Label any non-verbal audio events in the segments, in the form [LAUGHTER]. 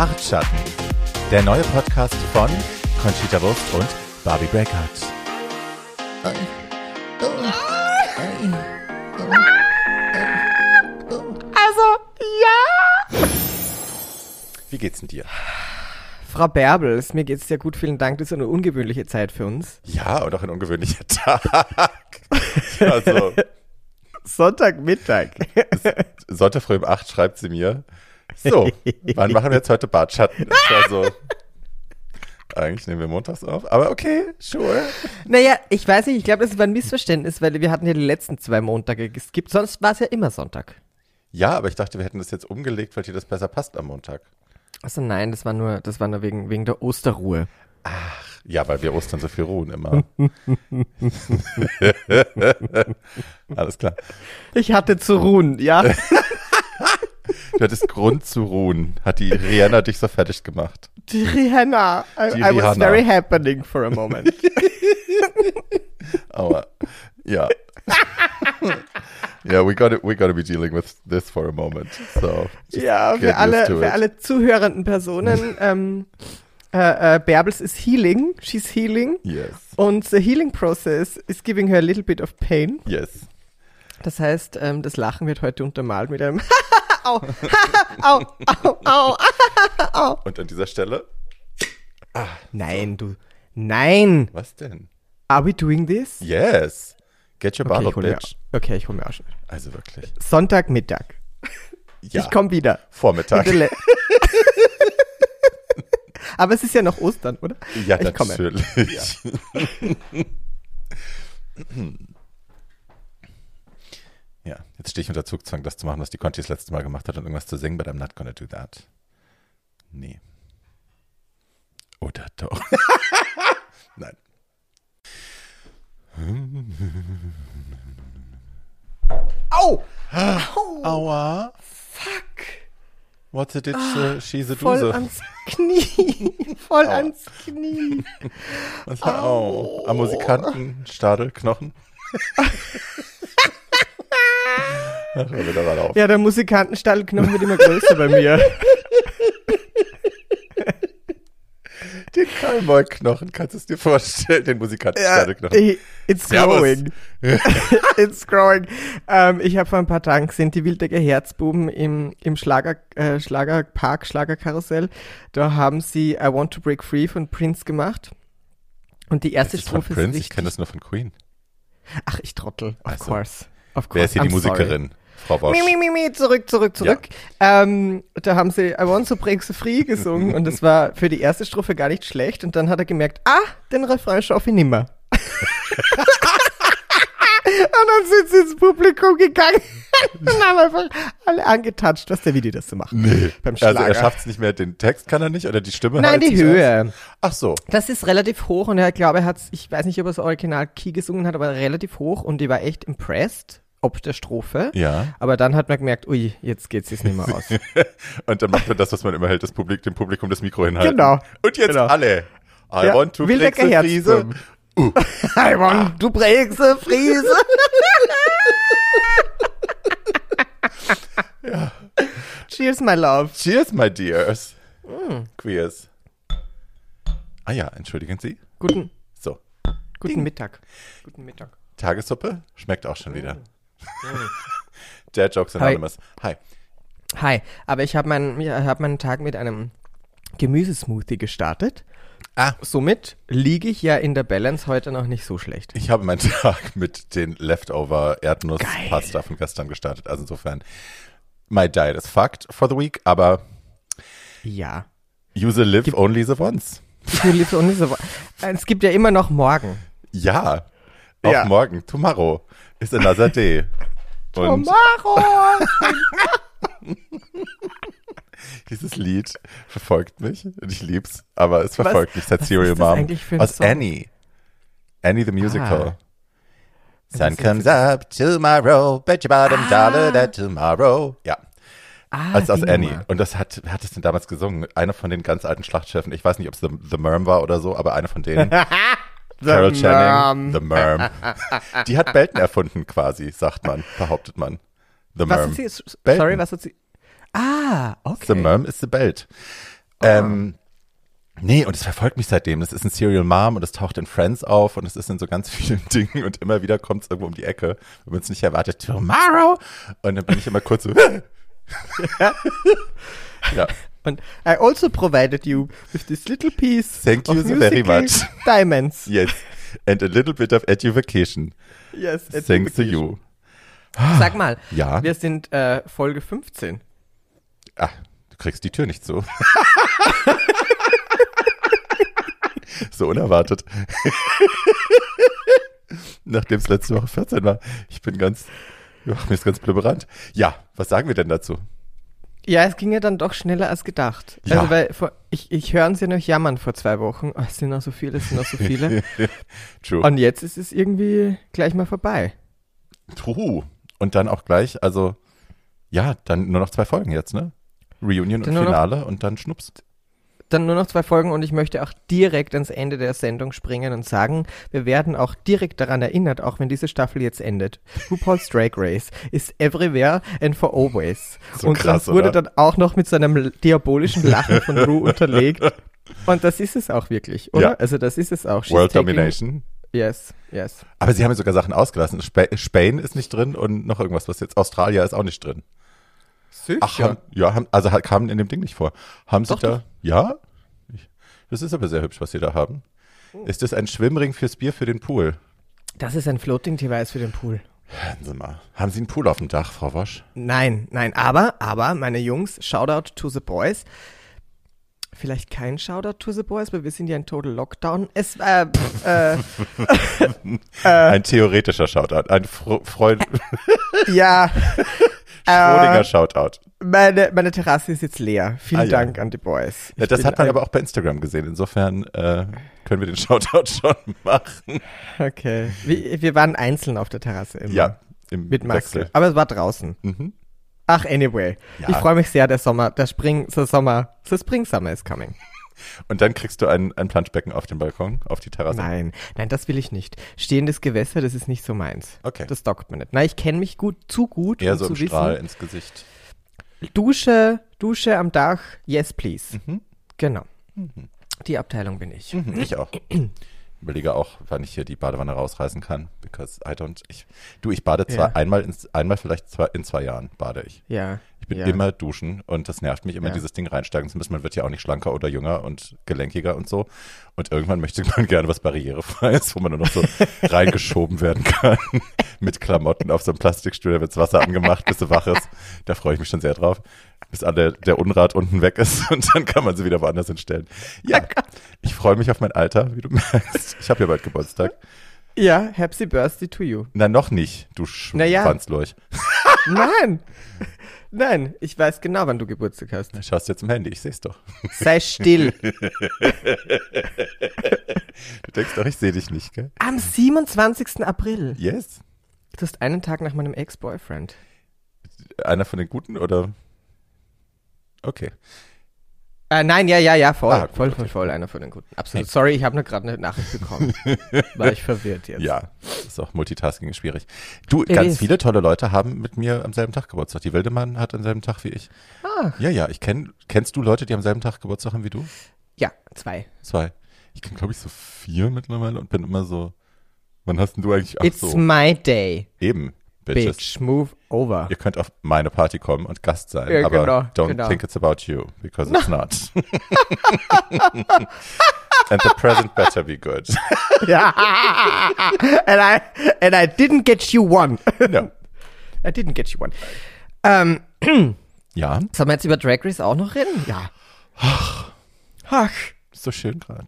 Bartschatten, der neue Podcast von Conchita Wurst und Barbie Breakout. Also, ja. Wie geht's denn dir? Frau Bärbels, mir geht's sehr gut, vielen Dank. Das ist eine ungewöhnliche Zeit für uns. Ja, und auch ein ungewöhnlicher Tag. [LAUGHS] also, [LAUGHS] Sonntagmittag. Sonntag früh um 8 schreibt sie mir. So, wann machen wir jetzt heute Bartschatten? Ich war so, eigentlich nehmen wir montags auf, aber okay, sure. naja, ich weiß nicht, ich glaube, das war ein Missverständnis, weil wir hatten ja die letzten zwei Montage geskippt. Sonst war es ja immer Sonntag. Ja, aber ich dachte, wir hätten das jetzt umgelegt, weil dir das besser passt am Montag. Also nein, das war nur, das war nur wegen, wegen der Osterruhe. Ja, weil wir Ostern so viel ruhen immer. [LAUGHS] Alles klar. Ich hatte zu ruhen, ja. [LAUGHS] Du hattest Grund zu ruhen. Hat die Rihanna dich so fertig gemacht. Die Rihanna. I, Die I was Rihanna. very happening for a moment. [LAUGHS] Aber ja. yeah, we gotta we gotta be dealing with this for a moment. So ja, für alle, für alle zuhörenden Personen, [LAUGHS] ähm, äh, äh, Bärbels is healing, she's healing. Yes. Und the healing process is giving her a little bit of pain. Yes. Das heißt, ähm, das Lachen wird heute untermalt mit einem [LAUGHS] [LAUGHS] Au, au, au, [LAUGHS] au. Und an dieser Stelle, Nein, du. Nein. was denn? Are we doing this? Yes. Get your Okay, ich hol mir, bitch. okay, ich hole mir auch schon. Also wirklich. Sonntagmittag. Ja. Ich komme wieder. Vormittag. [LAUGHS] Aber es ist ja noch Ostern, oder? Ja, Ich komme. natürlich. Ja. jetzt stehe ich unter Zugzwang, das zu machen, was die Conti das letzte Mal gemacht hat und irgendwas zu singen, but I'm not gonna do that. Nee. Oder doch. [LAUGHS] Nein. Au! Aua. Fuck! What's a ditch, uh, she's a Voll duse. ans Knie. [LAUGHS] Voll Au. ans Knie. Was war Au. Am Musikanten, Stadel, Knochen. [LAUGHS] Ach, auf. Ja, der Musikantenstallknochen wird immer größer bei mir. [LAUGHS] Den Kalmol-Knochen, kannst du es dir vorstellen? Den Musikanten, Ja, it's growing. [LAUGHS] It's growing. Ähm, ich habe vor ein paar Tagen gesehen, die Wildecker Herzbuben im, im Schlager, äh, Schlagerpark, Schlagerkarussell. Da haben sie I Want to Break Free von Prince gemacht. Und die erste ist von Strophe Prince, ist ich kenne das nur von Queen. Ach, ich trottel. Of Ach so. course. Wer ist hier die I'm sorry. Musikerin? Frau Bosch. Mi, mi, mi, mi, zurück, zurück, zurück. Ähm, da haben sie I Want to Break so Free gesungen und das war für die erste Strophe gar nicht schlecht und dann hat er gemerkt, ah, den Refrain schaffe ich nimmer. [LAUGHS] und dann sind sie ins Publikum gegangen [LAUGHS] und haben einfach alle angetatscht, was der Video das so macht. Nee. Beim Also er schafft es nicht mehr, den Text kann er nicht oder die Stimme Nein, halt die nicht aus? Höhe. Ach so. Das ist relativ hoch und er glaube, er hat ich weiß nicht, ob er das Original Key gesungen hat, aber relativ hoch und ich war echt impressed, ob der Strophe. Ja. Aber dann hat man gemerkt, ui, jetzt geht's sich nicht mehr aus. Und dann macht man das, was man immer hält, das Publikum, dem Publikum das Mikro hinhalten. Genau. Und jetzt Genau. alle. I Ja, want to Wildecker break the Friese. Herzbuben. [LAUGHS] I want to break the freeze. [LAUGHS] Cheers, my love. Cheers, my dears. Mm. Queers. Ah ja, entschuldigen Sie. Guten, So. guten Ding. Mittag. Guten Mittag. Tagessuppe schmeckt auch schon wieder. [LAUGHS] Der Jokes Anonymous. Hi. Hi, aber ich habe meinen, hab meinen Tag mit einem Gemüsesmoothie gestartet. Ah. Somit liege ich ja in der Balance heute noch nicht so schlecht. Ich habe meinen [LAUGHS] Tag mit den Leftover. Erdnuss-Pasta von gestern gestartet. Also insofern, my diet is fucked for the week, aber Ja. use live only the once. Ich [LAUGHS] will lieber nicht so. Es gibt ja immer noch morgen. Ja. Auch Ja. morgen, tomorrow, is another day. Und Tomorrow. [LAUGHS] dieses Lied verfolgt mich und ich lieb's, aber es verfolgt mich seit was Serial ist das Mom aus Song? Annie. Annie the Musical. Ah. Sun Das ist- comes up tomorrow, bet your bottom Ah. dollar that tomorrow. Ja. Ah, als aus Annie. Nummer. Und das hat, wer hat es denn damals gesungen? Einer von den ganz alten Schlachtschiffen. Ich weiß nicht, ob es The, The Merm war oder so, aber einer von denen. [LAUGHS] Carol Channing. The Merm. [LAUGHS] Die hat Belten erfunden quasi, sagt man, behauptet man. The Was Merm. hat sie? Sorry, was hat sie? Ah, okay. The Merm is the Belt. Ähm, nee, und es verfolgt mich seitdem. Das ist ein Serial Mom und es taucht in Friends auf und es ist in so ganz vielen [LAUGHS] Dingen und immer wieder kommt es irgendwo um die Ecke, wenn man es nicht erwartet, tomorrow. Und dann bin ich immer kurz so, [LAUGHS] ja. Und I also provided you with this little piece Thank you so very much. [LAUGHS] diamonds. Yes. And a little bit of education. Yes, Thanks to you. [SIGHS] Sag mal, [SIGHS] Ja. wir sind äh, Folge 15. Ah, du kriegst die Tür nicht zu. [LAUGHS] so unerwartet. [LAUGHS] Nachdem es letzte Woche 14 war. Ich bin ganz, mir ist ganz blubberant. Ja, was sagen wir denn dazu? Ja, es ging ja dann doch schneller als gedacht. Ja. Also, weil vor, ich, ich höre uns ja noch jammern vor zwei Wochen. Oh, es sind noch so viele, es sind noch so viele. [LAUGHS] True. Und jetzt ist es irgendwie gleich mal vorbei. True. Und dann auch gleich, also, ja, dann nur noch zwei Folgen jetzt, ne? Reunion Dann und nur noch- Finale und dann schnups. Dann nur noch zwei Folgen und ich möchte auch direkt ans Ende der Sendung springen und sagen, wir werden auch direkt daran erinnert, auch wenn diese Staffel jetzt endet. RuPaul's Drag Race ist everywhere and for always. So und krass, das wurde oder? dann auch noch mit so einem diabolischen Lachen von Ru [LAUGHS] unterlegt. Und das ist es auch wirklich, oder? Ja. Also das ist es auch. She's World taking- Domination. Yes, yes. Aber sie haben ja sogar Sachen ausgelassen. Spa Spain ist nicht drin und noch irgendwas, was jetzt Australia ist auch nicht drin. Sicher. Ach, haben, ja, haben, also kamen in dem Ding nicht vor. Haben sie Doch, da, doch. ja? Ich, das ist aber sehr hübsch, was sie da haben. Oh. Ist das ein Schwimmring fürs Bier für den Pool? Das ist ein Floating Device für den Pool. Hören Sie mal. Haben Sie einen Pool auf dem Dach, Frau Wosch? Nein, nein, aber, aber, meine Jungs, Shoutout to the Boys. Vielleicht kein Shoutout to the Boys, weil wir sind ja in Total Lockdown. Es, äh, pff, äh, [LAUGHS] ein theoretischer Shoutout. Ein Fro Freund, ja, [LAUGHS] Schrödinger äh, Shoutout. meine, meine Terrasse ist jetzt leer. Vielen Ah, ja. Dank an die Boys. Ja, das hat man aber auch bei Instagram gesehen. Insofern äh, können wir den Shoutout [LAUGHS] schon machen. Okay. Wir, wir waren einzeln auf der Terrasse immer. Ja, im Mit Maske. Wechsel. Aber es war draußen. Mhm. Ach, anyway. Ja. Ich freue mich sehr, der Sommer, der Spring, der Sommer, the Spring Summer is coming. Und dann kriegst du ein, ein Planschbecken auf dem Balkon, auf die Terrasse. Nein, nein, das will ich nicht. Stehendes Gewässer, das ist nicht so meins. Okay. Das dockt mir nicht. Nein, ich kenne mich gut, zu gut, Eher um so zu im Strahl wissen. ins Gesicht. Dusche, Dusche am Dach, yes please. Mhm. Genau. Die Abteilung bin ich. Mhm, ich auch. Überlege auch, wann ich hier die Badewanne rausreißen kann, because I don't. Ich, du, ich bade zwar Ja. einmal, ins, einmal vielleicht zwei, in zwei Jahren bade ich. Ja. Ich bin ja. immer duschen und das nervt mich immer, Ja. dieses Ding reinsteigen zu müssen. Man wird ja auch nicht schlanker oder jünger und gelenkiger und so. Und irgendwann möchte man [LAUGHS] gerne was barrierefreies, wo man nur noch so [LAUGHS] reingeschoben werden kann. [LAUGHS] Mit Klamotten auf so einem Plastikstuhl, da wirds Wasser angemacht, bis sie wach ist. Da freue ich mich schon sehr drauf. Bis alle, der Unrat unten weg ist und dann kann man sie wieder woanders hinstellen. Ja, ich freue mich auf mein Alter, wie du merkst. Ich habe ja bald Geburtstag. Ja, happy birthday to you. Na, noch nicht, du Naja. Schwanzlurch. Nein. Nein, ich weiß genau, wann du Geburtstag hast. Na, Schaust jetzt im Handy, ich sehe es doch. Sei still. [LAUGHS] Du denkst doch, ich sehe dich nicht, gell? Am 27. April. Yes. Du hast einen Tag nach meinem Ex-Boyfriend. Einer von den Guten oder? Okay. Äh, nein, ja, ja, ja, voll. Ah, gut, voll, voll, voll, einer von den Guten. Absolut. Hey. Sorry, ich habe nur gerade eine Nachricht bekommen. [LAUGHS] War ich verwirrt jetzt. Ja, ist auch Multitasking schwierig. Du, It ganz is. viele tolle Leute haben mit mir am selben Tag Geburtstag. Die Wildemann hat am selben Tag wie ich. Ach. Ja, ja, ich kenn, kennst du Leute, die am selben Tag Geburtstag haben wie du? Ja, zwei. Zwei. Ich kenne, glaube ich, so vier mittlerweile und bin immer so, wann hast denn du eigentlich? Ach It's so, my day, eben, Bitches. bitch. Move over. Ihr könnt auf meine Party kommen und Gast sein, Ja, aber genau, don't genau. think it's about you, because it's [LAUGHS] not. [LAUGHS] And the present better be good. [LAUGHS] And I and I didn't get you one. no. I didn't get you one. Ähm, [CLEARS THROAT] Ja, sollen wir jetzt über Drag Race auch noch reden? Ja. Ach. ist so schön gerade.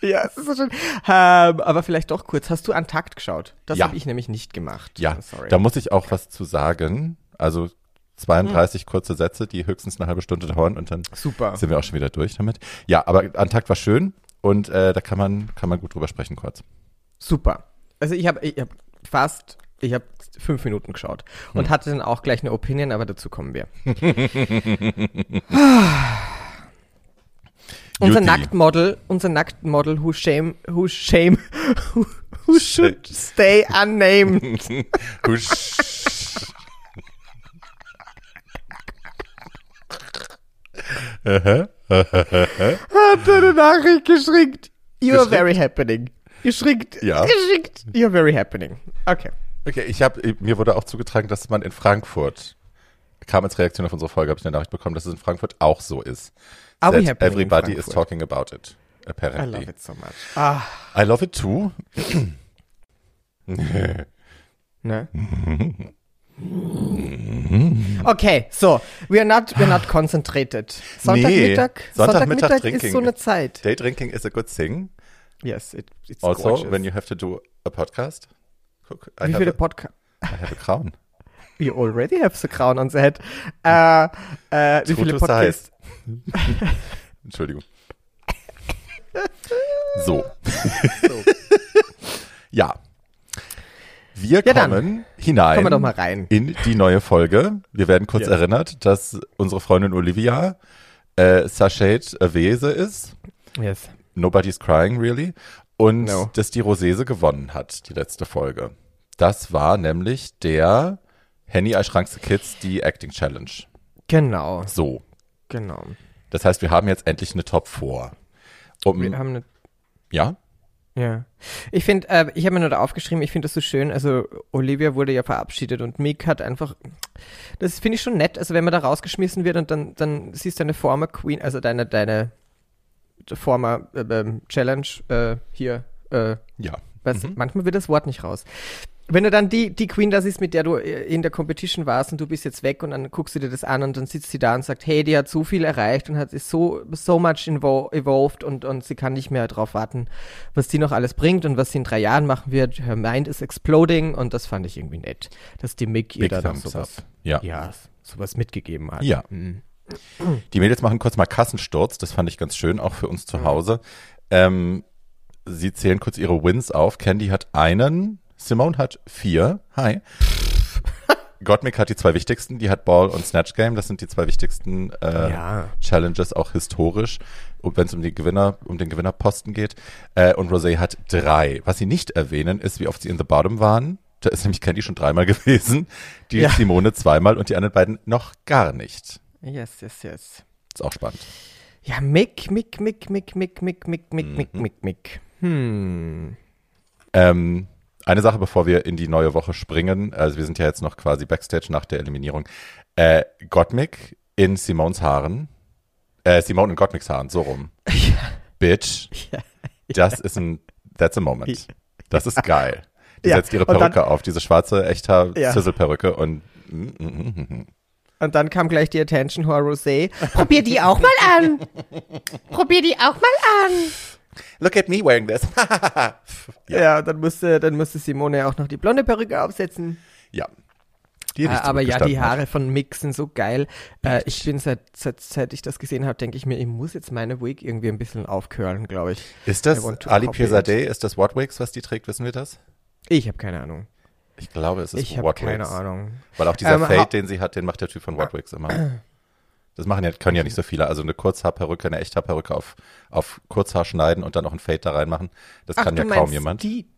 Ja, es ist so schön. Ähm, aber vielleicht doch kurz. Hast du an Takt geschaut? Das Ja. habe ich nämlich nicht gemacht. Ja, Sorry. da muss ich auch was zu sagen. Also 32 kurze Sätze, die höchstens eine halbe Stunde dauern und dann Super. sind wir auch schon wieder durch damit. Ja, aber Antakt war schön und äh, da kann man, kann man gut drüber sprechen kurz. Super. Also ich habe ich hab fast, ich habe fünf Minuten geschaut und Hm. hatte dann auch gleich eine Opinion, aber dazu kommen wir. [LAUGHS] [LAUGHS] unser. Nacktmodel, unser Nacktmodel, who shame, who shame, who, who should stay unnamed. [LAUGHS] Husch. Hat eine Nachricht geschickt. You are Geschickt? very happening. Geschickt. Ja. Geschickt. You're very happening. Okay. Okay, ich habe mir wurde auch zugetragen, dass man in Frankfurt kam als Reaktion auf unsere Folge, habe ich eine Nachricht bekommen, dass es in Frankfurt auch so ist. Are we everybody is talking about it. I Apparently. love it so much. Ah. I love it too. Ne? [LAUGHS] Okay, so, we are not, we're not concentrated. Sonntagmittag, Nee, Sonntagmittag ist drinking. so eine Zeit. Day drinking is a good thing. Yes, it, it's Also, gorgeous. when you have to do a podcast. Guck, I Wie viele Podcasts? I have a crown. [LAUGHS] You already have the crown on the head. Äh, äh, wie viele Podcasts? [LAUGHS] Entschuldigung. So. ja. Wir Ja, kommen hinein Kommen wir doch mal rein. in die neue Folge. Wir werden kurz Ja. erinnert, dass unsere Freundin Olivia äh, Sachet Wese ist. Yes. Nobody's Crying, really. Und No. dass die Rosese gewonnen hat, die letzte Folge. Das war nämlich der Henny als Schrankste Kids, die Acting Challenge. Genau, So. genau. Das heißt, wir haben jetzt endlich eine Top 4. Um, Wir haben eine ja? Ja. Ich finde, äh, ich habe mir nur da aufgeschrieben, ich finde das so schön. Also, Olivia wurde ja verabschiedet und Mick hat einfach, das finde ich schon nett. Also, wenn man da rausgeschmissen wird und dann, dann siehst du deine former Queen, also deine, deine former äh, Challenge äh, hier, äh, Ja. was, manchmal wird das Wort nicht raus. Wenn du dann die, die Queen da siehst, mit der du äh, in der Competition warst und du bist jetzt weg und dann guckst du dir das an und dann sitzt sie da und sagt, hey, die hat so viel erreicht und hat ist so, so much evolved und, und sie kann nicht mehr darauf warten, was die noch alles bringt und was sie in drei Jahren machen wird. Her mind is exploding und das fand ich irgendwie nett, dass die Mick ihr da thumbs sowas. Ja. ja, sowas mitgegeben hat. Ja. Mhm. Die Mädels machen kurz mal Kassensturz. Das fand ich ganz schön, auch für uns Mhm. zu Hause. Ähm, sie zählen kurz ihre Wins auf. Candy hat einen. Simone hat vier. Hi. [LAUGHS] Gottmik hat die zwei wichtigsten. Die hat Ball und Snatch Game. Das sind die zwei wichtigsten äh, Ja. Challenges, auch historisch, wenn es um die Gewinner, um den Gewinnerposten geht. Äh, und Rosé hat drei. Was sie nicht erwähnen, ist, wie oft sie in the bottom waren. Da ist nämlich Candy schon dreimal [LAUGHS] gewesen. Die Ja. Simone zweimal und die anderen beiden noch gar nicht. Yes, yes, yes. Ist auch spannend. Ja, Mick, Mick, Mick, Mick, Mick, Mick, Mick, Mick, Mhm. Mick, Mick, Mick. Hm. Ähm, eine Sache, bevor wir in die neue Woche springen. Also wir sind ja jetzt noch quasi Backstage nach der Eliminierung. Äh, Gottmik in Simons Haaren. Äh, Simone in Gottmiks Haaren, so rum. [LAUGHS] Bitch. Ja. Das ist ein, that's a moment. Das ist geil. Die Ja, setzt ihre und dann- Perücke auf, diese schwarze, echter Ja. Sizzle-Perücke und mm, mm, mm, mm. Und dann kam gleich die Attention Whore Rosé. [LAUGHS] Probier die auch mal an. [LAUGHS] Probier die auch mal an. Look at me wearing this. [LAUGHS] Ja, dann musste, dann musste Simone auch noch die blonde Perücke aufsetzen. ja. Die nicht aber ja, die zurückgestanden hat. Haare von Mick sind so geil. Äh, ich bin seit, seit, seit ich das gesehen habe, denke ich mir, ich muss jetzt meine Wig irgendwie ein bisschen aufcurlen, glaube ich. Ist das Ali Pirzadeh? Ist das Whatwigs, was die trägt? Wissen wir das? Ich habe keine Ahnung. Ich glaube, es ist Ich habe Whatwigs. keine Ahnung. Weil auch dieser Ähm, Fade, den sie hat, den macht der Typ von Whatwigs immer. [CLEARS THROAT] Das machen ja, können ja nicht so viele. Also eine Kurzhaarperücke, eine Echthaarperücke auf, auf Kurzhaar schneiden und dann noch ein Fade da reinmachen. Das kann ja kaum jemand. Die,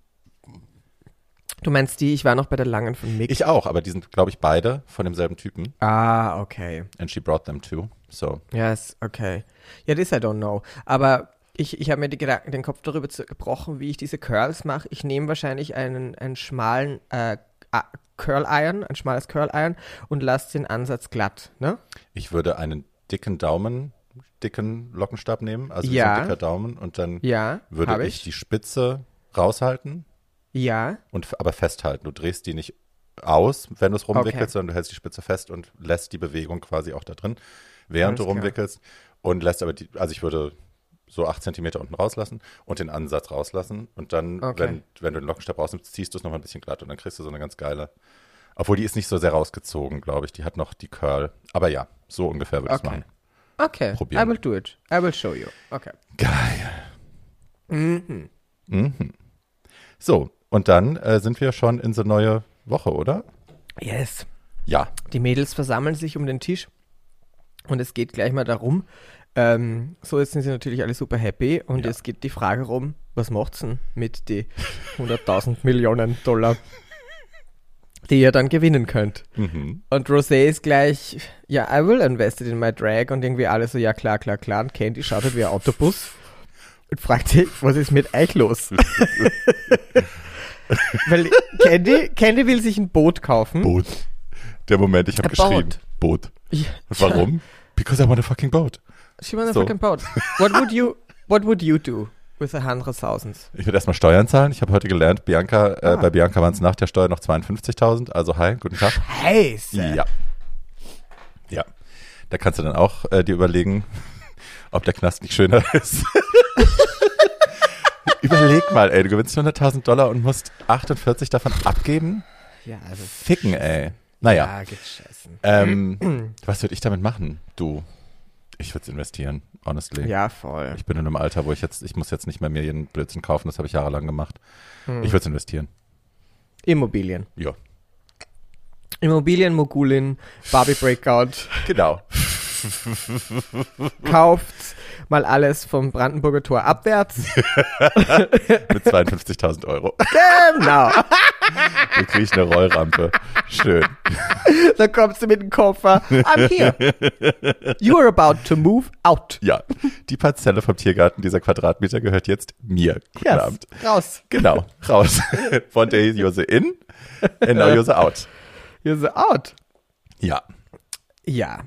du meinst die, ich war noch bei der langen von Mick. Ich auch, aber die sind, glaube ich, beide von demselben Typen. ah, okay. And she brought them too. So. Yes, okay. Ja, das I don't know. Aber ich, ich habe mir die Gedanken, den Kopf darüber gebrochen, wie ich diese Curls mache. Ich nehme wahrscheinlich einen, einen schmalen äh, Curl Iron, ein schmales Curl Iron und lasse den Ansatz glatt, ne? Ich würde einen dicken Daumen, dicken Lockenstab nehmen, also Ja. so ein dicker Daumen und dann Ja, würde ich, ich. die Spitze raushalten Ja, und aber festhalten. Du drehst die nicht aus, wenn du es rumwickelst, Okay. sondern du hältst die Spitze fest und lässt die Bewegung quasi auch da drin, während Alles du klar. rumwickelst und lässt aber die, also ich würde so acht Zentimeter unten rauslassen und den Ansatz rauslassen und dann, Okay. wenn, wenn du den Lockenstab rausnimmst, ziehst du es nochmal ein bisschen glatt und dann kriegst du so eine ganz geile, obwohl die ist nicht so sehr rausgezogen, glaube ich, die hat noch die Curl, aber ja, so ungefähr würde ich es Okay. machen. okay. Probieren. I will do it. I will show you. Okay. Geil. Mhm. Mhm. So, und dann äh, sind wir schon in so neue Woche, oder? Yes. Ja. Die Mädels versammeln sich um den Tisch und es geht gleich mal darum, ähm, so jetzt sind sie natürlich alle super happy und Ja. es geht die Frage rum, was macht's denn mit die 100.000 [LAUGHS] Millionen Dollar die ihr dann gewinnen könnt. Mhm. Und Rosé ist gleich, ja, I will invest it in my drag und irgendwie alle so, ja klar, klar, klar. Und Candy schaut halt wie ein Autobus und fragt sich, was ist mit euch los? [LAUGHS] Weil Candy, Candy will sich ein Boot kaufen. Boot. Der Moment, ich habe geschrien. Boot. Ja, warum? Because I want a fucking boat. She wants a So. fucking boat. What would you, what would you do with a hundred thousands? Ich würde erstmal Steuern zahlen. Ich habe heute gelernt, Bianca, äh, Ah. bei Bianca waren es nach der Steuer noch 52.000. Also hi, guten Tag. Scheiße. Ja. Ja. Da kannst du dann auch äh, dir überlegen, [LAUGHS] ob der Knast nicht schöner [LAUGHS] ist. Überleg mal, ey, du gewinnst 100.000 Dollar und musst 48 davon abgeben? Ja, also, Ficken, ey. Naja, ja, ähm, [CLEARS THROAT] was würde ich damit machen? Du, ich würde es investieren, honestly. Ja, voll. Ich bin in einem Alter, wo ich jetzt, ich muss jetzt nicht mehr mir jeden Blödsinn kaufen, das habe ich jahrelang gemacht. Hm. Ich würde es investieren. Immobilien. Ja. Immobilienmogulin, Barbie Breakout, Genau. kauft mal alles vom Brandenburger Tor abwärts. [LAUGHS] Mit 52.000 Euro. genau. [LAUGHS] Da kriege ich eine Rollrampe. Schön. [LAUGHS] Dann kommst du mit dem Koffer. I'm here. You're about to move out. Ja, die Parzelle vom Tiergarten, dieser Quadratmeter, gehört jetzt mir. Guten Yes. Abend. Raus. Genau, raus. Day you're the in, and now you're the out. You're out. Ja. Ja.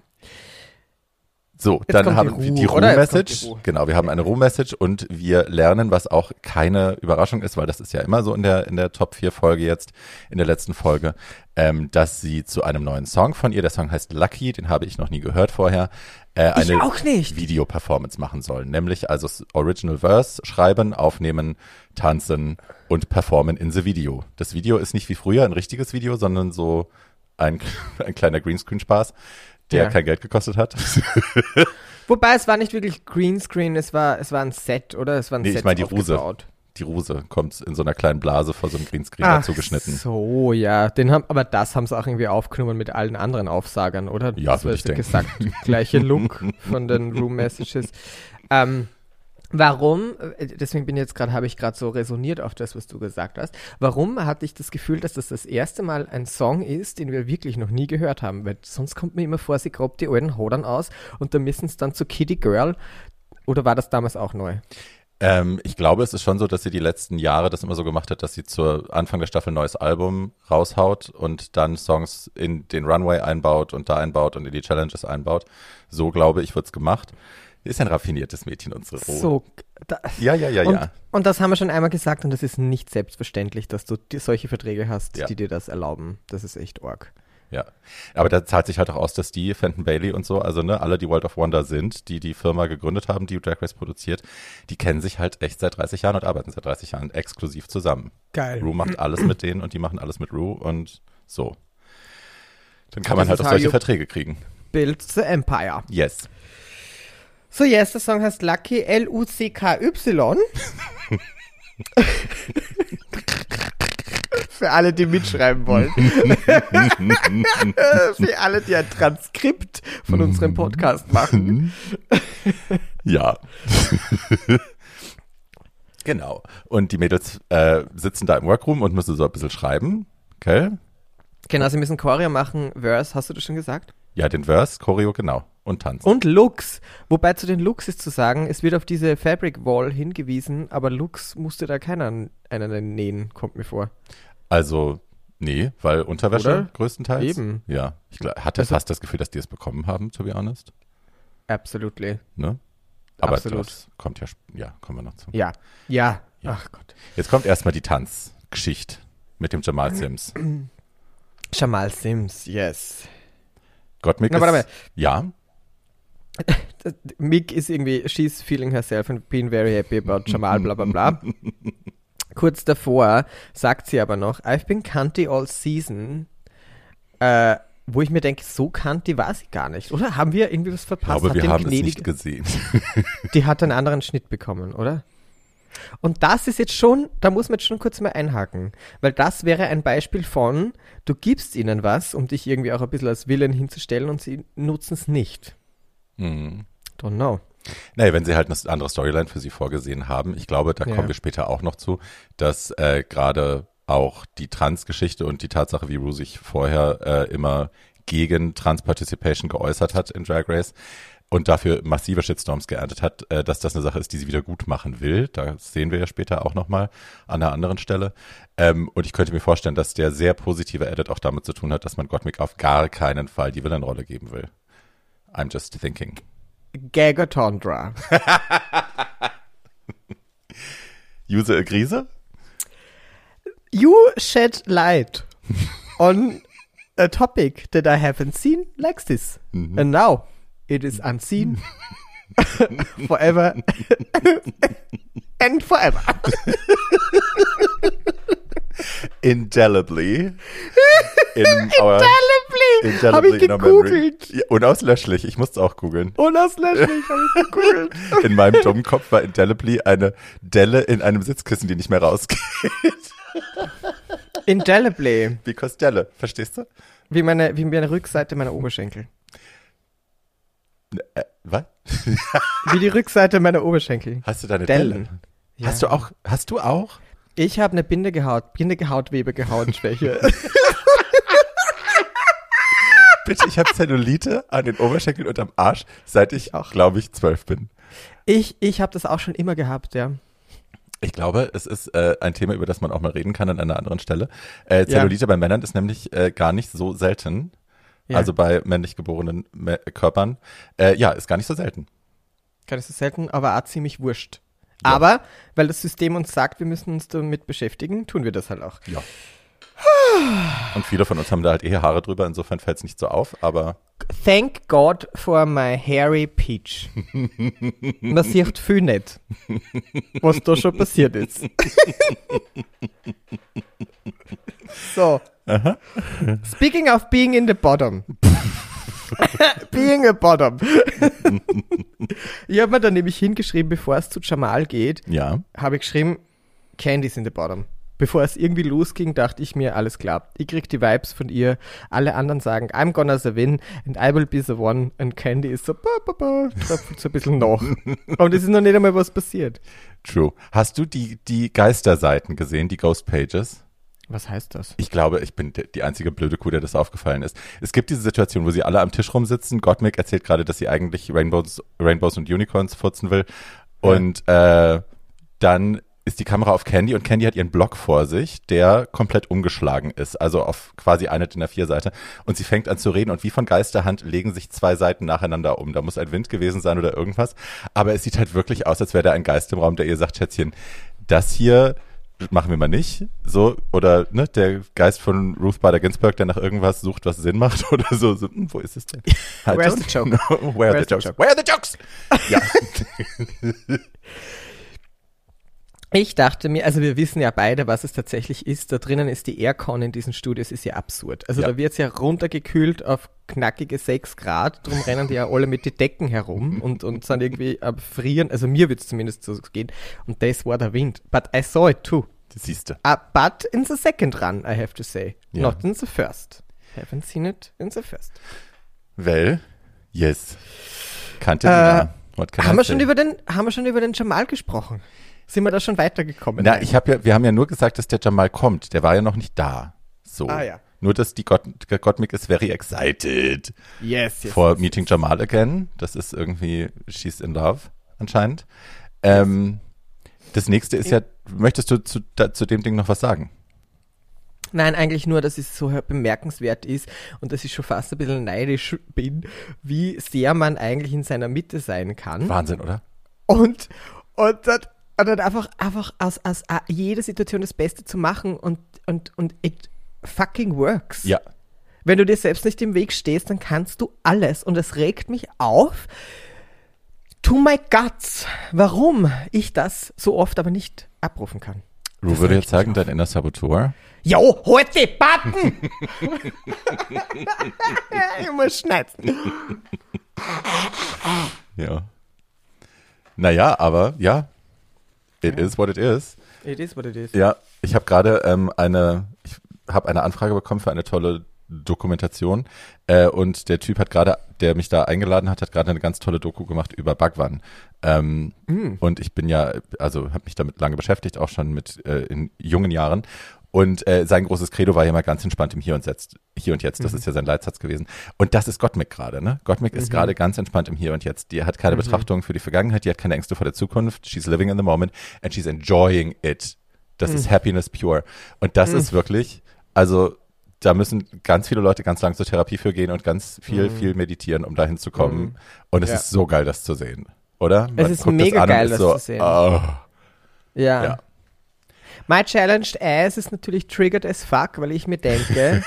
So, Jetzt dann haben die wir die Ruhe-Message. Genau, wir haben eine Ruhe-Message und wir lernen, was auch keine Überraschung ist, weil das ist ja immer so in der, in der Top 4 Folge jetzt, in der letzten Folge, ähm, dass sie zu einem neuen Song von ihr, der Song heißt Lucky, den habe ich noch nie gehört vorher, äh, eine. Video-Performance machen sollen. Nämlich also Original Verse schreiben, aufnehmen, tanzen und performen in the Video. Das Video ist nicht wie früher ein richtiges Video, sondern so ein, [LAUGHS] ein kleiner Greenscreen-Spaß, der Ja. kein Geld gekostet hat. [LAUGHS] Wobei es war nicht wirklich Greenscreen, es war, es war ein Set, oder? Es war ein Nee, ich Set meine die Ruse. aufgebaut. Die Ruse kommt in so einer kleinen Blase vor so einem Greenscreen Ach dazu geschnitten. So, ja. Den haben, aber das haben sie auch irgendwie aufgenommen mit allen anderen Aufsagern, oder? Ja, das war würd ich denken. gesagt. Gleiche Look [LAUGHS] von den Room Messages. Ähm, warum, äh, deswegen bin jetzt gerade, habe ich gerade so resoniert auf das, was du gesagt hast. Warum hatte ich das Gefühl, dass das das erste Mal ein Song ist, den wir wirklich noch nie gehört haben? Weil sonst kommt mir immer vor, sie grabt die alten Hodern aus und dann müssen es dann zu Kitty Girl. Oder war das damals auch neu? Ähm, ich glaube, es ist schon so, dass sie die letzten Jahre das immer so gemacht hat, dass sie zu Anfang der Staffel ein neues Album raushaut und dann Songs in den Runway einbaut und da einbaut und in die Challenges einbaut. So, glaube ich, wird's gemacht. Ist ein raffiniertes Mädchen, unsere Ruhe. So, da, Ja, ja, ja, und, ja. und das haben wir schon einmal gesagt und das ist nicht selbstverständlich, dass du solche Verträge hast, Ja. die dir das erlauben. Das ist echt arg. Ja, aber da zahlt sich halt auch aus, dass die, Fenton Bailey und so, also ne, alle, die World of Wonder sind, die die Firma gegründet haben, die Drag Race produziert, die kennen sich halt echt seit 30 Jahren und arbeiten seit 30 Jahren exklusiv zusammen. Geil. Rue macht alles mit denen und die machen alles mit Rue und so. Dann kann Das man halt auch solche Verträge kriegen. Build the Empire. Yes. So, yes, der Song heißt Lucky, L-U-C-K-Y. [LAUGHS] Für alle, die mitschreiben wollen. [LAUGHS] Für alle, die ein Transkript von unserem Podcast machen. [LAUGHS] Ja. genau. Und die Mädels äh, sitzen da im Workroom und müssen so ein bisschen schreiben. Okay? Genau, sie müssen Choreo machen. Verse, hast du das schon gesagt? Ja, den Verse, Choreo, genau. Und tanzen. Und Looks. Wobei zu den Looks ist zu sagen, es wird auf diese Fabric Wall hingewiesen, aber Looks musste da keiner einen nähen, kommt mir vor. Also, nee, weil Unterwäsche Oder? größtenteils. Eben. Ja, ich hatte Also- fast das Gefühl, dass die es bekommen haben, to be honest. Absolutely. Ne? Aber Absolut. das kommt ja, ja, kommen wir noch zu. Ja. Ja. Ja. Ach Gott. Jetzt kommt erstmal die Tanzgeschichte mit dem Jamal Sims. Jamal Sims, yes. Gottmik Na, ist, warte mal. ja, Mick ist irgendwie, she's feeling herself and being very happy about Jamal, bla bla bla. [LAUGHS] Kurz davor sagt sie aber noch, I've been cunty all season. Äh, wo ich mir denke, so cunty war sie gar nicht, oder? Haben wir irgendwie was verpasst? Hat wir den haben es gnädig- nicht gesehen. [LAUGHS] Die hat einen anderen Schnitt bekommen, oder? Und das ist jetzt schon, da muss man jetzt schon kurz mal einhaken, weil das wäre ein Beispiel von, du gibst ihnen was, um dich irgendwie auch ein bisschen als Willen hinzustellen und sie nutzen es nicht. Mhm. Don't know. Nee, wenn sie halt eine andere Storyline für sie vorgesehen haben. Ich glaube, da Ja. kommen wir später auch noch zu, dass äh, gerade auch die Trans-Geschichte und die Tatsache, wie Ru sich vorher äh, immer gegen Trans-Participation geäußert hat in Drag Race und dafür massive Shitstorms geerntet hat, äh, dass das eine Sache ist, die sie wieder gut machen will. Das sehen wir ja später auch nochmal an einer anderen Stelle. Ähm, und ich könnte mir vorstellen, dass der sehr positive Edit auch damit zu tun hat, dass man Gottmik auf gar keinen Fall die Villenrolle geben will. I'm just thinking. Gagatondra. [LAUGHS] User Grise? You shed light [LAUGHS] on a topic that I haven't seen like this. Mm-hmm. And now it is unseen [LAUGHS] forever and forever. Indelibly. In our, Indelibly. Habe ich gegoogelt. Ja, unauslöschlich. Ich musste auch googeln. Unauslöschlich habe ich gegoogelt. [LAUGHS] In meinem dummen Kopf war Indelibly eine Delle in einem Sitzkissen, die nicht mehr rausgeht. Indelibly. Because Delle. Verstehst du? Wie meine, wie meine Rückseite meiner Oberschenkel. Äh, was? Wie die Rückseite meiner Oberschenkel. Hast du deine Dellen. Delle? Ja. Hast du auch? Hast du auch? Ich habe eine Bindegehaut, Bindegehautwebegehautschwäche. Bitte, ich habe Zellulite an den Oberschenkeln und am Arsch, seit ich, Auch. glaube ich, zwölf bin. ich ich habe das auch schon immer gehabt, ja. Ich glaube, es ist äh, ein Thema, über das man auch mal reden kann an einer anderen Stelle. Äh, Zellulite bei Männern ist nämlich äh, gar nicht so selten. ja. Also bei männlich geborenen Mä Körpern. Äh, ja, ist gar nicht so selten. Gar nicht so selten, aber auch ziemlich wurscht. Ja. Aber, weil das System uns sagt, wir müssen uns damit beschäftigen, tun wir das halt auch. Ja. Und viele von uns haben da halt eher Haare drüber, insofern fällt es nicht so auf, aber Thank God for my hairy peach. [LAUGHS] Man sieht viel nicht, was da schon passiert ist. [LAUGHS] so. Speaking of being in the bottom. [LAUGHS] [LAUGHS] being a bottom. ich habe mir dann nämlich hingeschrieben, bevor es zu Jamal geht, ja. habe ich geschrieben, Candy's in the bottom. Bevor es irgendwie losging, dachte ich mir, alles klar. Ich krieg die Vibes von ihr. Alle anderen sagen, I'm gonna the win and I will be the one. And Candy ist so, ba, ba, ba, tröpfelt so ein bisschen nach. [LAUGHS] Und es ist noch nicht einmal was passiert. True. Hast du die, die Geisterseiten gesehen, die Ghost Pages? Was heißt das? Ich glaube, ich bin die einzige blöde Kuh, der das aufgefallen ist. Es gibt diese Situation, wo sie alle am Tisch rumsitzen. Gottmik erzählt gerade, dass sie eigentlich Rainbows, Rainbows und Unicorns furzen will. Und äh, dann ist die Kamera auf Candy und Candy hat ihren Block vor sich, der komplett umgeschlagen ist, also auf quasi eine DIN A4-Seite. Und sie fängt an zu reden und wie von Geisterhand legen sich zwei Seiten nacheinander um. Da muss ein Wind gewesen sein oder irgendwas. Aber es sieht halt wirklich aus, als wäre da ein Geist im Raum, der ihr sagt, Schätzchen, das hier machen wir mal nicht. So, oder ne, der Geist von Ruth Bader Ginsburg, der nach irgendwas sucht, was Sinn macht [LAUGHS] oder so. so hm, wo ist es denn? [LAUGHS] Where's the joke? [LAUGHS] Where are the jokes? joke? Where are the jokes? Ja. Ich dachte mir, also wir wissen ja beide, was es tatsächlich ist. Da drinnen ist die Aircon in diesen Studios, ist ja absurd. Also Ja. da wird es ja runtergekühlt auf knackige 6 Grad. Drum rennen die ja alle mit den Decken herum [LAUGHS] und, und sind irgendwie am Frieren. Also mir wird es zumindest so gehen. Und das war der Wind. But I saw it too. Siehst du. Uh, but in the second run, I have to say. Ja. Not in the first. Haven't seen it in the first. Well, yes. Kannte Äh, can Haben I wir, say? schon über den, haben wir schon über den Jamal gesprochen? Sind wir da schon weitergekommen? Na, ich habe ja, wir haben ja nur gesagt, dass der Jamal kommt. Der war ja noch nicht da. So. Ah, ja. Nur, dass die Gott, Gottmik ist very excited yes, yes. for yes. meeting Jamal again. Das ist irgendwie, she's in love, anscheinend. Ähm, das nächste ist ja, möchtest du zu, da, zu dem Ding noch was sagen? Nein, eigentlich nur, dass es so bemerkenswert ist und dass ich schon fast ein bisschen neidisch bin, wie sehr man eigentlich in seiner Mitte sein kann. Wahnsinn, oder? Und, und, dann, und dann einfach, einfach aus, aus jeder Situation das Beste zu machen und, und, und it fucking works. Ja. Wenn du dir selbst nicht im Weg stehst, dann kannst du alles. Und es regt mich auf, to my guts, warum ich das so oft aber nicht abrufen kann. Ru Das würde jetzt sagen, dein inner Saboteur. Jo, halt die Pappen! [LAUGHS] [LAUGHS] ich muss schneiden. Ja. Naja, aber ja. It is what it is. It is what it is. Ja, ich habe gerade ähm, eine, ich habe eine Anfrage bekommen für eine tolle Dokumentation äh, und der Typ hat gerade, der mich da eingeladen hat, hat gerade eine ganz tolle Doku gemacht über Bhagwan. Ähm, Und ich bin ja, also habe mich damit lange beschäftigt, auch schon mit äh, in jungen Jahren. Und äh, sein großes Credo war ja immer ganz entspannt im Hier und Jetzt. Hier und Jetzt, das Mhm. ist ja sein Leitsatz gewesen. Und das ist Gottmik gerade, ne? Gottmik ist gerade ganz entspannt im Hier und Jetzt. Die hat Mhm. keine Betrachtung für die Vergangenheit, die hat keine Ängste vor der Zukunft. She's living in the moment and she's enjoying it. Das Mhm. ist Happiness pure. Und das ist wirklich, also da müssen ganz viele Leute ganz lang zur Therapie für gehen und ganz viel, viel meditieren, um dahin zu kommen. Und es Mhm. Ja. ist so geil, das zu sehen. Oder? Es ist mega geil, das so, zu sehen. Oh, Ja. Ja. My challenged ass ist natürlich triggered as fuck, weil ich mir denke,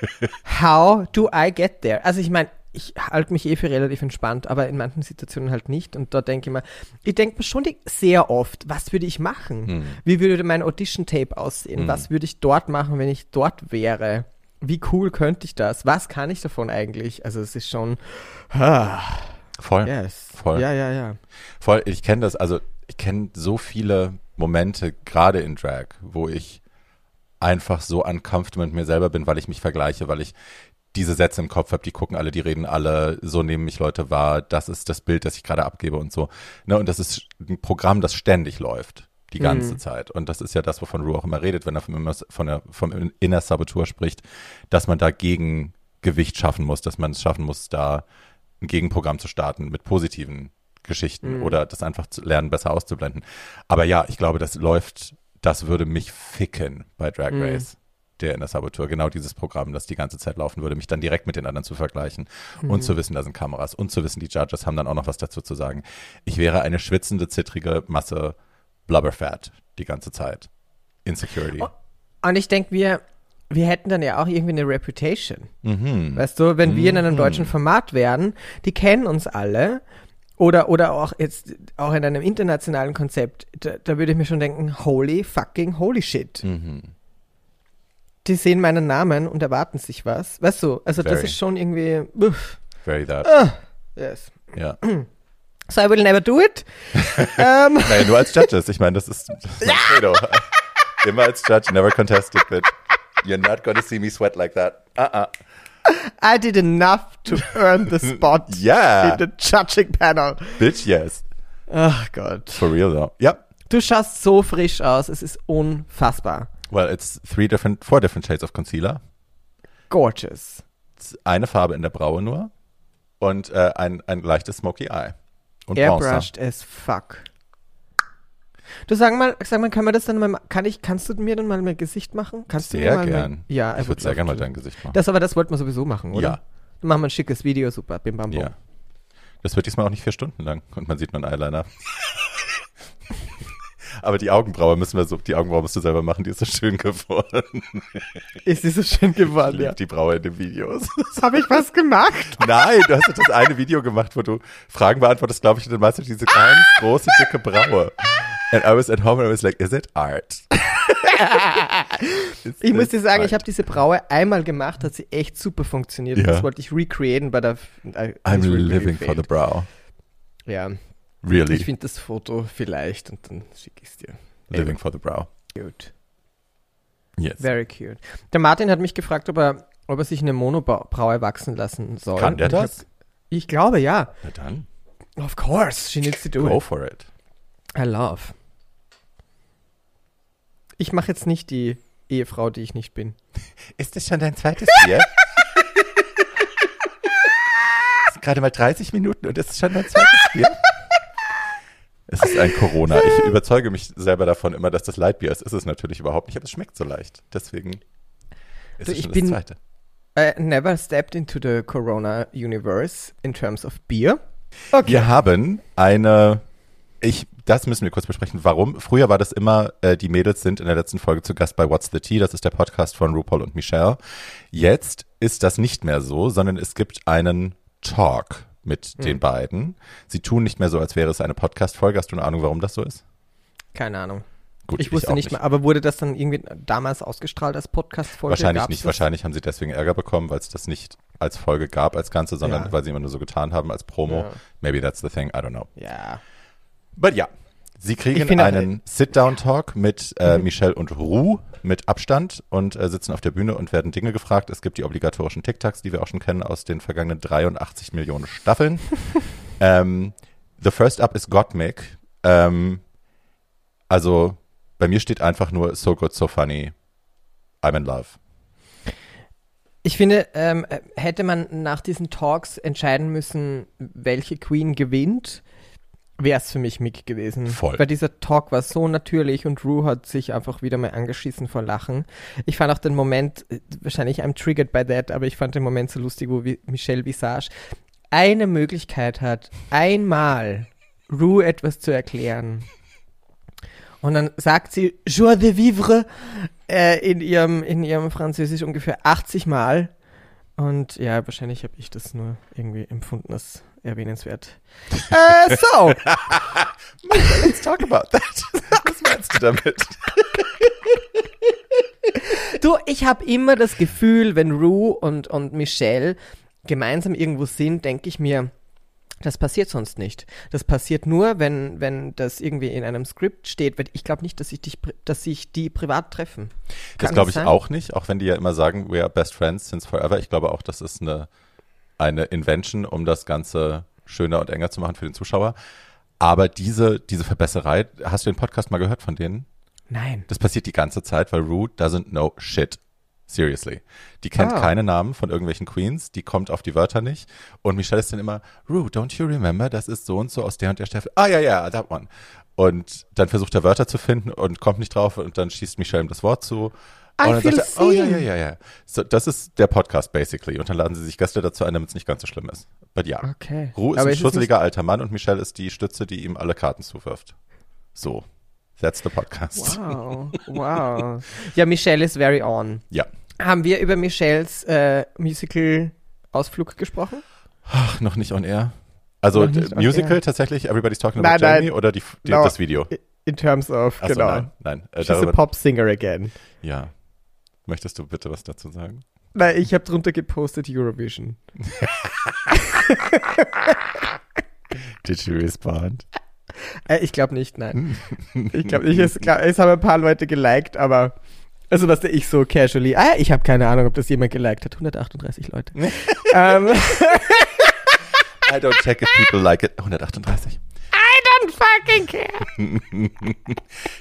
[LAUGHS] how do I get there? Also ich meine, ich halte mich eh für relativ entspannt, aber in manchen Situationen halt nicht. Und da denke ich mir, ich denke mir schon sehr oft, was würde ich machen? Hm. Wie würde mein Audition-Tape aussehen? Was würde ich dort machen, wenn ich dort wäre? Wie cool könnte ich das? Was kann ich davon eigentlich? Also es ist schon, ah, voll. yes. Voll. Ja, ja, ja. Voll, ich kenne das, also ich kenne so viele Momente, gerade in Drag, wo ich einfach so uncomfortable mit mir selber bin, weil ich mich vergleiche, weil ich diese Sätze im Kopf habe, die gucken alle, die reden alle, so nehmen mich Leute wahr, das ist das Bild, das ich gerade abgebe und so. Ne, und das ist ein Programm, das ständig läuft, die ganze Zeit. Und das ist ja das, wovon Ru auch immer redet, wenn er vom, von der, vom Inner Saboteur spricht, dass man dagegen Gewicht schaffen muss, dass man es schaffen muss, da ein Gegenprogramm zu starten mit positiven Geschichten oder das einfach zu lernen, besser auszublenden. Aber ja, ich glaube, das läuft, das würde mich ficken bei Drag Race. Der Inner Saboteur, genau dieses Programm, das die ganze Zeit laufen würde, mich dann direkt mit den anderen zu vergleichen und zu wissen, da sind Kameras und zu wissen, die Judges haben dann auch noch was dazu zu sagen. Ich wäre eine schwitzende, zittrige Masse Blubberfat die ganze Zeit. Insecurity. Und ich denke, wir, wir hätten dann ja auch irgendwie eine Reputation. Mhm. Weißt du, wenn wir in einem deutschen Format wären, die kennen uns alle. Oder, oder auch jetzt, auch in einem internationalen Konzept, da, da würde ich mir schon denken, holy fucking holy shit. Mhm. Die sehen meinen Namen und erwarten sich was. Weißt du, also das Very. ist schon irgendwie, uff, Very that. yes. Ja. [CLEARS THROAT] So I will never do it. [LAUGHS] ähm, Naja, nur als Judges. Ich meine, das ist, das ist mein Credo. [LAUGHS] Immer als Judge, never contested, but you're not gonna see me sweat like that. Uh-uh. [LAUGHS] I did enough to earn the spot [LAUGHS] Yeah. in the judging panel. Bitch, yes. Ach Gott. For real though. Yep. Du schaust so frisch aus, es ist unfassbar. Well, it's three different, four different shades of Concealer. Gorgeous. It's eine Farbe in der Braue nur und äh, ein, ein leichtes Smoky Eye. Und Bronzer. Airbrushed as fuck. Du sag mal, sag mal, kann man das dann mal, kann ich, kannst du mir dann mal mein Gesicht machen? Kannst du mir Sehr mal gern. Mein, ja, ich würde sehr gerne mal dein Gesicht machen. Das aber, das wollten wir sowieso machen, oder? Ja. Dann machen wir ein schickes Video, super, bim bam bum. ja. Das wird diesmal auch nicht vier Stunden lang und man sieht nur einen Eyeliner. [LAUGHS] Aber die Augenbraue müssen wir so, die Augenbraue musst du selber machen, die ist so schön geworden. Ist sie so schön Ich geworden, liebe ja. die Braue in den Videos. Habe ich was gemacht? Nein, du hast doch das eine Video gemacht, wo du Fragen beantwortest, glaube ich, und dann machst du diese ganz große, dicke Braue. And I was at home and I was like, is it art? [LAUGHS] Is Ich muss dir sagen, art? ich habe diese Braue einmal gemacht, hat sie echt super funktioniert. Ja. Das wollte ich recreaten bei der. I'm really, living for the failed. brow. Ja, Really ich finde das Foto vielleicht und dann schicke ich es dir. living for the brow. Cute. Yes. Very cute. Der Martin hat mich gefragt, ob er, ob er sich eine Monobraue wachsen lassen soll. Kann der das? hab- Ich glaube, ja. Na dann, Of course, she needs to do go it. for it. I love. Ich mache jetzt nicht die Ehefrau, die ich nicht bin. [LAUGHS] Ist das schon dein zweites Bier? [LAUGHS] Es sind gerade mal 30 Minuten und es ist schon dein zweites Bier? Es ist ein Corona. Ich überzeuge mich selber davon immer, dass das Leitbier ist. Ist es natürlich überhaupt nicht, aber es schmeckt so leicht. Deswegen ist Du, es ich schon bin- das zweite. I never stepped into the Corona universe in terms of beer. Okay. Wir haben eine, ich, das müssen wir kurz besprechen. Warum? Früher war das immer, äh, die Mädels sind in der letzten Folge zu Gast bei What's the Tea. Das ist der Podcast von RuPaul und Michelle. Jetzt ist das nicht mehr so, sondern es gibt einen Talk mit Hm. den beiden. Sie tun nicht mehr so, als wäre es eine Podcast-Folge. Hast du eine Ahnung, warum das so ist? Keine Ahnung. Gut, ich wusste auch nicht mehr, aber wurde das dann irgendwie damals ausgestrahlt als Podcast-Folge? Wahrscheinlich Gab's nicht. das? Wahrscheinlich haben sie deswegen Ärger bekommen, weil es das nicht als Folge gab, als Ganze, sondern Ja. weil sie immer nur so getan haben als Promo. Ja. Maybe that's the thing. I don't know. Ja. But ja, sie kriegen finde- einen Sit-Down-Talk mit äh, Mhm. Michelle und Ru mit Abstand und äh, sitzen auf der Bühne und werden Dinge gefragt. Es gibt die obligatorischen TikToks, die wir auch schon kennen aus den vergangenen 83 Millionen Staffeln. [LAUGHS] ähm, the first up is Gottmik. Ähm, also bei mir steht einfach nur so good, so funny. I'm in love. Ich finde, ähm, hätte man nach diesen Talks entscheiden müssen, welche Queen gewinnt, wäre es für mich Mick gewesen. Voll. Weil dieser Talk war so natürlich und Rue hat sich einfach wieder mal angeschissen vor Lachen. Ich fand auch den Moment, äh, wahrscheinlich I'm triggered by that, aber ich fand den Moment so lustig, wo Michelle Visage eine Möglichkeit hat, einmal Rue etwas zu erklären. Und dann sagt sie Joie de vivre äh, in, ihrem, in ihrem Französisch ungefähr 80 Mal. Und ja, wahrscheinlich habe ich das nur irgendwie empfunden als erwähnenswert. äh, so, [LAUGHS] Let's talk about that. Was meinst du damit? du, ich habe immer das Gefühl, wenn Rue und, und Michelle gemeinsam irgendwo sind, denke ich mir, das passiert sonst nicht. Das passiert nur, wenn, wenn das irgendwie in einem Skript steht. Ich glaube nicht, dass sich, dich, dass sich die privat treffen. Das Kann glaube ich sein? auch nicht, auch wenn die ja immer sagen, we are best friends since forever. Ich glaube auch, das ist eine, eine Invention, um das Ganze schöner und enger zu machen für den Zuschauer. Aber diese, diese Verbesserei, hast du den Podcast mal gehört von denen? Nein. Das passiert die ganze Zeit, weil Rue doesn't know shit. Seriously. Die kennt Ah. keine Namen von irgendwelchen Queens, die kommt auf die Wörter nicht. Und Michelle ist dann immer, Rue, don't you remember, das ist so und so aus der und der Staffel. Ah, ja, ja, that one. Und dann versucht er Wörter zu finden und kommt nicht drauf und dann schießt Michelle ihm das Wort zu. I und dann sagt er, oh ja, ja, ja, ja. So, das ist der Podcast basically. Und dann laden sie sich Gäste dazu ein, damit es nicht ganz so schlimm ist. But ja. Okay. Rue ist Aber ein schusseliger alter Mann und Michelle ist die Stütze, die ihm alle Karten zuwirft. So. That's the podcast. Wow, [LAUGHS] wow. Ja, Michelle ist very on. Ja. Haben wir über Michelles äh, Musical-Ausflug gesprochen? Ach, noch nicht on air. Also Musical air. tatsächlich, Everybody's Talking Nein, About Jamie nein. oder die, die, No. das Video? In terms of, Achso, genau. nein, nein. Äh, She's a darüber, pop singer again. ja. Möchtest du bitte was dazu sagen? Nein, ich habe drunter gepostet Eurovision. [LAUGHS] Did she respond? Äh, ich glaube nicht, nein. [LAUGHS] ich glaube nicht. Es, glaub, es haben ein paar Leute geliked, aber also was ich so casually. Ah, ich habe keine Ahnung, ob das jemand geliked hat. 138 Leute. [LAUGHS] ähm, I don't check if people like it. 138. I don't fucking care. [LAUGHS]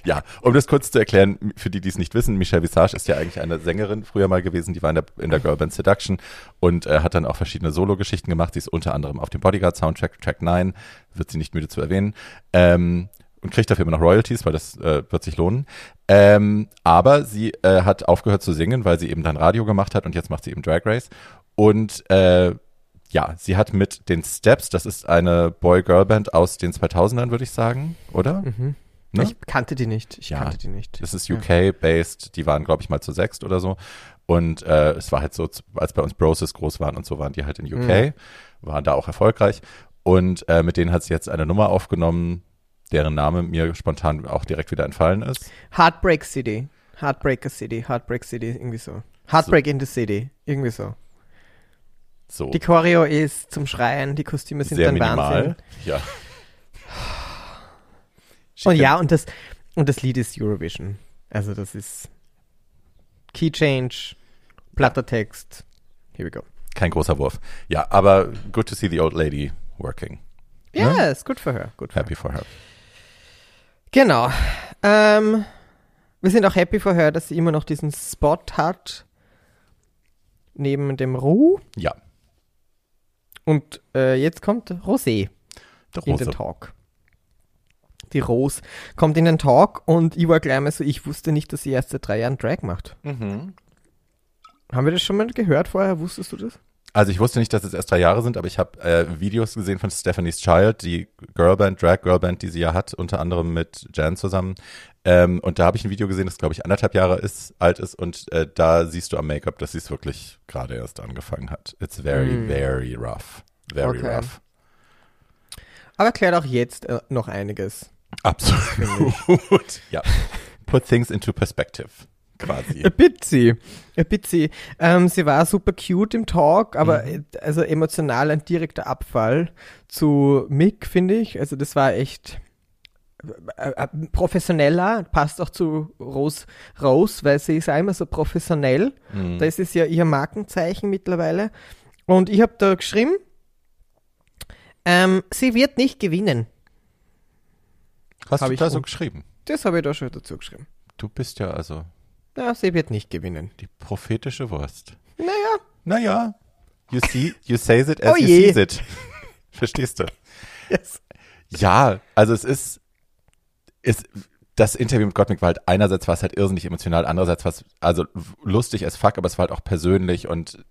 Ja, um das kurz zu erklären, für die, die es nicht wissen, Michelle Visage ist ja eigentlich eine Sängerin früher mal gewesen, die war in der, in der Girlband Seduction und äh, hat dann auch verschiedene Solo-Geschichten gemacht. Sie ist unter anderem auf dem Bodyguard-Soundtrack, Track 9, wird sie nicht müde zu erwähnen. Ähm, und kriegt dafür immer noch Royalties, weil das äh, wird sich lohnen. Ähm, aber sie äh, hat aufgehört zu singen, weil sie eben dann Radio gemacht hat und jetzt macht sie eben Drag Race. Und äh, ja, sie hat mit den Steps, das ist eine Boy-Girl-Band aus den 2000ern, würde ich sagen, oder? Ne? Ich kannte die nicht. Ich Ja. kannte die nicht. Das ist UK-based, die waren, glaube ich, mal zu sechst oder so. Und äh, es war halt so, als bei uns Broses groß waren und so, waren die halt in UK, waren da auch erfolgreich. Und äh, mit denen hat sie jetzt eine Nummer aufgenommen, deren Name mir spontan auch direkt wieder entfallen ist. Heartbreak City. Heartbreaker City. Heartbreak City, irgendwie so. Heartbreak in the City. Irgendwie so. So, Die Choreo ist zum Schreien, die Kostüme sind sehr dann minimal. Wahnsinn. Ja. Und ja, und das, und das Lied ist Eurovision. Also das ist Key Change, platter Text. Here we go. Kein großer Wurf. Ja, aber good to see the old lady working. Yes, good for her. Good for Happy for her. her. Genau. Ähm, wir sind auch happy for her, dass sie immer noch diesen Spot hat. Neben dem Ruh. Ja, Und äh, jetzt kommt Rosé in den. Talk. Die Rose kommt in den Talk und ich war gleich mal so, ich wusste nicht, dass sie erst seit drei Jahren Drag macht. Mhm. Haben wir das schon mal gehört vorher? Wusstest du das? Also ich wusste nicht, dass es erst drei Jahre sind, aber ich habe äh, Videos gesehen von Stephanie's Child, die Girlband, Drag Girlband, die sie ja hat, unter anderem mit Jan zusammen. Ähm, und da habe ich ein Video gesehen, das glaube ich anderthalb Jahre ist, alt ist und äh, da siehst du am Make-up, dass sie es wirklich gerade erst angefangen hat. It's very, Mm. very rough. Very Okay. rough. Aber erklärt auch jetzt äh, noch einiges. Absolut. [LAUGHS] ja. Put things into perspective. Quasi. Ein bisschen. Ein bisschen. Ähm, sie war super cute im Talk, aber Mhm. äh, also emotional ein direkter Abfall zu Mick, finde ich. Also das war echt äh, äh, professioneller, passt auch zu Rose, Rose, weil sie ist immer so professionell. Mhm. Das ist ja ihr Markenzeichen mittlerweile. Und ich habe da geschrieben, ähm, sie wird nicht gewinnen. Hast hab du ich da so geschrieben? Das habe ich da schon dazu geschrieben. Du bist ja also Ja, sie wird nicht gewinnen. Die prophetische Wurst. Naja. Naja. You see, you say it as Oh you je. sees it. [LAUGHS] Verstehst du? Yes. Ja, also es ist, ist das Interview mit Gottmik war halt einerseits war es halt irrsinnig emotional, andererseits war es also lustig as fuck, aber es war halt auch persönlich und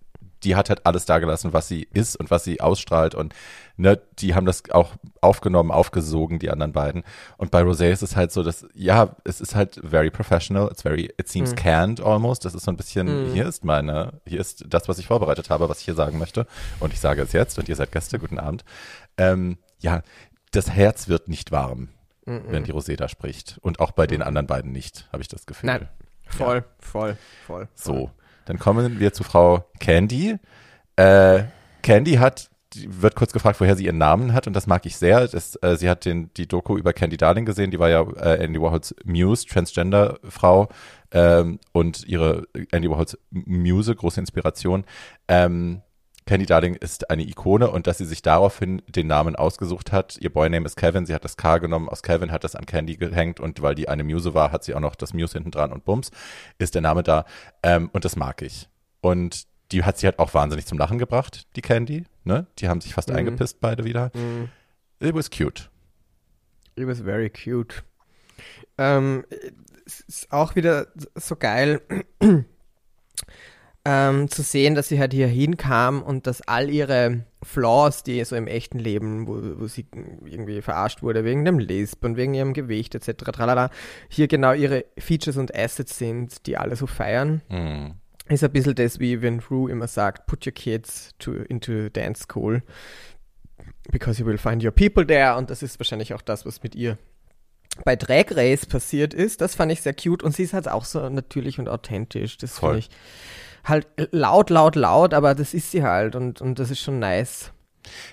die hat halt alles dagelassen, was sie ist und was sie ausstrahlt und ne, die haben das auch aufgenommen, aufgesogen, die anderen beiden. Und bei Rosé ist es halt so, dass, ja, es ist halt very professional, it's very, it seems Mhm. canned almost. Das ist so ein bisschen, Mhm. hier ist meine, hier ist das, was ich vorbereitet habe, was ich hier sagen möchte. Und ich sage es jetzt und ihr seid Gäste, guten Abend. Ähm, ja, das Herz wird nicht warm, Mhm. wenn die Rosé da spricht. Und auch bei den anderen beiden nicht, habe ich das Gefühl. Nein. Voll, voll, voll. So, dann kommen wir zu Frau Candy. Äh, Candy hat, wird kurz gefragt, woher sie ihren Namen hat und das mag ich sehr. Das, äh, sie hat den, die Doku über Candy Darling gesehen, die war ja äh, Andy Warhols Muse, Transgender-Frau ähm, und ihre Andy Warhols Muse, große Inspiration. Ähm, Candy Darling ist eine Ikone und dass sie sich daraufhin den Namen ausgesucht hat. Ihr Boyname ist Kevin, sie hat das K genommen aus Kevin, hat das an Candy gehängt und weil die eine Muse war, hat sie auch noch das Muse hinten dran und bums, ist der Name da. Ähm, und das mag ich. Und die hat sie halt auch wahnsinnig zum Lachen gebracht, die Candy. Ne? Die haben sich fast Mhm. eingepisst, beide wieder. Mhm. It was cute. It was very cute. Ähm, ist auch wieder so geil ähm, zu sehen, dass sie halt hier hinkam und dass all ihre Flaws, die so im echten Leben, wo, wo sie irgendwie verarscht wurde wegen dem Lisp und wegen ihrem Gewicht etc., tralala, hier genau ihre Features und Assets sind, die alle so feiern. Mm. Ist ein bisschen das, wie wenn Rue immer sagt, put your kids to, into dance school, because you will find your people there. Und das ist wahrscheinlich auch das, was mit ihr bei Drag Race passiert ist. Das fand ich sehr cute. Und sie ist halt auch so natürlich und authentisch. Das finde ich halt laut, laut, laut, aber das ist sie halt. Und, und das ist schon nice.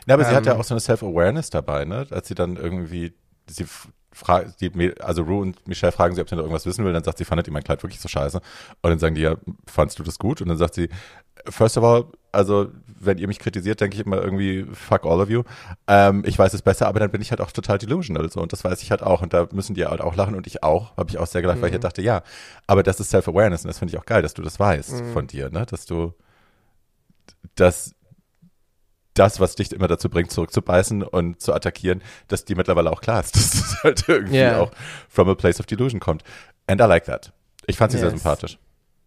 Ja, aber sie hat ja Ähm. auch so eine Self-Awareness dabei, ne? Als sie dann irgendwie, sie fragt, also Rue und Michelle fragen sie, ob sie noch irgendwas wissen will, dann sagt sie, fandet ihr mein Kleid wirklich so scheiße? Und dann sagen die, ja, fandst du das gut? Und dann sagt sie, first of all, also wenn ihr mich kritisiert, denke ich immer irgendwie, fuck all of you. Ähm, ich weiß es besser, aber dann bin ich halt auch total delusional, so. Und das weiß ich halt auch. Und da müssen die halt auch lachen und ich auch, habe ich auch sehr gelacht, weil ich halt dachte, ja, aber das ist Self-Awareness und das finde ich auch geil, dass du das weißt Mhm. von dir, ne? Dass du, dass das, was dich immer dazu bringt, zurückzubeißen und zu attackieren, dass dir mittlerweile auch klar ist, [LAUGHS] dass das halt irgendwie Ja. auch from a place of delusion kommt. And I like that. Ich fand sie sehr Yes. sympathisch.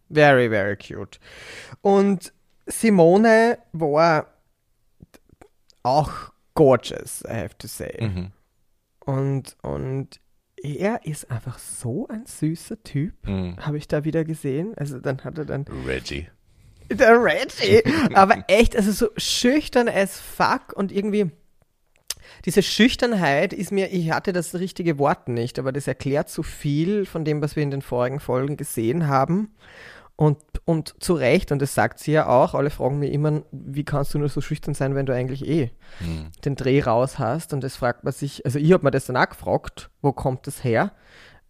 Very, very cute. Und Simone war auch gorgeous, I have to say. Mhm. Und, und er ist einfach so ein süßer Typ, Mhm. habe ich da wieder gesehen. Also dann hat er dann Reggie. der Reggie, [LAUGHS] aber echt, also so schüchtern as fuck und irgendwie diese Schüchternheit ist mir, ich hatte das richtige Wort nicht, aber das erklärt so viel von dem, was wir in den vorigen Folgen gesehen haben. Und, und zu Recht, und das sagt sie ja auch, alle fragen mir immer, wie kannst du nur so schüchtern sein, wenn du eigentlich eh Mhm. den Dreh raus hast. Und das fragt man sich, also ich habe mir das dann auch gefragt, wo kommt das her?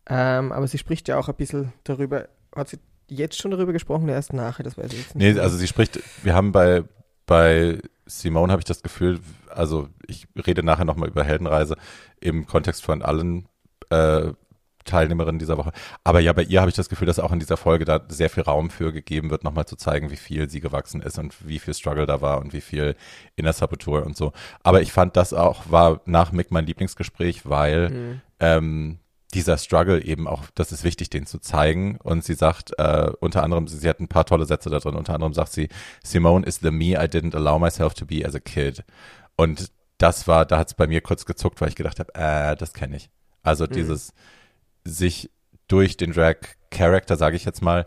Ähm, aber sie spricht ja auch ein bisschen darüber, hat sie jetzt schon darüber gesprochen, erst nachher, das weiß ich jetzt nicht. Nee, also sie spricht, wir haben bei, bei Simone habe ich das Gefühl, also ich rede nachher nochmal über Heldenreise im Kontext von allen äh, Teilnehmerinnen dieser Woche. Aber ja, bei ihr habe ich das Gefühl, dass auch in dieser Folge da sehr viel Raum für gegeben wird, nochmal zu zeigen, wie viel sie gewachsen ist und wie viel Struggle da war und wie viel Inner Saboteur und so. Aber ich fand das auch, war nach Mick mein Lieblingsgespräch, weil Mhm. ähm, dieser Struggle eben auch, das ist wichtig, den zu zeigen. Und sie sagt, äh, unter anderem, sie, sie hat ein paar tolle Sätze da drin, unter anderem sagt sie, Simone is the me I didn't allow myself to be as a kid. Und das war, da hat es bei mir kurz gezuckt, weil ich gedacht habe, äh, das kenne ich. Also dieses sich durch den Drag-Character, sage ich jetzt mal,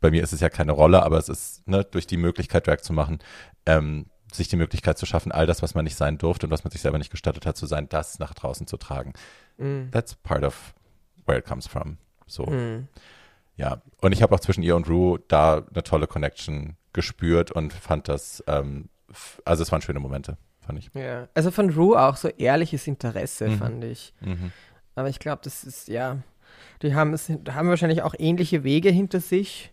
bei mir ist es ja keine Rolle, aber es ist ne, durch die Möglichkeit, Drag zu machen, ähm, sich die Möglichkeit zu schaffen, all das, was man nicht sein durfte und was man sich selber nicht gestattet hat zu sein, das nach draußen zu tragen. Mhm. That's part of where it comes from. So, Mhm. ja. Und ich habe auch zwischen ihr und Rue da eine tolle Connection gespürt und fand das, ähm, also es waren schöne Momente, fand ich. Ja, also von Rue auch so ehrliches Interesse, Mhm. fand ich. Mhm. Aber ich glaube, das ist, ja, die haben, es, haben wahrscheinlich auch ähnliche Wege hinter sich.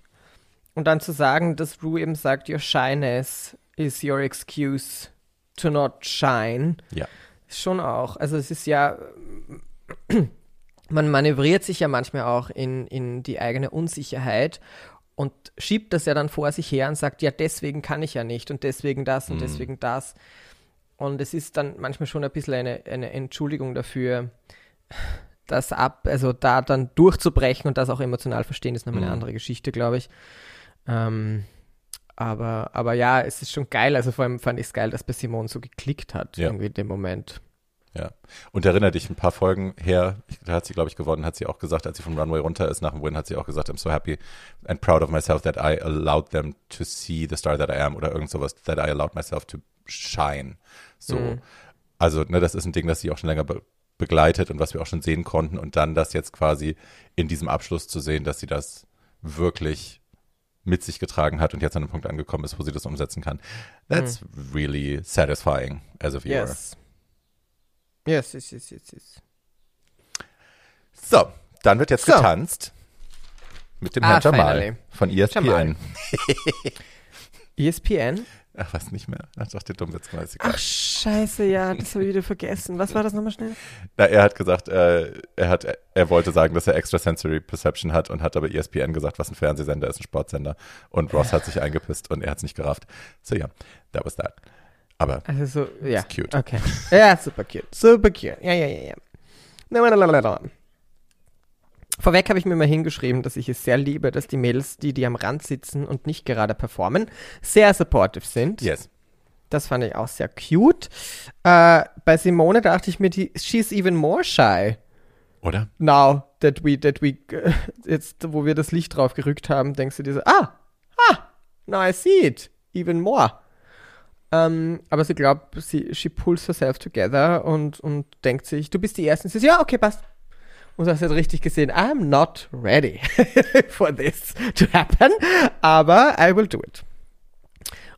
Und dann zu sagen, dass Rue eben sagt, your shyness is your excuse to not shine, Ja. schon auch. Also es ist ja, [CLEARS THROAT] man manövriert sich ja manchmal auch in, in die eigene Unsicherheit und schiebt das ja dann vor sich her und sagt, ja, deswegen kann ich ja nicht und deswegen das und Mhm. deswegen das. Und es ist dann manchmal schon ein bisschen eine, eine Entschuldigung dafür, das ab, also da dann durchzubrechen und das auch emotional verstehen, ist nochmal eine Mhm. andere Geschichte, glaube ich. Ähm, aber, aber ja, es ist schon geil. Also vor allem fand ich es geil, dass bei Simone so geklickt hat, Ja. irgendwie in dem Moment. Ja. Und erinnere dich, ein paar Folgen her, da hat sie, glaube ich, gewonnen, hat sie auch gesagt, als sie vom Runway runter ist nach dem Win, hat sie auch gesagt, I'm so happy and proud of myself that I allowed them to see the star that I am oder irgend sowas, that I allowed myself to shine. So. Mhm. Also, ne, das ist ein Ding, das sie auch schon länger be begleitet und was wir auch schon sehen konnten und dann das jetzt quasi in diesem Abschluss zu sehen, dass sie das wirklich mit sich getragen hat und jetzt an einem Punkt angekommen ist, wo sie das umsetzen kann. That's really satisfying as a viewer. Yes. Yes, yes, yes, yes, yes. So, dann wird jetzt So. getanzt mit dem Ah, Herrn Jamal finally. von ESPN. Jamal. [LAUGHS] ESPN? Ach, was nicht mehr? Ach doch, der Dummwitz war. Ach, scheiße, ja, das habe ich wieder vergessen. Was war das nochmal schnell? Na, er hat gesagt, äh, er hat, er wollte sagen, dass er Extrasensory Perception hat und hat aber ESPN gesagt, was ein Fernsehsender ist, ein Sportsender. Und Ross hat sich eingepisst und er hat es nicht gerafft. So ja, that was that. Aber Also so, ja. Ist cute. Okay. Ja, super cute. Super cute. Ja, ja, ja, ja. Na, na, na, na, na. Vorweg habe ich mir mal hingeschrieben, dass ich es sehr liebe, dass die Mädels, die, die am Rand sitzen und nicht gerade performen, sehr supportive sind. yes. Das fand ich auch sehr cute. Äh, bei Simone dachte ich mir, die, she's even more shy. Oder? Now that we, that we, [LAUGHS] jetzt, wo wir das Licht drauf gerückt haben, denkst du dir so, ah, ah, now I see it, even more. Ähm, aber sie glaubt, sie, she pulls herself together und, und denkt sich, du bist die Erste. Und sie sagt, ja, okay, passt. Und du hast halt richtig gesehen, I'm not ready [LAUGHS] for this to happen, aber I will do it.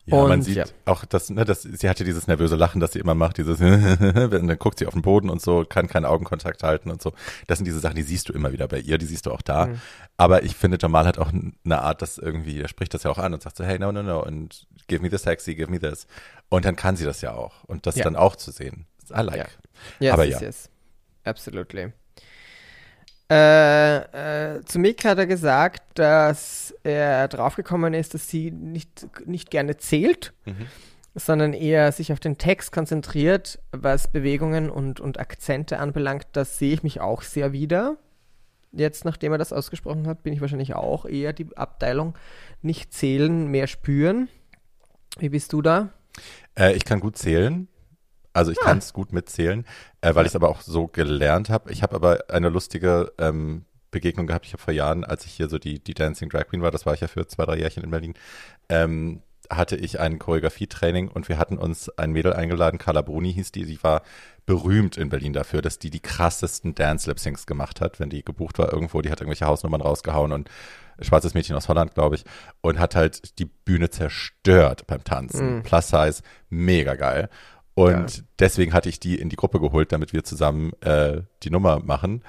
Ja, Und, man sieht ja. auch, dass, ne, dass sie hatte dieses nervöse Lachen, das sie immer macht, dieses, [LAUGHS] und dann guckt sie auf den Boden und so, kann keinen Augenkontakt halten und so. Das sind diese Sachen, die siehst du immer wieder bei ihr, die siehst du auch da. Mhm. Aber ich finde, Jamal hat auch eine Art, das irgendwie, er spricht das ja auch an und sagt so, hey, no, no, no, und give me the sexy, give me this. Und dann kann sie das ja auch. Und das Ja. dann auch zu sehen. I like. Ja. Yes, Aber yes, ja. yes. Absolutely. Äh, äh, zu Mick hat er gesagt, dass er draufgekommen ist, dass sie nicht, nicht gerne zählt, Mhm. sondern eher sich auf den Text konzentriert, was Bewegungen und, und Akzente anbelangt. Das sehe ich mich auch sehr wieder. Jetzt, nachdem er das ausgesprochen hat, bin ich wahrscheinlich auch eher die Abteilung nicht zählen, mehr spüren. Wie bist du da? Äh, ich kann gut zählen. Also ich Ah. kann es gut mitzählen, äh, weil ich es aber auch so gelernt habe. Ich habe aber eine lustige ähm, Begegnung gehabt. Ich habe vor Jahren, als ich hier so die, die Dancing Drag Queen war, das war ich ja für zwei, drei Jährchen in Berlin, ähm, hatte ich ein Choreografietraining und wir hatten uns ein Mädel eingeladen, Carla Bruni hieß die, die war berühmt in Berlin dafür, dass die die krassesten Dance-Lip-Syncs gemacht hat, wenn die gebucht war irgendwo, die hat irgendwelche Hausnummern rausgehauen und schwarzes Mädchen aus Holland, glaube ich, und hat halt die Bühne zerstört beim Tanzen. Mm. Plus Size, mega geil. Und Geil. deswegen hatte ich die in die Gruppe geholt, damit wir zusammen äh, die Nummer machen.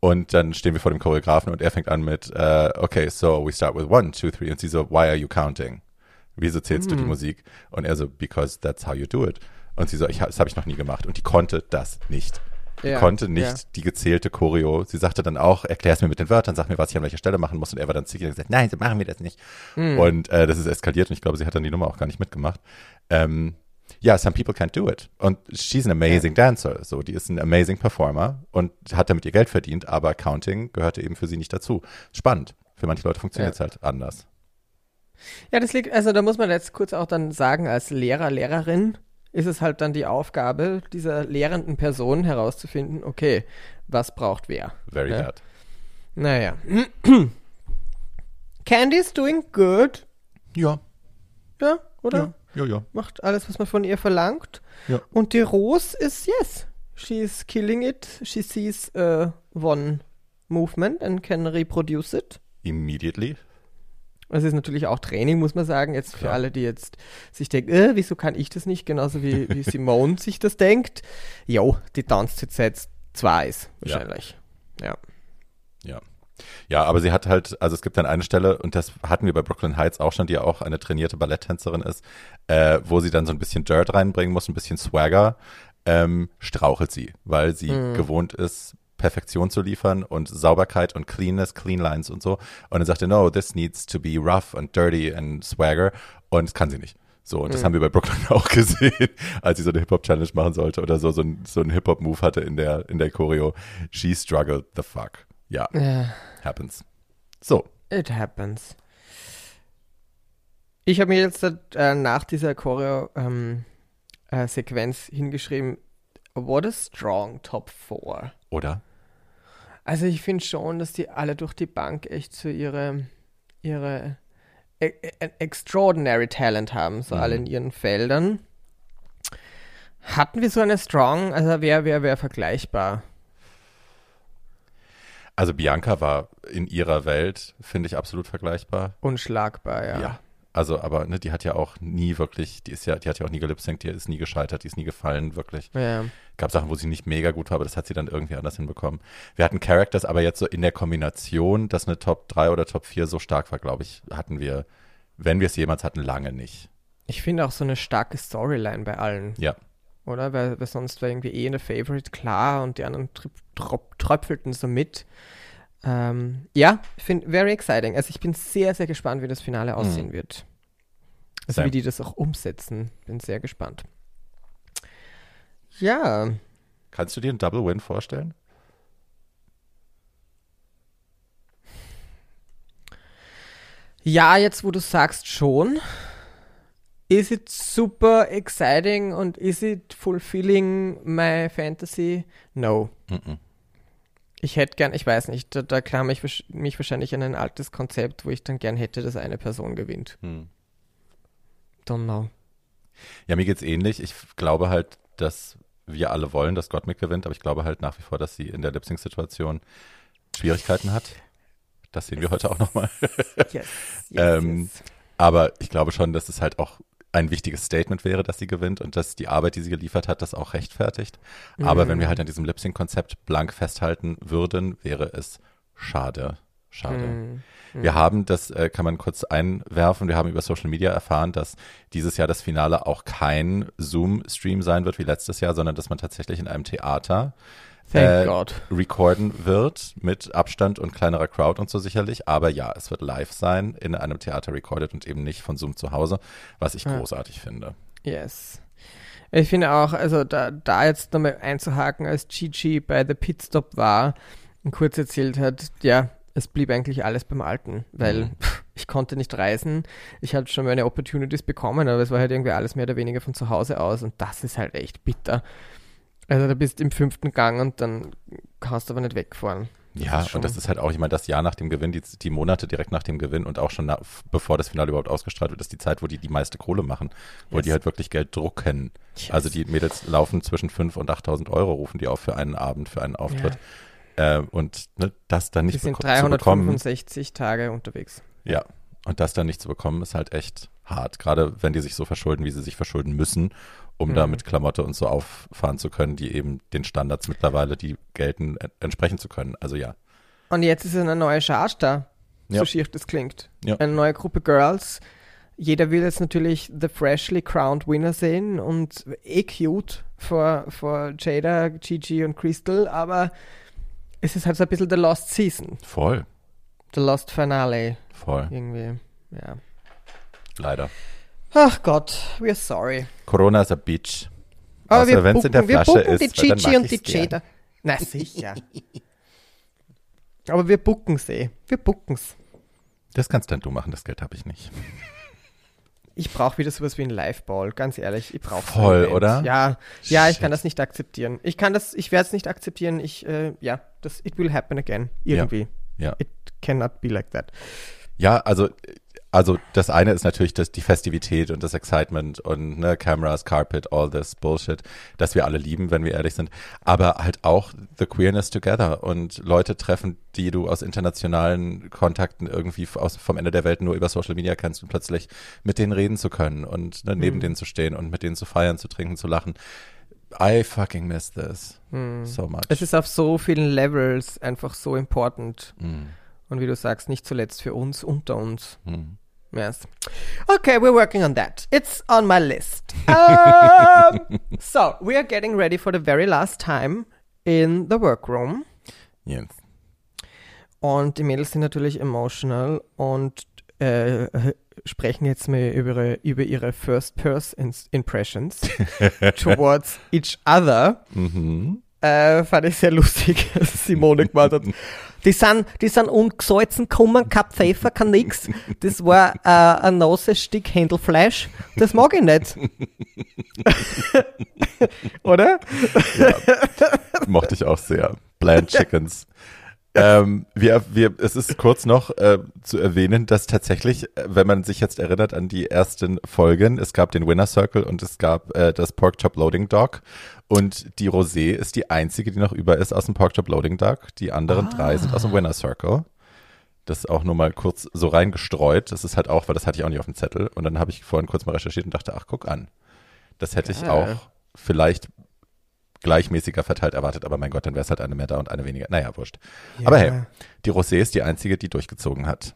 Und dann stehen wir vor dem Choreografen und er fängt an mit, äh, okay, so we start with one, two, three. Und sie so, why are you counting? Wieso zählst du die Hm. Musik? Und er so, because that's how you do it. Und sie so, ich, das habe ich noch nie gemacht. Und die konnte das nicht. Die Ja, konnte nicht ja. die gezählte Choreo. Sie sagte dann auch, erklär es mir mit den Wörtern, sag mir, was ich an welcher Stelle machen muss. Und er war dann zickig und gesagt, nein, so machen wir das nicht. Hm. Und äh, das ist eskaliert und ich glaube, sie hat dann die Nummer auch gar nicht mitgemacht. Ähm, ja, some people can't do it. Und she's an amazing dancer. So, die ist ein amazing Performer und hat damit ihr Geld verdient, aber Counting gehörte eben für sie nicht dazu. Spannend. Für manche Leute funktioniert es halt anders. Ja, das liegt, also da muss man jetzt kurz auch dann sagen, als Lehrer, Lehrerin ist es halt dann die Aufgabe dieser lehrenden Person herauszufinden, okay, was braucht wer. Very Ja. bad. Naja. [CLEARS THROAT] Candy's doing good. Ja. Ja, oder? Ja, ja. Macht alles, was man von ihr verlangt. Ja. Und die Rose ist, yes, she's killing it. She sees uh, one movement and can reproduce it. Immediately. Das ist natürlich auch Training, muss man sagen. Jetzt für Klar. alle, die jetzt sich denken, äh, wieso kann ich das nicht? Genauso wie, wie [LAUGHS] Simone sich das denkt. Jo, die tanzt jetzt seit zwei ist wahrscheinlich. Ja. Ja. Ja, aber sie hat halt, also es gibt dann eine Stelle, und das hatten wir bei Brooklyn Heights auch schon, die ja auch eine trainierte Balletttänzerin ist, äh, wo sie dann so ein bisschen Dirt reinbringen muss, ein bisschen Swagger, ähm, strauchelt sie, weil sie Mhm. gewohnt ist, Perfektion zu liefern und Sauberkeit und Cleanness, Clean Lines und so. Und dann sagt er, no, this needs to be rough and dirty and swagger. Und das kann sie nicht. So, und das Mhm. haben wir bei Brooklyn [LAUGHS] auch gesehen, als sie so eine Hip-Hop-Challenge machen sollte oder so, so ein, so ein Hip-Hop-Move hatte in der, in der Choreo. She struggled the fuck. Ja, Ja. Happens. So, It happens. Ich habe mir jetzt äh, nach dieser Choreo-Sequenz hingeschrieben, what a strong Top 4. oder? Also ich finde schon, dass die alle durch die Bank echt so ihre, ihre e e extraordinary Talent haben, so Mhm. alle in ihren Feldern. Hatten wir so eine strong, also wer, wer, wer vergleichbar? Also Bianca war in ihrer Welt, finde ich, absolut vergleichbar. Unschlagbar, ja. Ja. Also, aber ne, die hat ja auch nie wirklich, die ist ja, die hat ja auch nie gelipsingt, die ist nie gescheitert, die ist nie gefallen, wirklich. ja. Gab Sachen, wo sie nicht mega gut war, aber das hat sie dann irgendwie anders hinbekommen. Wir hatten Characters, aber jetzt so in der Kombination, dass eine Top 3 oder Top 4 so stark war, glaube ich, hatten wir, wenn wir es jemals hatten, lange nicht. Ich finde auch so eine starke Storyline bei allen. Ja. Oder? Weil, weil sonst war irgendwie eh eine Favorite klar und die anderen tröpfelten so mit. Ähm, ja, ich finde very exciting. Also ich bin sehr, sehr gespannt, wie das Finale aussehen wird. Also Same. wie die das auch umsetzen. Bin sehr gespannt. Ja, Kannst du dir einen Double Win vorstellen? ja, jetzt wo du sagst schon. Is it super exciting und is it fulfilling my fantasy? No. Mhm. Ich hätte gern, ich weiß nicht, da, da klammer ich mich wahrscheinlich an ein altes Konzept, wo ich dann gern hätte, dass eine Person gewinnt. Hm. Don't know. Ja, mir geht's ähnlich. Ich glaube halt, dass wir alle wollen, dass Gott mitgewinnt, aber ich glaube halt nach wie vor, dass sie in der Lip-Sync-Situation Schwierigkeiten hat. Das sehen wir heute auch nochmal. Yes, [LAUGHS] Ähm, Aber ich glaube schon, dass es halt auch ein wichtiges Statement wäre, dass sie gewinnt und dass die Arbeit, die sie geliefert hat, das auch rechtfertigt. Aber Mhm. wenn wir halt an diesem Lip-Sync-Konzept blank festhalten würden, wäre es schade. Schade. Mm, Wir haben, das äh, kann man kurz einwerfen, wir haben über Social Media erfahren, dass dieses Jahr das Finale auch kein Zoom-Stream sein wird wie letztes Jahr, sondern dass man tatsächlich in einem Theater Thank äh, God. recorden wird mit Abstand und kleinerer Crowd und so sicherlich. Aber ja, es wird live sein, in einem Theater recorded und eben nicht von Zoom zu Hause, was ich Ja. großartig finde. Yes. Ich finde auch, also da, da jetzt nochmal einzuhaken, als Gigi bei The Pit Stop war und kurz erzählt hat, ja, es blieb eigentlich alles beim Alten, weil Mhm. pff, [LAUGHS] ich konnte nicht reisen. Ich hatte schon meine Opportunities bekommen, aber es war halt irgendwie alles mehr oder weniger von zu Hause aus und das ist halt echt bitter. Also du bist im fünften Gang und dann kannst du aber nicht wegfahren. Ja, ist schon- und das ist halt auch, ich meine, das Jahr nach dem Gewinn, die, die Monate direkt nach dem Gewinn und auch schon nach, bevor das Finale überhaupt ausgestrahlt wird, ist die Zeit, wo die die meiste Kohle machen, wo Yes. die halt wirklich Geld drucken. Yes. Also die Mädels laufen zwischen 5.000 und 8.000 Euro, rufen die auf für einen Abend, für einen Auftritt. Äh, und ne, das dann Die nicht sind zu bekommen, 365 Tage unterwegs. ja, und das dann nicht zu bekommen, ist halt echt hart. Gerade wenn die sich so verschulden, wie sie sich verschulden müssen, um da Mhm. mit Klamotte und so auffahren zu können, die eben den Standards mittlerweile, die gelten, en- entsprechen zu können. Also ja. Und jetzt ist eine neue Charge da, Ja. so schier das klingt. Ja. Eine neue Gruppe Girls. Jeder will jetzt natürlich The Freshly Crowned Winner sehen und eh cute vor, vor Jada, Gigi und Crystal, aber es ist halt so ein bisschen The Lost Season, Voll, The Lost Finale voll. irgendwie. Ja. Leider. Ach Gott, we're sorry. Corona ist a bitch. Aber Außer wir wenn's in der wir Flasche bucken ist, die mag und die. Jada. Na [LAUGHS] sicher. aber wir bucken sie. Wir bucken's. Das kannst dann du machen, das Geld habe ich nicht. Ich brauche wieder sowas wie ein Live-Ball, ganz ehrlich. Ich brauche Voll, oder? Ja, ja, ich Shit. kann das nicht akzeptieren. Ich kann das, ich werde es nicht akzeptieren. Ich, äh, ja, das, it will happen again. Irgendwie. Ja. It cannot be like that. Ja, also, also das eine ist natürlich das, die Festivität und das Excitement und ne, Cameras, Carpet, all this Bullshit, das wir alle lieben, wenn wir ehrlich sind. Aber halt auch the queerness together und Leute treffen, die du aus internationalen Kontakten irgendwie aus, vom Ende der Welt nur über Social Media kennst und plötzlich mit denen reden zu können und ne, neben Mhm. denen zu stehen und mit denen zu feiern, zu trinken, zu lachen. I fucking miss this so much. Es ist auf so vielen Levels einfach so important. Mm, Und wie du sagst, nicht zuletzt für uns, unter uns. mm. Yes. Okay, we're working on that. It's on my list. Um, [LAUGHS] so, we are getting ready for the very last time in the workroom. Yes. Und die Mädels sind natürlich emotional und äh, sprechen jetzt mal über ihre, über ihre First-Person-Impressions [LAUGHS] towards each other. Mhm. Äh, fand ich sehr lustig, [LAUGHS] was Simone gemacht hat. Die sind, die sind ungesalzen gekommen, kein Pfeffer, kein nix. Das war äh, ein nasses Stück Händelfleisch. Das mag ich nicht. [LAUGHS] Oder? Mochte ich auch sehr. Bland Chickens. Ähm, wir, wir, es ist kurz noch äh, zu erwähnen, dass tatsächlich, äh, wenn man sich jetzt erinnert an die ersten Folgen, es gab den Winner Circle und es gab äh, das Pork Chop Loading Dog und die Rosé ist die einzige, die noch über ist aus dem Pork Chop Loading Dog. Die anderen drei sind aus dem Winner Circle. Das auch nur mal kurz so reingestreut. Das ist halt auch, weil das hatte ich auch nicht auf dem Zettel. Und dann habe ich vorhin kurz mal recherchiert und dachte, ach, guck an. Das hätte ich Geil. auch vielleicht gleichmäßiger verteilt erwartet, aber mein Gott, dann wäre es halt eine mehr da und eine weniger. Naja, wurscht. Aber hey, die Rosé ist die einzige, die durchgezogen hat.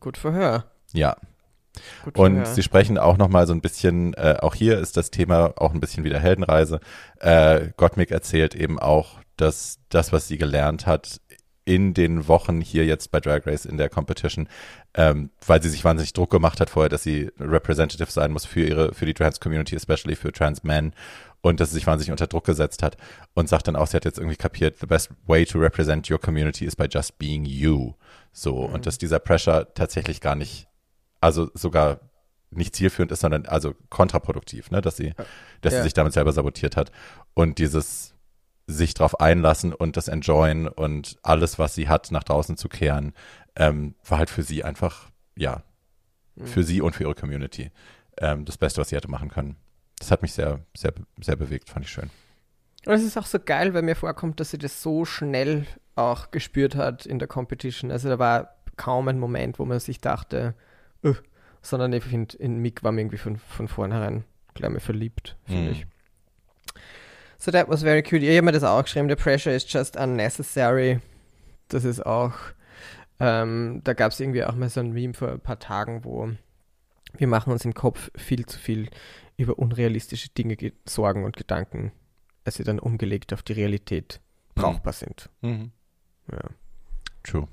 Gut Verhör. Ja. Gut Und Verhör. sie sprechen auch noch mal so ein bisschen, äh, auch hier ist das Thema auch ein bisschen wieder Heldenreise. Äh, Gottmik erzählt eben auch, dass das, was sie gelernt hat in den Wochen hier jetzt bei Drag Race in der Competition, ähm, weil sie sich wahnsinnig Druck gemacht hat vorher, dass sie Representative sein muss für ihre, für die Trans Community, especially für Trans Men und dass sie sich wahnsinnig unter Druck gesetzt hat und sagt dann auch, sie hat jetzt irgendwie kapiert, the best way to represent your community is by just being you. So, und dass dieser Pressure tatsächlich gar nicht, also sogar nicht zielführend ist, sondern also kontraproduktiv, ne, dass sie, dass Ja. sie sich damit selber sabotiert hat und dieses sich drauf einlassen und das enjoyen und alles, was sie hat, nach draußen zu kehren, ähm, war halt für sie einfach, ja, für sie und für ihre Community ähm, das Beste, was sie hätte machen können. Das hat mich sehr, sehr, sehr bewegt, fand ich schön. Und es ist auch so geil, weil mir vorkommt, dass sie das so schnell auch gespürt hat in der Competition. Also da war kaum ein Moment, wo man sich dachte, "Ugh", sondern ich finde, in Mick war man irgendwie von, von vornherein gleich mal verliebt, finde Mhm. ich. So that was very cute. Ich habe mir das auch geschrieben, the pressure is just unnecessary. Das ist auch, ähm, da gab es irgendwie auch mal so ein Meme vor ein paar Tagen, wo wir machen uns im Kopf viel zu viel über unrealistische Dinge ge- Sorgen und Gedanken, als sie dann umgelegt auf die Realität brauchbar sind. Ja. True.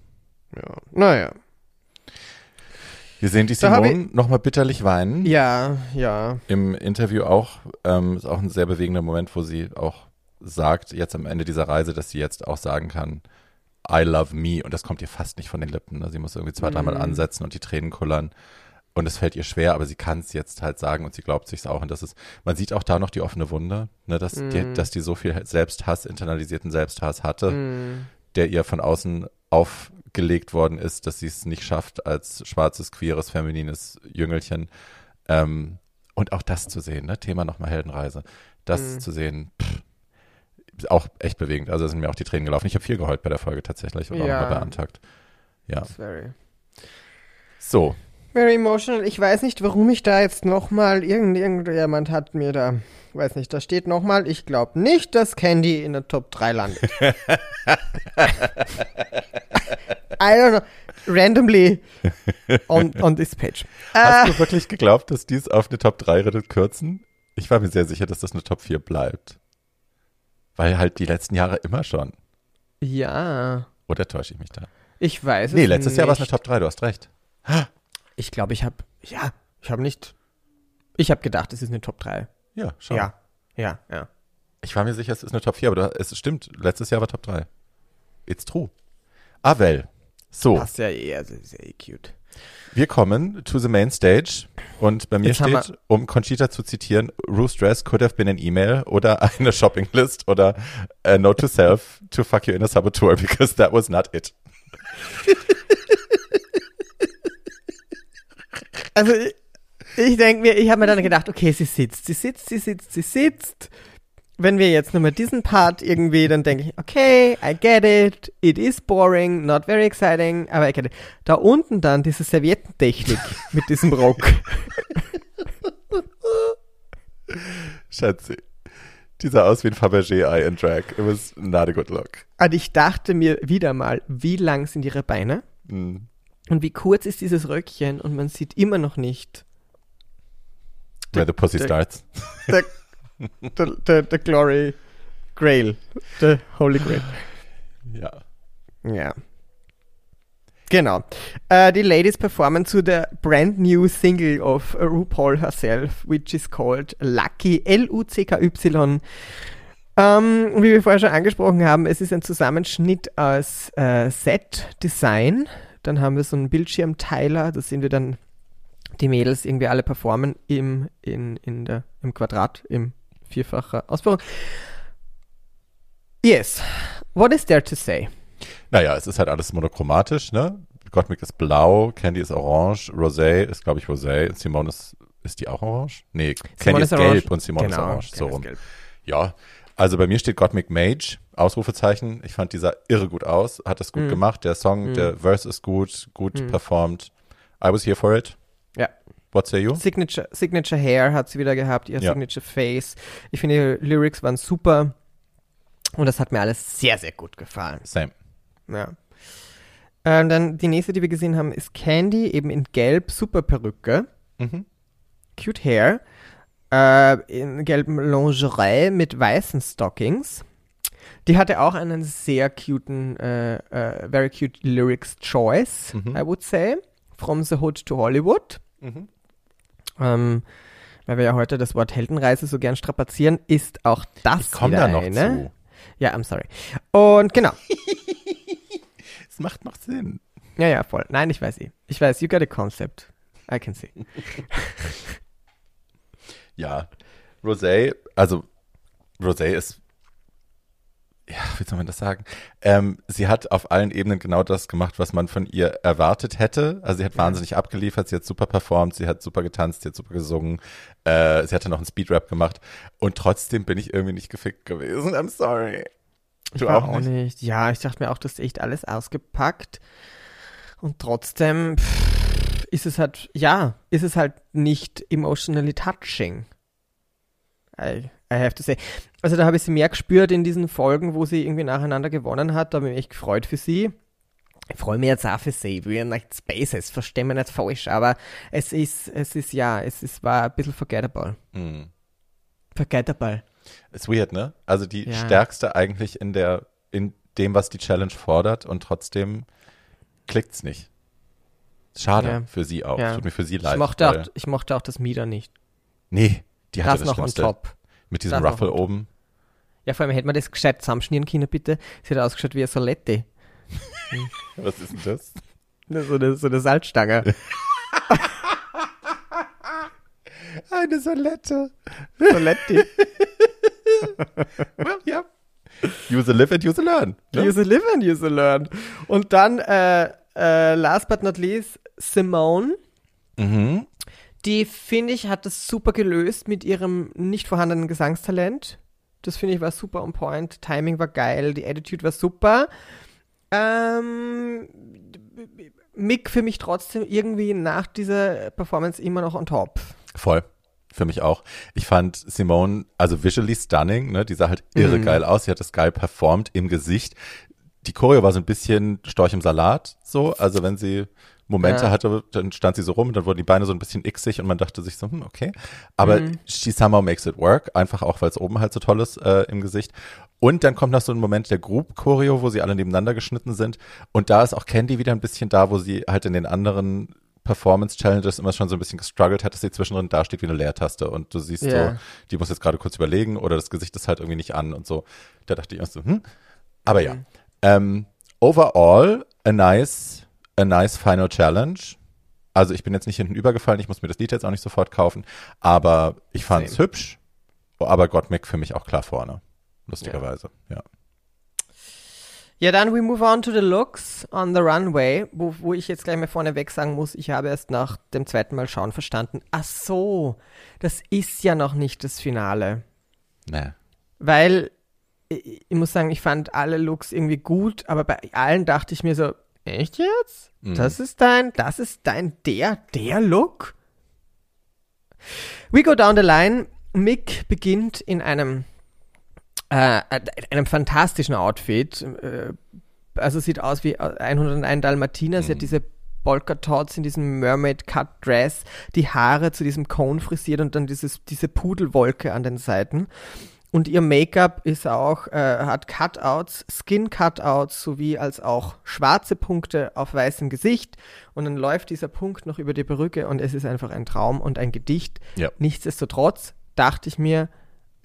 ja. Naja. Wir sehen die Simone nochmal bitterlich weinen. Ja, ja. Im Interview auch, ähm, ist auch ein sehr bewegender Moment, wo sie auch sagt, jetzt am Ende dieser Reise, dass sie jetzt auch sagen kann, I love me. Und das kommt ihr fast nicht von den Lippen. Ne? Sie muss irgendwie zwei, dreimal Mhm. ansetzen und die Tränen kullern. Und es fällt ihr schwer, aber sie kann es jetzt halt sagen und sie glaubt sich's auch. Und das ist, man sieht auch da noch die offene Wunde, ne, dass, die, Mhm. dass die so viel Selbsthass, internalisierten Selbsthass hatte, Mm, der ihr von außen aufgelegt worden ist, dass sie es nicht schafft als schwarzes, queeres, feminines Jüngelchen. Ähm, und auch das zu sehen, ne? Thema nochmal Heldenreise. Das Mhm. zu sehen, pff, ist auch echt bewegend. Also sind mir auch die Tränen gelaufen. Ich habe viel geheult bei der Folge tatsächlich und auch Ja. nochmal bei Antakt. Ja. very, So, very emotional. Ich weiß nicht, warum ich da jetzt nochmal, irgend, irgendjemand hat mir da, weiß nicht, da steht nochmal, ich glaube nicht, dass Candy in der Top 3 landet. [LAUGHS] I don't know. Randomly on, on this page. hast Äh, du wirklich geglaubt, dass die es auf eine Top 3 rettet kürzen? Ich war mir sehr sicher, dass das eine Top 4 bleibt. Weil halt die letzten Jahre immer schon. ja, Oder täusche ich mich da? ich weiß Nee, es letztes Jahr war es eine nicht. Top 3, du hast recht. Ich glaube, ich habe, ja, ich habe nicht, ich habe gedacht, es ist eine Top 3. Ja, schau. Ja, ja, ja. Ich war mir sicher, es ist eine Top 4, aber es stimmt, letztes Jahr war Top 3. It's true. Avel. So, Passt ja also ist ja eh cute. wir kommen to the main stage und bei mir Jetzt steht, um Conchita zu zitieren, Ruth's dress could have been an email oder [LAUGHS] eine Shopping list oder a note to self to fuck you in a saboteur [LAUGHS] because that was not it. [LAUGHS] Also ich, ich denke mir, ich habe mir dann gedacht, okay, sie sitzt, sie sitzt, sie sitzt, sie sitzt. Wenn wir jetzt nochmal diesen Part irgendwie, dann denke ich, okay, I get it, it is boring, not very exciting, aber I get it. Da unten dann diese Serviettentechnik [LAUGHS] mit diesem Rock. Schatzi. Die sah aus wie ein Fabergé-Ei in Drag. It was not a good look. Und ich dachte mir wieder mal, wie lang sind ihre Beine Mm. Und wie kurz ist dieses Röckchen und man sieht immer noch nicht Where the pussy der- starts. the, the, the, the glory grail, the holy grail. Ja. Ja. Genau. Äh, die Ladies performen zu der brand new single of RuPaul herself, which is called Lucky, L-U-C-K-Y. Ähm, wie wir vorher schon angesprochen haben, es ist ein Zusammenschnitt aus äh, Set-Design. Dann haben wir so einen Bildschirmteiler, da sehen wir dann die Mädels irgendwie alle performen im, in, in der, im Quadrat, im vierfacher Ausführung. Yes. What is there to say? Naja, es ist halt alles monochromatisch, ne? Gottmik ist blau, Candy ist orange, Rosé ist, glaube ich, Rosé, Simone ist, ist die auch orange? Nee, Candy ist, ist gelb und Simone genau, ist orange, so rum. Ja, also bei mir steht Gottmik Mage, Ausrufezeichen. Ich fand dieser irre gut aus, hat das gut mm. gemacht. Der Song, mm. der Verse ist gut, gut mm. performt. I was here for it. Ja. What say you? Signature, Signature Hair hat sie wieder gehabt, ihr ja. Signature Face. Ich finde, ihre Lyrics waren super. Und das hat mir alles sehr, sehr gut gefallen. Same. Ja. Ähm, dann die nächste, die wir gesehen haben, ist Candy, eben in Gelb, super Perücke. Mhm. Cute Hair. Äh, in gelbem Lingerie mit weißen Stockings. Die hatte auch einen sehr cuten, äh, äh, very cute Lyrics Choice, mhm. I would say. From the Hood to Hollywood. Mhm. Ähm, weil wir ja heute das Wort Heldenreise so gern strapazieren, ist auch das ich komm da noch eine. zu. Ja, I'm sorry. Und genau. [LAUGHS] Es macht noch Sinn. Ja, ja, voll. Nein, ich weiß eh. Ich weiß, you got a concept. I can see. [LAUGHS] ja, Rosé, also Rosé ist ja, wie soll man das sagen? Ähm, sie hat auf allen Ebenen genau das gemacht, was man von ihr erwartet hätte. Also sie hat wahnsinnig abgeliefert, sie hat super performt, sie hat super getanzt, sie hat super gesungen, äh, sie hatte noch einen Speedrap gemacht und trotzdem bin ich irgendwie nicht gefickt gewesen. I'm sorry. Du ich auch, auch nicht? nicht? Ja, ich dachte mir auch, das ist echt alles ausgepackt und trotzdem pff, ist es halt, ja, ist es halt nicht emotionally touching. I, I have to say. Also da habe ich sie mehr gespürt in diesen Folgen, wo sie irgendwie nacheinander gewonnen hat. Da habe ich mich echt gefreut für sie. Ich freue mich jetzt auch für sie. Ich will ja nicht Spaces, verstehe mich nicht falsch, aber es ist, es ist, ja, es ist, war ein bisschen forgettable. Mm. Forgettable. Ist weird, ne? Also die ja. stärkste eigentlich in der, in dem, was die Challenge fordert und trotzdem klickt's nicht. Schade ja. für sie auch. Ja. Tut mir für sie leid. Ich mochte, auch, ich mochte auch das Mieder nicht. Nee, die hatte das, das noch on top. Mit diesem das Ruffle oben. Ja, vor allem hätte man das gescheit zusammenschnieren können, bitte. Sie hat ausgeschaut wie eine Solette. [LAUGHS] Was ist denn das? So eine, so eine Salzstange. [LAUGHS] eine Solette. Solette. [LAUGHS] well, ja. Use a live and use a learn. Ne? Use a live and use a learn. Und dann, äh, äh, last but not least, Simone. Mhm. Die, finde ich, hat das super gelöst mit ihrem nicht vorhandenen Gesangstalent. Das finde ich war super on point. Timing war geil, die Attitude war super. Ähm, Mick für mich trotzdem irgendwie nach dieser Performance immer noch on top. Voll. Für mich auch. Ich fand Simone, also visually stunning, ne? Die sah halt irre mhm. geil aus. Sie hat das geil performt im Gesicht. Die Choreo war so ein bisschen Storch im Salat, so. Also wenn sie Momente ja. hatte, dann stand sie so rum und dann wurden die Beine so ein bisschen xig und man dachte sich so, hm, okay. Aber mhm. she somehow makes it work, einfach auch, weil es oben halt so toll ist äh, im Gesicht. Und dann kommt noch so ein Moment der Group Choreo, wo sie alle nebeneinander geschnitten sind. Und da ist auch Candy wieder ein bisschen da, wo sie halt in den anderen Performance Challenges immer schon so ein bisschen gestruggelt hat, dass sie zwischendrin da steht wie eine Leertaste und du siehst yeah. so, die muss jetzt gerade kurz überlegen oder das Gesicht ist halt irgendwie nicht an und so. Da dachte ich erst so, hm. Aber mhm. ja. Ähm, overall, a nice a nice final challenge. Also ich bin jetzt nicht hinten übergefallen, ich muss mir das Lied jetzt auch nicht sofort kaufen, aber ich fand es hübsch. Aber Gottmik für mich auch klar vorne, lustigerweise, ja. ja. Ja, dann we move on to the looks on the runway, wo, wo ich jetzt gleich mal vorneweg sagen muss, ich habe erst nach dem zweiten Mal schauen verstanden. Ach so, das ist ja noch nicht das Finale. Nee. Weil ich, ich muss sagen, ich fand alle Looks irgendwie gut, aber bei allen dachte ich mir so, Echt jetzt? Mhm. Das ist dein, das ist dein, der, der Look? We go down the line. Mick beginnt in einem, äh, einem fantastischen Outfit. Äh, also sieht aus wie 101 Dalmatiner. Mhm. Sie hat mhm. diese Polka Tots in diesem Mermaid Cut Dress, die Haare zu diesem Cone frisiert und dann dieses, diese Pudelwolke an den Seiten. Und ihr Make-up ist auch, äh, hat Cutouts, Skin-Cutouts sowie als auch schwarze Punkte auf weißem Gesicht. Und dann läuft dieser Punkt noch über die Perücke und es ist einfach ein Traum und ein Gedicht. Ja. Nichtsdestotrotz dachte ich mir,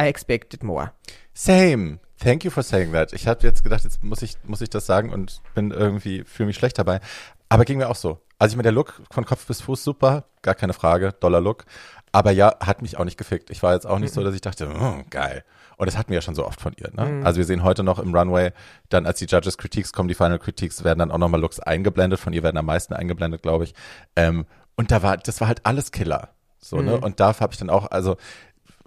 I expected more. Same. Thank you for saying that. Ich habe jetzt gedacht, jetzt muss ich, muss ich das sagen und bin irgendwie, fühle mich schlecht dabei. Aber ging mir auch so. Also ich meine, der Look von Kopf bis Fuß super, gar keine Frage, doller Look. Aber ja, hat mich auch nicht gefickt. Ich war jetzt auch nicht so, dass ich dachte, oh, geil. Und das hatten wir ja schon so oft von ihr. Ne? Also wir sehen heute noch im Runway, dann als die Judges Critiques kommen, die Final Critiques, werden dann auch nochmal Looks eingeblendet. Von ihr werden am meisten eingeblendet, glaube ich. Ähm, und da war, das war halt alles Killer. So, ne? Und da habe ich dann auch, also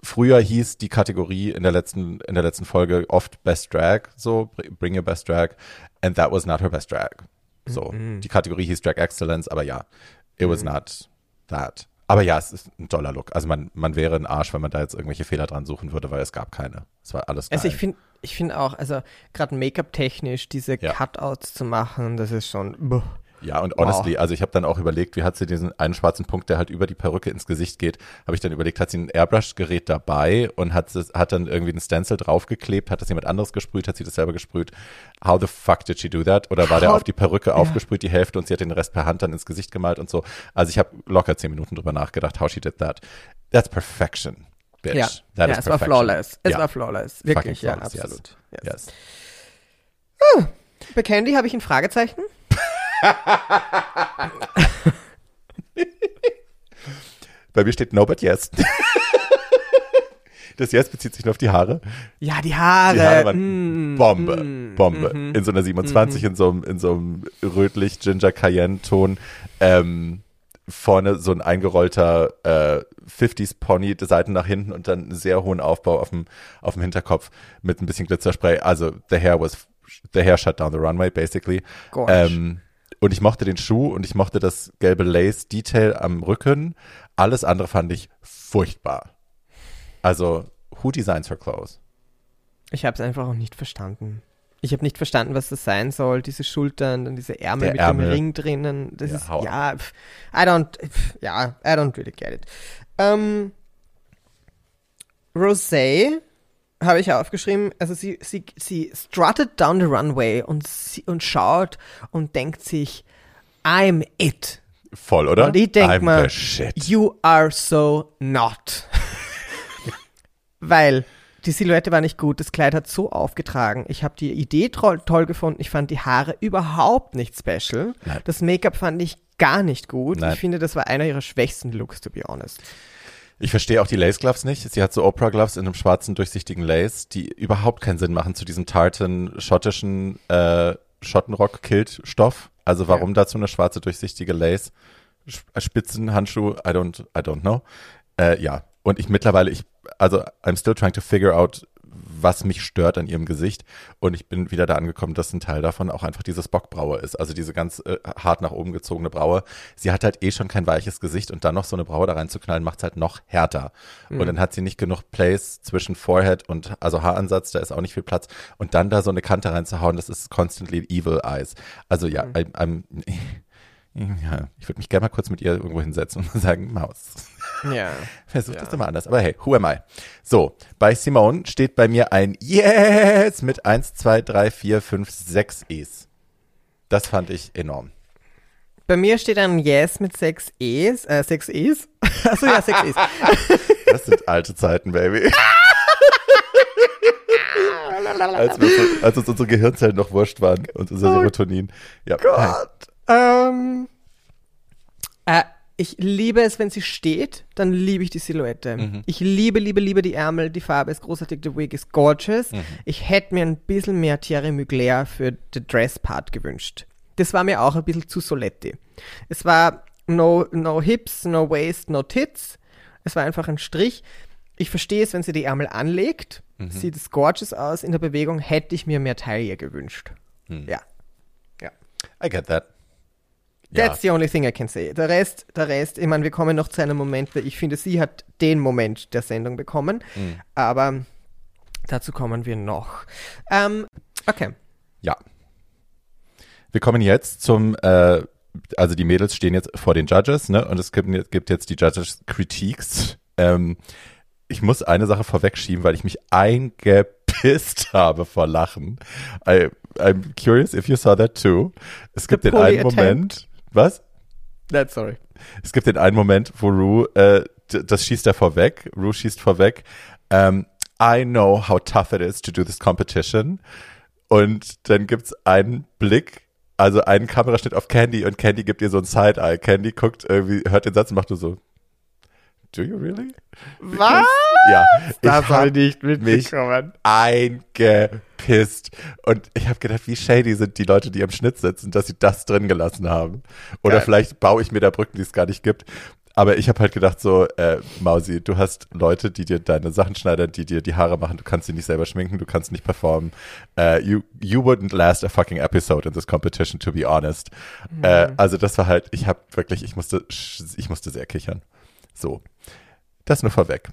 früher hieß die Kategorie in der letzten, in der letzten Folge oft Best Drag, so, bring your best drag. And that was not her best drag. So, die Kategorie hieß Drag Excellence, aber ja, it was not that. Aber ja, es ist ein toller Look. Also man, man wäre ein Arsch, wenn man da jetzt irgendwelche Fehler dran suchen würde, weil es gab keine. Es war alles geil. Also ich finde ich finde auch, also gerade Make-up-technisch diese Ja. Cutouts zu machen, das ist schon. Buh. Ja, und honestly, also ich habe dann auch überlegt, wie hat sie diesen einen schwarzen Punkt, der halt über die Perücke ins Gesicht geht, habe ich dann überlegt, hat sie ein Airbrush-Gerät dabei und hat, hat dann irgendwie ein Stencil draufgeklebt, hat das jemand anderes gesprüht, hat sie das selber gesprüht? How the fuck did she do that? Oder war der How- auf die Perücke aufgesprüht, die Hälfte, und sie hat den Rest per Hand dann ins Gesicht gemalt und so. Also ich habe locker zehn Minuten drüber nachgedacht, how she did that. That's perfection, bitch. Ja, That ja is es war flawless. Es Ja. war flawless. Fucking Wirklich, ja, flawless, absolut. Yes. Yes. Bei Candy habe ich ein Fragezeichen. [LAUGHS] Bei mir steht no but yes. Das Yes bezieht sich nur auf die Haare. Ja, die Haare. Die Haare waren mm, Bombe, mm, Bombe. mhm. In so einer 27, in so einem, in so einem rötlich Ginger Cayenne Ton. Ähm, vorne so ein eingerollter äh, 50s Pony, die Seiten nach hinten und dann einen sehr hohen Aufbau auf dem, auf dem Hinterkopf mit ein bisschen Glitzerspray. Also the hair was, the hair shut down the runway basically. Gorge. Ähm, und ich mochte den Schuh und ich mochte das gelbe Lace-Detail am Rücken. Alles andere fand ich furchtbar. Also, who designs her clothes? Ich habe es einfach auch nicht verstanden. Ich habe nicht verstanden, was das sein soll. Diese Schultern, dann diese Ärmel Der mit Ärmel. dem Ring drinnen. Das Ja, ist, hau ja, pf, I don't, pf, ja, I don't really get it. Ähm, Rosé habe ich aufgeschrieben, also sie, sie, sie strutted down the runway und, sie, und schaut und denkt sich, I'm it. Voll, oder? Und ich denk I'm mal. You are so not. [LAUGHS] Weil die Silhouette war nicht gut, das Kleid hat so aufgetragen. Ich habe die Idee toll, toll gefunden. Ich fand die Haare überhaupt nicht special. Nein. Das Make-up fand ich gar nicht gut. Nein. Ich finde, das war einer ihrer schwächsten Looks, to be honest. Ich verstehe auch die Lace Gloves nicht. Sie hat so Oprah Gloves in einem schwarzen, durchsichtigen Lace, die überhaupt keinen Sinn machen zu diesem tarten, schottischen äh, Schottenrock-Kilt-Stoff. Also warum dazu eine schwarze, durchsichtige Lace? Äh, Spitzenhandschuh, I don't, I don't know. Äh, ja, und ich mittlerweile, ich, also I'm still trying to figure out, was mich stört an ihrem Gesicht. Und ich bin wieder da angekommen, dass ein Teil davon auch einfach dieses Bockbraue ist. Also diese ganz äh, hart nach oben gezogene Braue. Sie hat halt eh schon kein weiches Gesicht und dann noch so eine Braue da reinzuknallen, macht es halt noch härter. Und dann hat sie nicht genug Place zwischen Forehead und, also Haaransatz, da ist auch nicht viel Platz. Und dann da so eine Kante reinzuhauen, das ist constantly evil eyes. Also ja, I'm, I'm, ja ich würde mich gerne mal kurz mit ihr irgendwo hinsetzen und [LAUGHS] sagen, Maus. Ja. Versuch Ja. das doch mal anders. Aber hey, who am I? So, bei Simone steht bei mir ein Yes mit 1, 2, 3, 4, 5, 6 E's. Das fand ich enorm. Bei mir steht ein Yes mit sechs E's, äh, sechs E's. [LAUGHS] Achso, ja, sechs E's. [LAUGHS] Das sind alte Zeiten, Baby. als, wir als uns unsere Gehirnzellen noch wurscht waren und unser Serotonin. Ja. Gott. Ähm, äh, ich liebe es, wenn sie steht, dann liebe ich die Silhouette. Mhm. Ich liebe, liebe, liebe die Ärmel, die Farbe ist großartig, der Wig ist gorgeous. Mhm. Ich hätte mir ein bisschen mehr Thierry Mugler für den Dress-Part gewünscht. Das war mir auch ein bisschen zu Soletti. Es war no, no Hips, no Waist, no Tits. Es war einfach ein Strich. Ich verstehe es, wenn sie die Ärmel anlegt. Mhm. Sieht es gorgeous aus. In der Bewegung hätte ich mir mehr Taille gewünscht. Mhm. Ja. Ja. I get that. Ja. That's the only thing I can say. Der Rest, der Rest, ich meine, wir kommen noch zu einem Moment, weil ich finde, sie hat den Moment der Sendung bekommen, Mhm. aber dazu kommen wir noch. Ähm, okay. Ja. Wir kommen jetzt zum, äh, also die Mädels stehen jetzt vor den Judges, ne? Und es gibt, gibt jetzt die Judges Critiques. Ähm, ich muss eine Sache vorwegschieben, weil ich mich eingepisst [LAUGHS] habe vor Lachen. I, I'm curious if you saw that too. Es gibt den einen Moment. Was? That's sorry. Es gibt den einen Moment, wo Rue, äh, das schießt er vorweg. Rue schießt vorweg. Ähm, I know how tough it is to do this competition. Und dann gibt's einen Blick, also einen Kameraschnitt auf Candy und Candy gibt ihr so ein Side-Eye. Candy guckt irgendwie, hört den Satz und macht nur so, do you really? Was? Ja, [LAUGHS] Das ich habe hab ich nicht mich mitbekommen. eingepisst. Und ich habe gedacht, wie shady sind die Leute, die im Schnitt sitzen, dass sie das drin gelassen haben. Oder Geil. vielleicht baue ich mir da Brücken, die es gar nicht gibt. Aber ich habe halt gedacht so, äh, Mausi, du hast Leute, die dir deine Sachen schneidern, die dir die Haare machen, du kannst sie nicht selber schminken, du kannst nicht performen. Äh, you, you wouldn't last a fucking episode in this competition, to be honest. Äh, also das war halt, ich habe wirklich, ich musste, ich musste sehr kichern. So, das nur vorweg.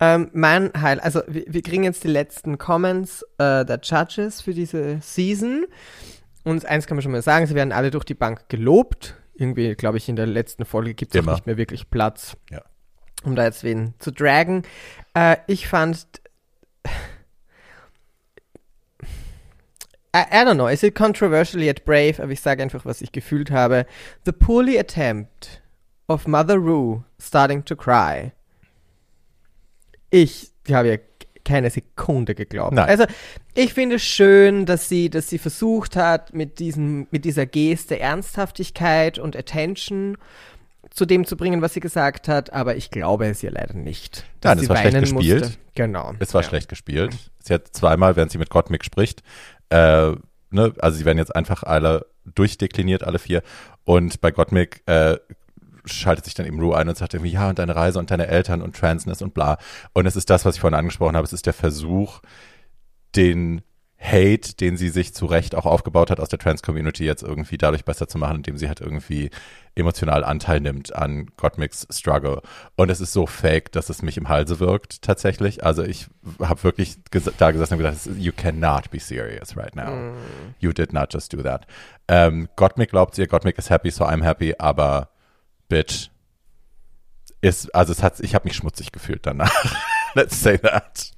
Ähm, mein Heil, also wir, wir kriegen jetzt die letzten Comments äh, der Judges für diese Season. Und eins kann man schon mal sagen, sie werden alle durch die Bank gelobt. Irgendwie, glaube ich, in der letzten Folge gibt es nicht mehr wirklich Platz, Ja. um da jetzt wen zu dragen. Äh, ich fand. I, I don't know, is it controversial yet brave? Aber ich sage einfach, was ich gefühlt habe. The poorly attempt of Mother Rue starting to cry. Ich habe ja keine Sekunde geglaubt. Nein. Also ich finde es schön, dass sie, dass sie versucht hat, mit, diesem, mit dieser Geste Ernsthaftigkeit und Attention zu dem zu bringen, was sie gesagt hat, aber ich glaube es ihr leider nicht. dass Nein, es war schlecht gespielt. Musste. Genau. Es war ja. schlecht gespielt. Sie hat zweimal, während sie mit Gottmik spricht, äh, ne, also sie werden jetzt einfach alle durchdekliniert, alle vier. Und bei Gottmik äh, schaltet sich dann eben Rue ein und sagt irgendwie, ja, und deine Reise und deine Eltern und Transness und bla. Und es ist das, was ich vorhin angesprochen habe. Es ist der Versuch, den Hate, den sie sich zu Recht auch aufgebaut hat aus der Trans-Community, jetzt irgendwie dadurch besser zu machen, indem sie halt irgendwie emotional Anteil nimmt an Gottmik's Struggle. Und es ist so fake, dass es mich im Halse wirkt, tatsächlich. Also ich habe wirklich ges da gesessen und gedacht, you cannot be serious right now. You did not just do that. Ähm, Gottmik glaubt ihr, Gottmik ist happy, so I'm happy, aber bitch, ist, also es hat, ich habe mich schmutzig gefühlt danach. [LAUGHS] Let's say that.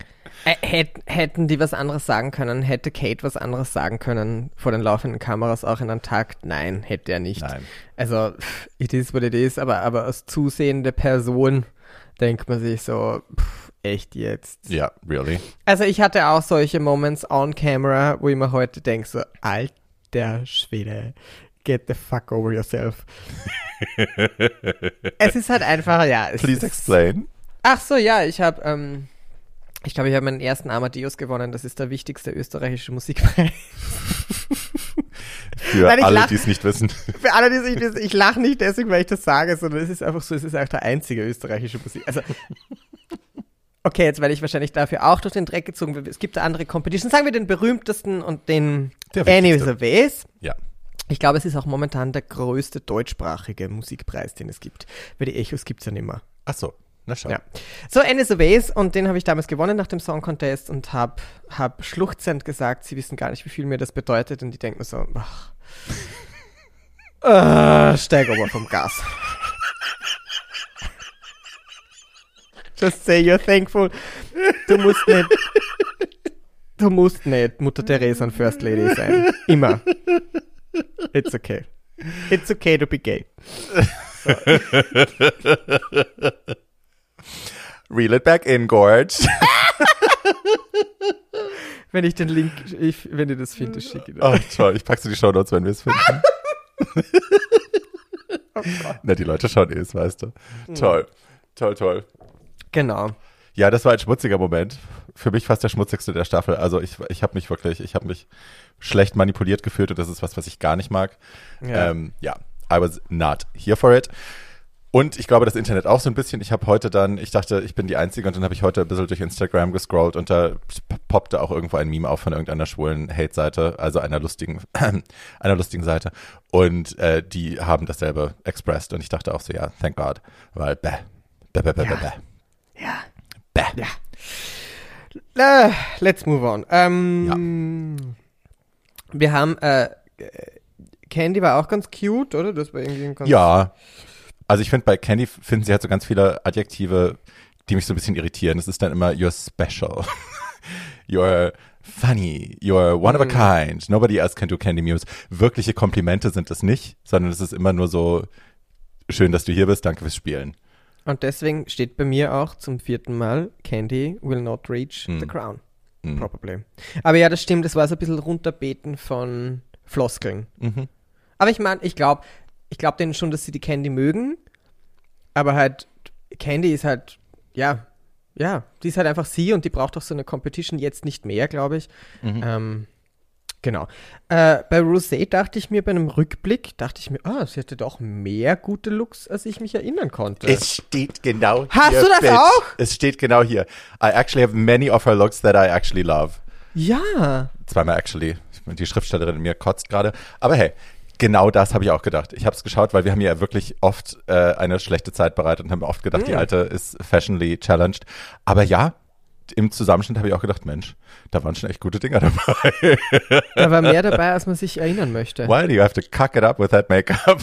Hätt, hätten die was anderes sagen können? Hätte Kate was anderes sagen können vor den laufenden Kameras auch in einem Takt? Nein, hätte er nicht. Nein. Also, pff, it is what it is, aber, aber als zusehende Person denkt man sich so, pff, echt jetzt. Ja, really. Also ich hatte auch solche Moments on camera, wo ich mir heute denke, so, alter Schwede, get the fuck over yourself. [LAUGHS] es ist halt einfach, ja. Es Please explain. Ach so, ja, ich habe, ähm, ich glaube, ich habe meinen ersten Amadeus gewonnen. Das ist der wichtigste österreichische Musikpreis. [LAUGHS] Für Nein, alle, die es nicht wissen. [LAUGHS] Für alle, die sich das, ich lache nicht deswegen, weil ich das sage, sondern es ist einfach so, es ist auch der einzige österreichische Musik. Also, okay, jetzt werde ich wahrscheinlich dafür auch durch den Dreck gezogen. Es gibt da andere Competitions. Sagen wir den berühmtesten und den Anyways. Ja. Ich glaube, es ist auch momentan der größte deutschsprachige Musikpreis, den es gibt. Weil die Echos gibt es ja nicht mehr. Ach so. Na schau. Ja. So, Ways und den habe ich damals gewonnen nach dem Song Contest und habe hab schluchzend gesagt, sie wissen gar nicht, wie viel mir das bedeutet und die denken so, ach, [LAUGHS] äh, steig aber vom Gas. Just say you're thankful. Du musst nicht, du musst nicht Mutter Teresa und First Lady sein. Immer. It's okay. It's okay to be gay. [LAUGHS] Reel it back in, Gorge. [LAUGHS] Wenn ich den Link, ich, wenn ihr das findet, schicke ich Oh, toll. Ich pack's in die Show Notes, wenn wir es finden. [LAUGHS] Na, die Leute schauen eh, das weißt du. Toll. Toll, toll. Genau. Ja, das war ein schmutziger Moment. Für mich fast der schmutzigste der Staffel. Also ich, ich habe mich wirklich, ich habe mich schlecht manipuliert gefühlt und das ist was, was ich gar nicht mag. Ja. Ähm, ja, I was not here for it. Und ich glaube, das Internet auch so ein bisschen. Ich habe heute dann, ich dachte, ich bin die Einzige und dann habe ich heute ein bisschen durch Instagram gescrollt und da poppte auch irgendwo ein Meme auf von irgendeiner schwulen Hate-Seite, also einer lustigen, [CLEARS THROAT] einer lustigen Seite. Und äh, die haben dasselbe expressed und ich dachte auch so, ja, thank God, weil bäh, bäh, bäh, bäh, Ja. bäh, bäh. Ja. Ja. Äh, let's move on. Ähm, Wir haben, äh, Candy war auch ganz cute, oder? Das war irgendwie ein ganz Ja, Also ich finde, bei Candy finden sie halt so ganz viele Adjektive, die mich so ein bisschen irritieren. Es ist dann immer, you're special. [LAUGHS] you're funny. You're one of a kind. Nobody else can do Candy Muse. Wirkliche Komplimente sind es nicht, sondern es ist immer nur so, schön, dass du hier bist, danke fürs Spielen. Und deswegen steht bei mir auch zum vierten Mal, Candy will not reach Hm. the crown. Mhm. Probably. Aber ja, das stimmt, das war so ein bisschen runterbeten von Floskeln. Mhm. Aber ich meine, ich glaube, ich glaube denen schon, dass sie die Candy mögen. Aber halt, Candy ist halt, ja, ja, die ist halt einfach sie und die braucht auch so eine Competition jetzt nicht mehr, glaube ich. Mhm. Ähm, genau. Äh, bei Rosé dachte ich mir bei einem Rückblick, dachte ich mir, ah, sie hatte doch mehr gute Looks, als ich mich erinnern konnte. Es steht genau Hast hier. du das Bitch. auch? Es steht genau hier. I actually have many of her looks that I actually love. ja. Zweimal actually. Die Schriftstellerin in mir kotzt gerade. Aber hey, genau das habe ich auch gedacht. Ich habe es geschaut, weil wir haben ja wirklich oft äh, eine schlechte Zeit bereitet und haben oft gedacht, die Mm. alte ist fashionly challenged. Aber ja, im Zusammenschnitt habe ich auch gedacht, Mensch, da waren schon echt gute Dinger dabei. Da war mehr dabei, als man sich erinnern möchte. Why do you have to cuck it up with that makeup?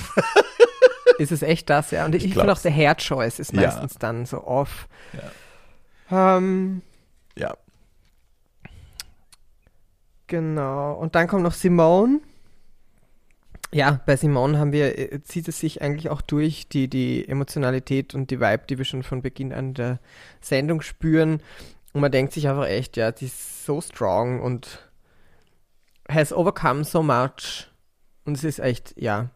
[LAUGHS] Ist es echt das, ja? Und ich, ich finde auch, der Hair Choice ist Ja. meistens dann so off. Ähm, ja. genau. Und dann kommt noch Simone. Ja, bei Simone haben wir, äh, zieht es sich eigentlich auch durch, die, die Emotionalität und die Vibe, die wir schon von Beginn an der Sendung spüren. Und man denkt sich einfach echt, ja, die ist so strong und has overcome so much. Und es ist echt, ja.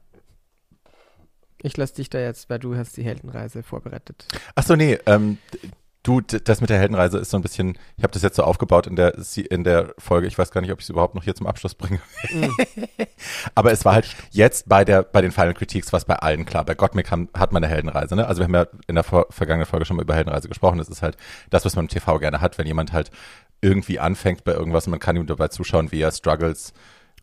Ich lasse dich da jetzt, weil du hast die Heldenreise vorbereitet. Ach so, nee, ähm, du, das mit der Heldenreise ist so ein bisschen, ich habe das jetzt so aufgebaut in der, in der Folge, ich weiß gar nicht, ob ich es überhaupt noch hier zum Abschluss bringe. [LAUGHS] Aber es war halt jetzt bei der, bei den Final Critiques war es bei allen klar. Bei Gottmik haben, hat man eine Heldenreise, ne? Also wir haben ja in der vor, vergangenen Folge schon mal über Heldenreise gesprochen. Das ist halt das, was man im TV gerne hat, wenn jemand halt irgendwie anfängt bei irgendwas und man kann ihm dabei zuschauen, wie er Struggles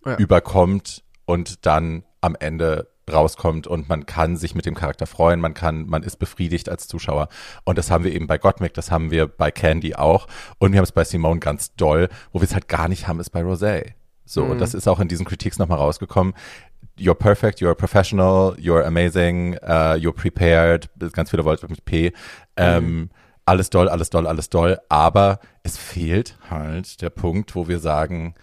Ja. überkommt und dann am Ende rauskommt und man kann sich mit dem Charakter freuen, man kann, man ist befriedigt als Zuschauer. Und das haben wir eben bei Gottmik, das haben wir bei Candy auch und wir haben es bei Simone ganz doll, wo wir es halt gar nicht haben, ist bei Rosé. So, und das ist auch in diesen Critiques nochmal rausgekommen. You're perfect, you're professional, you're amazing, uh, you're prepared, ganz viele Worte mit P. Ähm, alles doll, alles doll, alles doll, aber es fehlt halt der Punkt, wo wir sagen,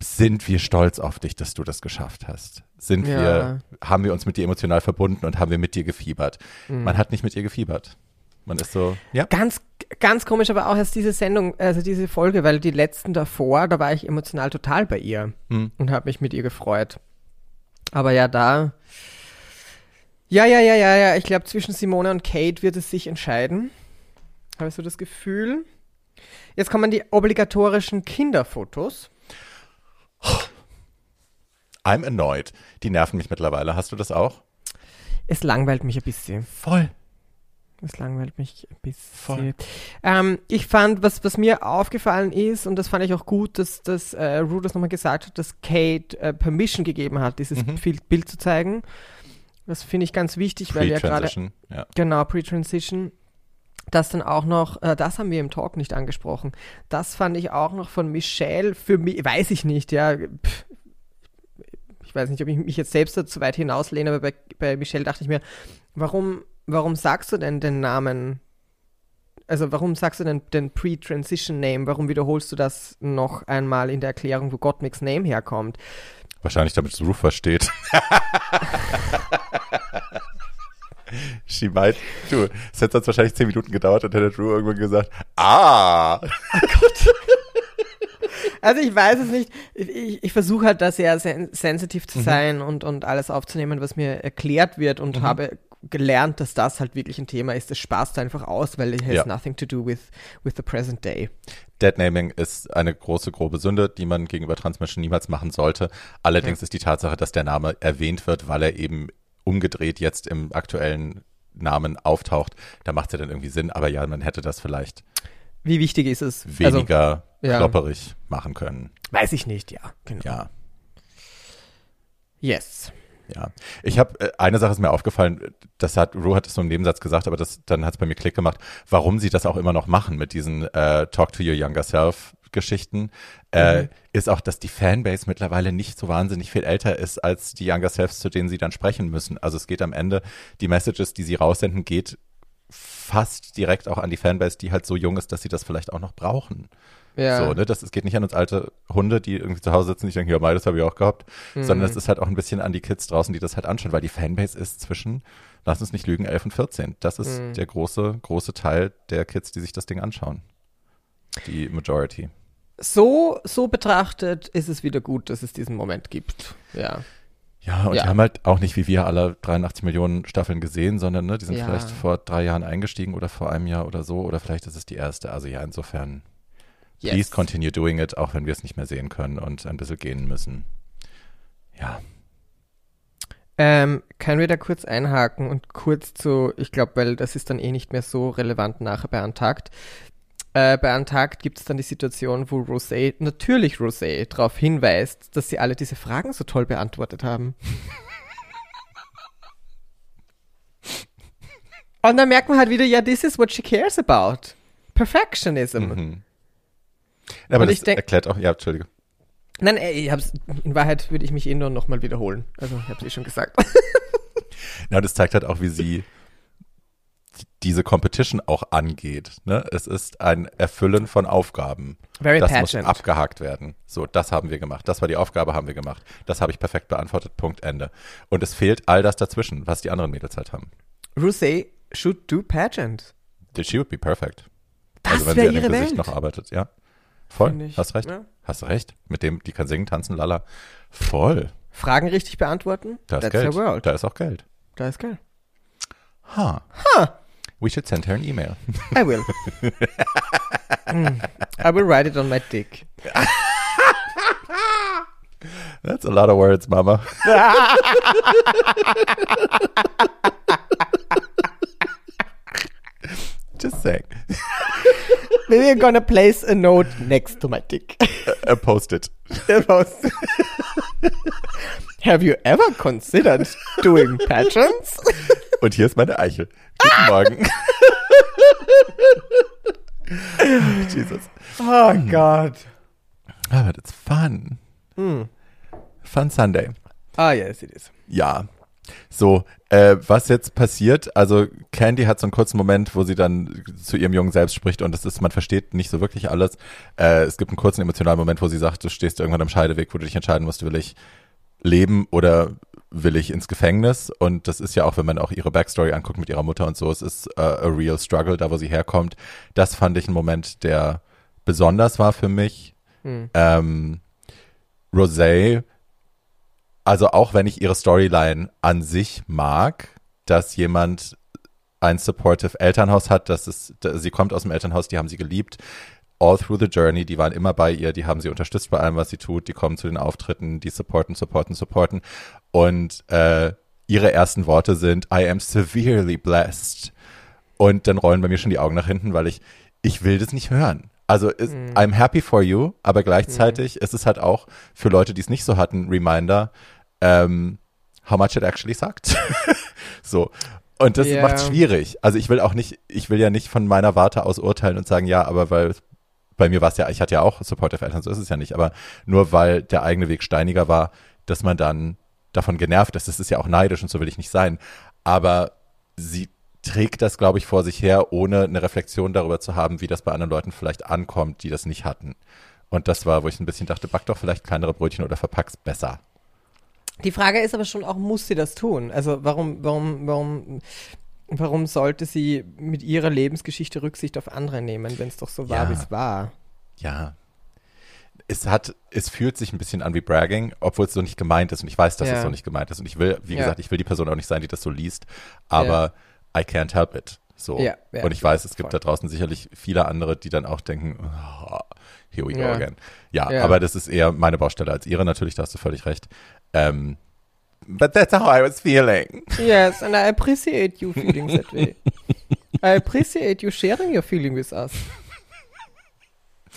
sind wir stolz auf dich, dass du das geschafft hast? Sind Ja. wir, haben wir uns mit dir emotional verbunden und haben wir mit dir gefiebert? Mhm. Man hat nicht mit ihr gefiebert. Man ist so, ja. Ganz, ganz komisch, aber auch erst diese Sendung, also diese Folge, weil die letzten davor, da war ich emotional total bei ihr Hm. und habe mich mit ihr gefreut. Aber ja, da. Ja, ja, ja, ja, ja. Ich glaube, zwischen Simone und Kate wird es sich entscheiden. Habe ich so das Gefühl. Jetzt kommen die obligatorischen Kinderfotos. I'm annoyed. Die nerven mich mittlerweile. Hast du das auch? Es langweilt mich ein bisschen. Voll. Das langweilt mich ein bisschen. Voll. Ähm, ich fand, was, was mir aufgefallen ist, und das fand ich auch gut, dass, dass äh, Rue das nochmal gesagt hat, dass Kate äh, Permission gegeben hat, dieses Mhm. Bild, Bild zu zeigen. Das finde ich ganz wichtig, weil ja gerade. Ja. genau, Pre-Transition, das dann auch noch, äh, das haben wir im Talk nicht angesprochen, das fand ich auch noch von Michelle, für mich, weiß ich nicht, ja, pff, ich weiß nicht, ob ich mich jetzt selbst da zu weit hinauslehne, aber bei, bei Michelle dachte ich mir, warum, warum sagst du denn den Namen? Also warum sagst du denn den Pre-Transition Name? Warum wiederholst du das noch einmal in der Erklärung, wo Gottmix Name herkommt? Wahrscheinlich damit es Roof versteht. [LAUGHS] She might. Du, es hätte sonst wahrscheinlich zehn Minuten gedauert und hätte Drew irgendwann gesagt, ah. Also ich weiß es nicht. Ich, ich versuche halt da sehr sen sensitiv Mhm. zu sein und, und alles aufzunehmen, was mir erklärt wird Mhm. und habe gelernt, dass das halt wirklich ein Thema ist. Das spaßt einfach aus, weil it has Ja. nothing to do with, with the present day. Deadnaming ist eine große, grobe Sünde, die man gegenüber Transmenschen niemals machen sollte. Allerdings ist die Tatsache, dass der Name erwähnt wird, weil er eben umgedreht jetzt im aktuellen Namen auftaucht, da macht es ja dann irgendwie Sinn. Aber ja, man hätte das vielleicht Wie wichtig ist es? Also, weniger ja. klopperig machen können. weiß ich nicht, ja. Genau. Ja. Yes. Ja, ich habe äh, eine Sache ist mir aufgefallen, das hat Ru hat es so im Nebensatz gesagt, aber das dann hat es bei mir Klick gemacht, warum sie das auch immer noch machen mit diesen äh, Talk to your younger self Geschichten, äh, ist auch, dass die Fanbase mittlerweile nicht so wahnsinnig viel älter ist als die Younger Selves, zu denen sie dann sprechen müssen. Also es geht am Ende, die Messages, die sie raussenden, geht fast direkt auch an die Fanbase, die halt so jung ist, dass sie das vielleicht auch noch brauchen. Ja. So, ne? Das, es geht nicht an uns alte Hunde, die irgendwie zu Hause sitzen, die denken, ja, mei, das habe ich auch gehabt, sondern es ist halt auch ein bisschen an die Kids draußen, die das halt anschauen, weil die Fanbase ist zwischen, lass uns nicht lügen, 11 und 14. Das ist der große, große Teil der Kids, die sich das Ding anschauen. Die Majority. So, so betrachtet ist es wieder gut, dass es diesen Moment gibt. Ja. Ja, und Ja. die haben halt auch nicht wie wir alle 83 Millionen Staffeln gesehen, sondern ne, die sind Ja. vielleicht vor drei Jahren eingestiegen oder vor einem Jahr oder so, oder vielleicht ist es die erste. Also ja, insofern, please Yes. continue doing it, auch wenn wir es nicht mehr sehen können und ein bisschen gehen müssen. Ja. Ähm, können wir da kurz einhaken und kurz zu, ich glaube, weil das ist dann eh nicht mehr so relevant nachher bei Antakt. Äh, bei Antakt gibt es dann die Situation, wo Rosé, natürlich Rosé, darauf hinweist, dass sie alle diese Fragen so toll beantwortet haben. [LAUGHS] Und dann merkt man halt wieder, ja, this is what she cares about. Perfectionism. Mhm. Aber Und das ich denk- erklärt auch, ja, Entschuldige. Nein, ich hab's, in Wahrheit würde ich mich eh nur nochmal wiederholen. Also, ich hab's eh schon gesagt. [LAUGHS] Ja, das zeigt halt auch, wie sie [LAUGHS] diese Competition auch angeht. Ne? Es ist ein Erfüllen von Aufgaben. Very das pageant. muss abgehakt werden. So, das haben wir gemacht. Das war die Aufgabe, haben wir gemacht. Das habe ich perfekt beantwortet. Punkt, Ende. Und es fehlt all das dazwischen, was die anderen Mädels halt haben. Rosé should do pageant. She would be perfect. Das also wenn sie an dem Gesicht Welt. noch arbeitet, ja. Voll, hast recht. ja. Hast recht. Mit dem, die kann singen, tanzen, lala. Voll. Fragen richtig beantworten? Da ist That's Geld. Da ist auch Geld. Da ist Geld. Ha. Huh. We should send her an email. I will. Mm. [LAUGHS] I will write it on my dick. That's a lot of words, Mama. [LAUGHS] Just saying. We're gonna place a note next to my dick. A post-it. [LAUGHS] Have you ever considered doing pageants? Und hier ist meine Eichel. Guten Morgen. [LAUGHS] Jesus. Oh God. Aber that's fun. Fun Sunday. Ah, yes, it is. Ja. So, äh, was jetzt passiert, also Candy hat so einen kurzen Moment, wo sie dann zu ihrem Jungen selbst spricht und das ist, man versteht nicht so wirklich alles. Äh, es gibt einen kurzen emotionalen Moment, wo sie sagt, du stehst irgendwann am Scheideweg, wo du dich entscheiden musst, will ich leben oder will ich ins Gefängnis? Und das ist ja auch, wenn man auch ihre Backstory anguckt mit ihrer Mutter und so, es ist äh, a real struggle, da wo sie herkommt. Das fand ich ein Moment, der besonders war für mich. Ähm, Rosé also auch wenn ich ihre Storyline an sich mag, dass jemand ein supportive Elternhaus hat, dass es, da- sie kommt aus dem Elternhaus, die haben sie geliebt, all through the journey, die waren immer bei ihr, die haben sie unterstützt bei allem, was sie tut, die kommen zu den Auftritten, die supporten, supporten, supporten und äh, ihre ersten Worte sind, I am severely blessed und dann rollen bei mir schon die Augen nach hinten, weil ich, ich will das nicht hören. Also ist, I'm happy for you, aber gleichzeitig ist es halt auch für Leute, die es nicht so hatten, Reminder, ähm, how much it actually sucked. [LAUGHS] so. Und das Ja. macht schwierig. Also ich will auch nicht, ich will ja nicht von meiner Warte aus urteilen und sagen, ja, aber weil bei mir war es ja, ich hatte ja auch Supportive Eltern, so ist es ja nicht, aber nur weil der eigene Weg steiniger war, dass man dann davon genervt ist. Das ist ja auch neidisch und so will ich nicht sein. Aber sie trägt das, glaube ich, vor sich her, ohne eine Reflexion darüber zu haben, wie das bei anderen Leuten vielleicht ankommt, die das nicht hatten. Und das war, wo ich ein bisschen dachte, back doch vielleicht kleinere Brötchen oder verpack's besser. Die Frage ist aber schon auch, muss sie das tun? Also warum, warum, warum, warum sollte sie mit ihrer Lebensgeschichte Rücksicht auf andere nehmen, wenn es doch so war, Ja. wie es war? Ja. Es hat, es fühlt sich ein bisschen an wie Bragging, obwohl es so nicht gemeint ist. Und ich weiß, dass Ja. es so nicht gemeint ist. Und ich will, wie Ja. gesagt, ich will die Person auch nicht sein, die das so liest. Aber I can't help it. So. Ja, ja, und ich weiß, es gibt voll. da draußen sicherlich viele andere, die dann auch denken, oh, here we go Ja. again. Ja, Ja. aber das ist eher meine Baustelle als ihre natürlich, da hast du völlig recht. Ähm, but that's how I was feeling. Yes, and I appreciate you feeling that way. [LAUGHS] I appreciate you sharing your feeling with us.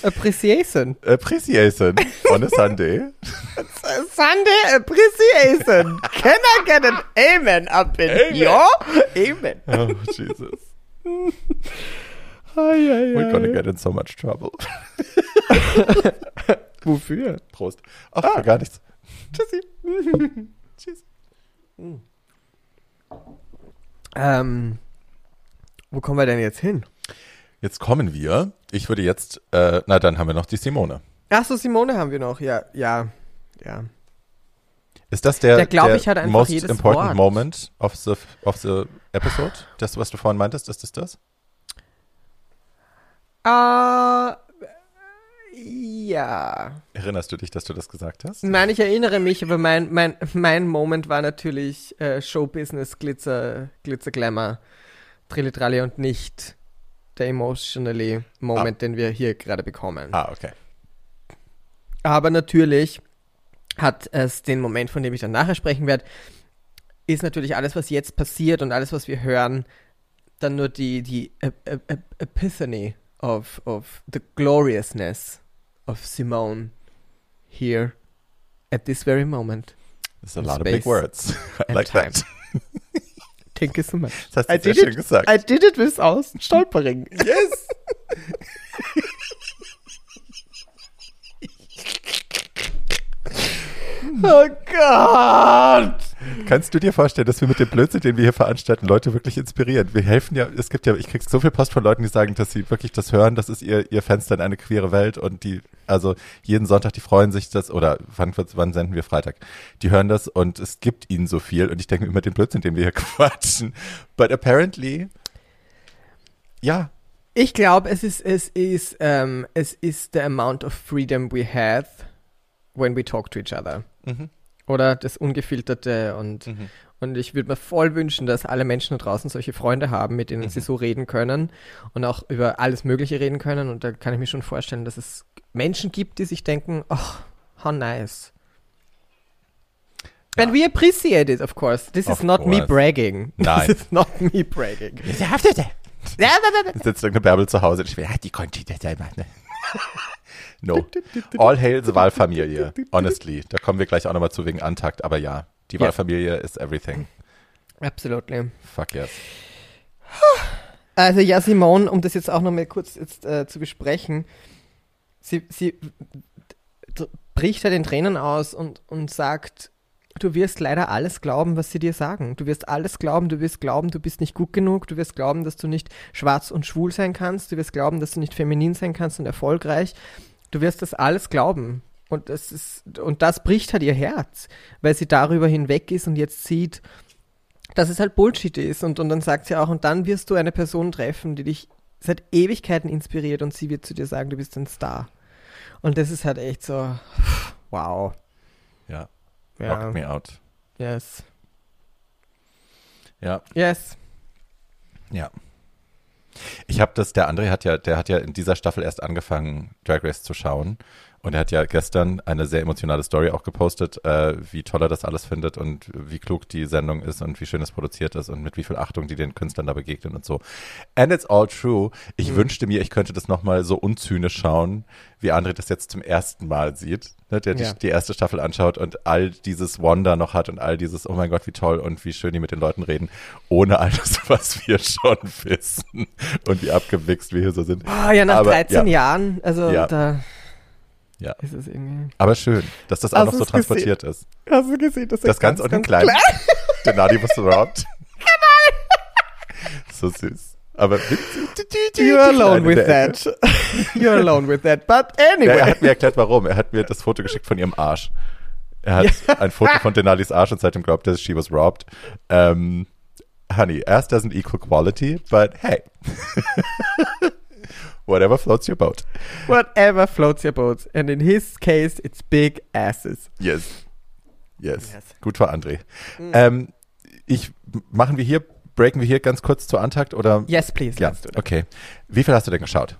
Appreciation. Appreciation on a Sunday. [LAUGHS] Sunday appreciation. Can I get an amen up in Amen. your amen? Oh, Jesus. Ai, ai, We're gonna get in so much trouble. [LAUGHS] Wofür? Prost. Ach, für gar nichts. Tschüssi. Tschüss. Ähm, wo kommen wir denn jetzt hin? Jetzt kommen wir. Ich würde jetzt, äh, na dann haben wir noch die Simone. Ach so, Simone haben wir noch. Ja, ja, ja. Ist das der, Der, glaub ich, hat einfach most jedes important Wort. moment of the, of the episode? Das, was du vorhin meintest, ist das das? Ah, ja. Erinnerst du dich, dass du das gesagt hast? Nein, ich erinnere mich, aber mein, mein, mein Moment war natürlich äh, Showbusiness, Glitzer, Glitzer, Glamour, Trillitralli und nicht der emotionally Moment, den wir hier gerade bekommen. Ah, okay. Aber natürlich hat es den Moment, von dem ich dann nachher sprechen werde, ist natürlich alles, was jetzt passiert und alles, was wir hören, dann nur die, die Ep Ep Ep Epiphany of, of the gloriousness of Simone here at this very moment. That's a lot of big words. [LAUGHS] I like time. that. Thank you so much. [LAUGHS] Das hast du I sehr schön it. gesagt. I did it without stolpering. [LAUGHS] Yes. oh Gott. Kannst du dir vorstellen, dass wir mit dem Blödsinn, den wir hier veranstalten, Leute wirklich inspirieren? Wir helfen ja, es gibt ja, ich krieg so viel Post von Leuten, die sagen, dass sie wirklich das hören, das ist ihr, ihr Fenster in eine queere Welt und die, also jeden Sonntag, die freuen sich das, oder wann, wann senden wir Freitag? Die hören das und es gibt ihnen so viel und ich denke mir immer den Blödsinn, den wir hier [LAUGHS] quatschen. But apparently, ja, Ich glaube, es ist, es ist, ähm, es ist the amount of freedom we have when we talk to each other. mhm. Oder das Ungefilterte und, Mhm. und ich würde mir voll wünschen, dass alle Menschen da draußen solche Freunde haben, mit denen Mhm. sie so reden können und auch über alles Mögliche reden können. Und da kann ich mir schon vorstellen, dass es Menschen gibt, die sich denken, oh, how nice. And we appreciate it, of course. This Of is not me course. bragging. [LAUGHS] Nein. This is not me bragging. [LAUGHS] sitzt irgendeine Bärbel zu Hause und ich will, ah, die konnte das selber? No. All hail the Wahlfamilie, honestly. Da kommen wir gleich auch nochmal zu wegen Antakt, aber ja, die Ja. Wahlfamilie ist everything. Absolutely. Fuck yes. Also ja, Simone, um das jetzt auch nochmal kurz jetzt, äh, zu besprechen, sie, sie bricht halt in Tränen aus und, und sagt, du wirst leider alles glauben, was sie dir sagen. Du wirst alles glauben, du wirst glauben, du bist nicht gut genug, du wirst glauben, dass du nicht schwarz und schwul sein kannst, du wirst glauben, dass du nicht feminin sein kannst und erfolgreich. Du wirst das alles glauben. Und das ist, und das bricht halt ihr Herz, weil sie darüber hinweg ist und jetzt sieht, dass es halt Bullshit ist. Und, und dann sagt sie auch, und dann wirst du eine Person treffen, die dich seit Ewigkeiten inspiriert und sie wird zu dir sagen, du bist ein Star. Und das ist halt echt so, wow. Ja, Ja, knocked me out. yes. Ja, Yes. ja. Ich habe das, der André hat ja, der hat ja in dieser Staffel erst angefangen, Drag Race zu schauen. Und er hat ja gestern eine sehr emotionale Story auch gepostet, äh, wie toll er das alles findet und wie klug die Sendung ist und wie schön es produziert ist und mit wie viel Achtung die den Künstlern da begegnen und so. And it's all true. Ich Mhm. wünschte mir, ich könnte das nochmal so unzynisch schauen, wie André das jetzt zum ersten Mal sieht, ne, der Ja. die, die erste Staffel anschaut und all dieses Wonder noch hat und all dieses, oh mein Gott, wie toll und wie schön die mit den Leuten reden, ohne all das, was wir schon wissen und wie abgewichst wir hier so sind. Ah, ja, nach Aber, 13 ja. Jahren, also Ja. da Ja. ist es irgendwie. Aber schön, dass das auch noch so gesehen? transportiert ist. Hast du gesehen, dass Das ganz, unten klein. [LAUGHS] Der Nadi was robbed. so süß. Aber [LAUGHS] You're alone with that. [LAUGHS] You're alone with that. But anyway. er hat mir erklärt, warum. Er hat mir das Foto geschickt von ihrem Arsch. Er hat ein Foto von Denali's Arsch und seitdem glaubt er, she was robbed. Ähm, honey, ass doesn't equal quality, but hey. Whatever floats your boat. Whatever floats your boat. And in his case, it's big asses. Yes. Yes. Yes. Gut für André. Ähm, ich, machen wir hier, breaken wir hier ganz kurz zu Antakt oder? Yes, please. Ja, okay. Wie viel hast du denn geschaut?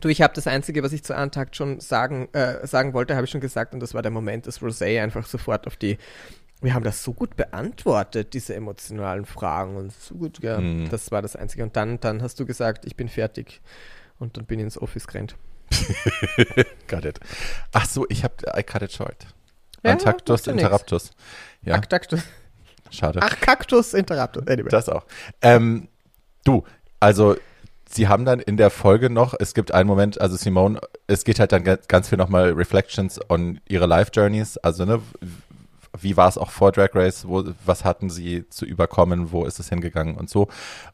Du, ich habe das Einzige, was ich zu Antakt schon sagen, äh, sagen wollte, habe ich schon gesagt, und das war der Moment, dass Rosé einfach sofort auf die. Wir haben das so gut beantwortet, diese emotionalen Fragen und so gut, ja, Mhm. das war das Einzige. Und dann, dann hast du gesagt, ich bin fertig. Und dann bin ich ins Office gerannt. [LAUGHS] Got it. Ach so, ich habe I cut it short. Ja, Antaktus interruptus. Ja, Ach, Kaktus, schade. ach, Kaktus Interruptus. Anyway. Das auch. Ähm, du, also sie haben dann in der Folge noch, es gibt einen Moment, also Simone, es geht halt dann ganz viel nochmal Reflections on ihre Life Journeys, also ne, wie war es auch vor Drag Race, wo, was hatten sie zu überkommen, wo ist es hingegangen und so.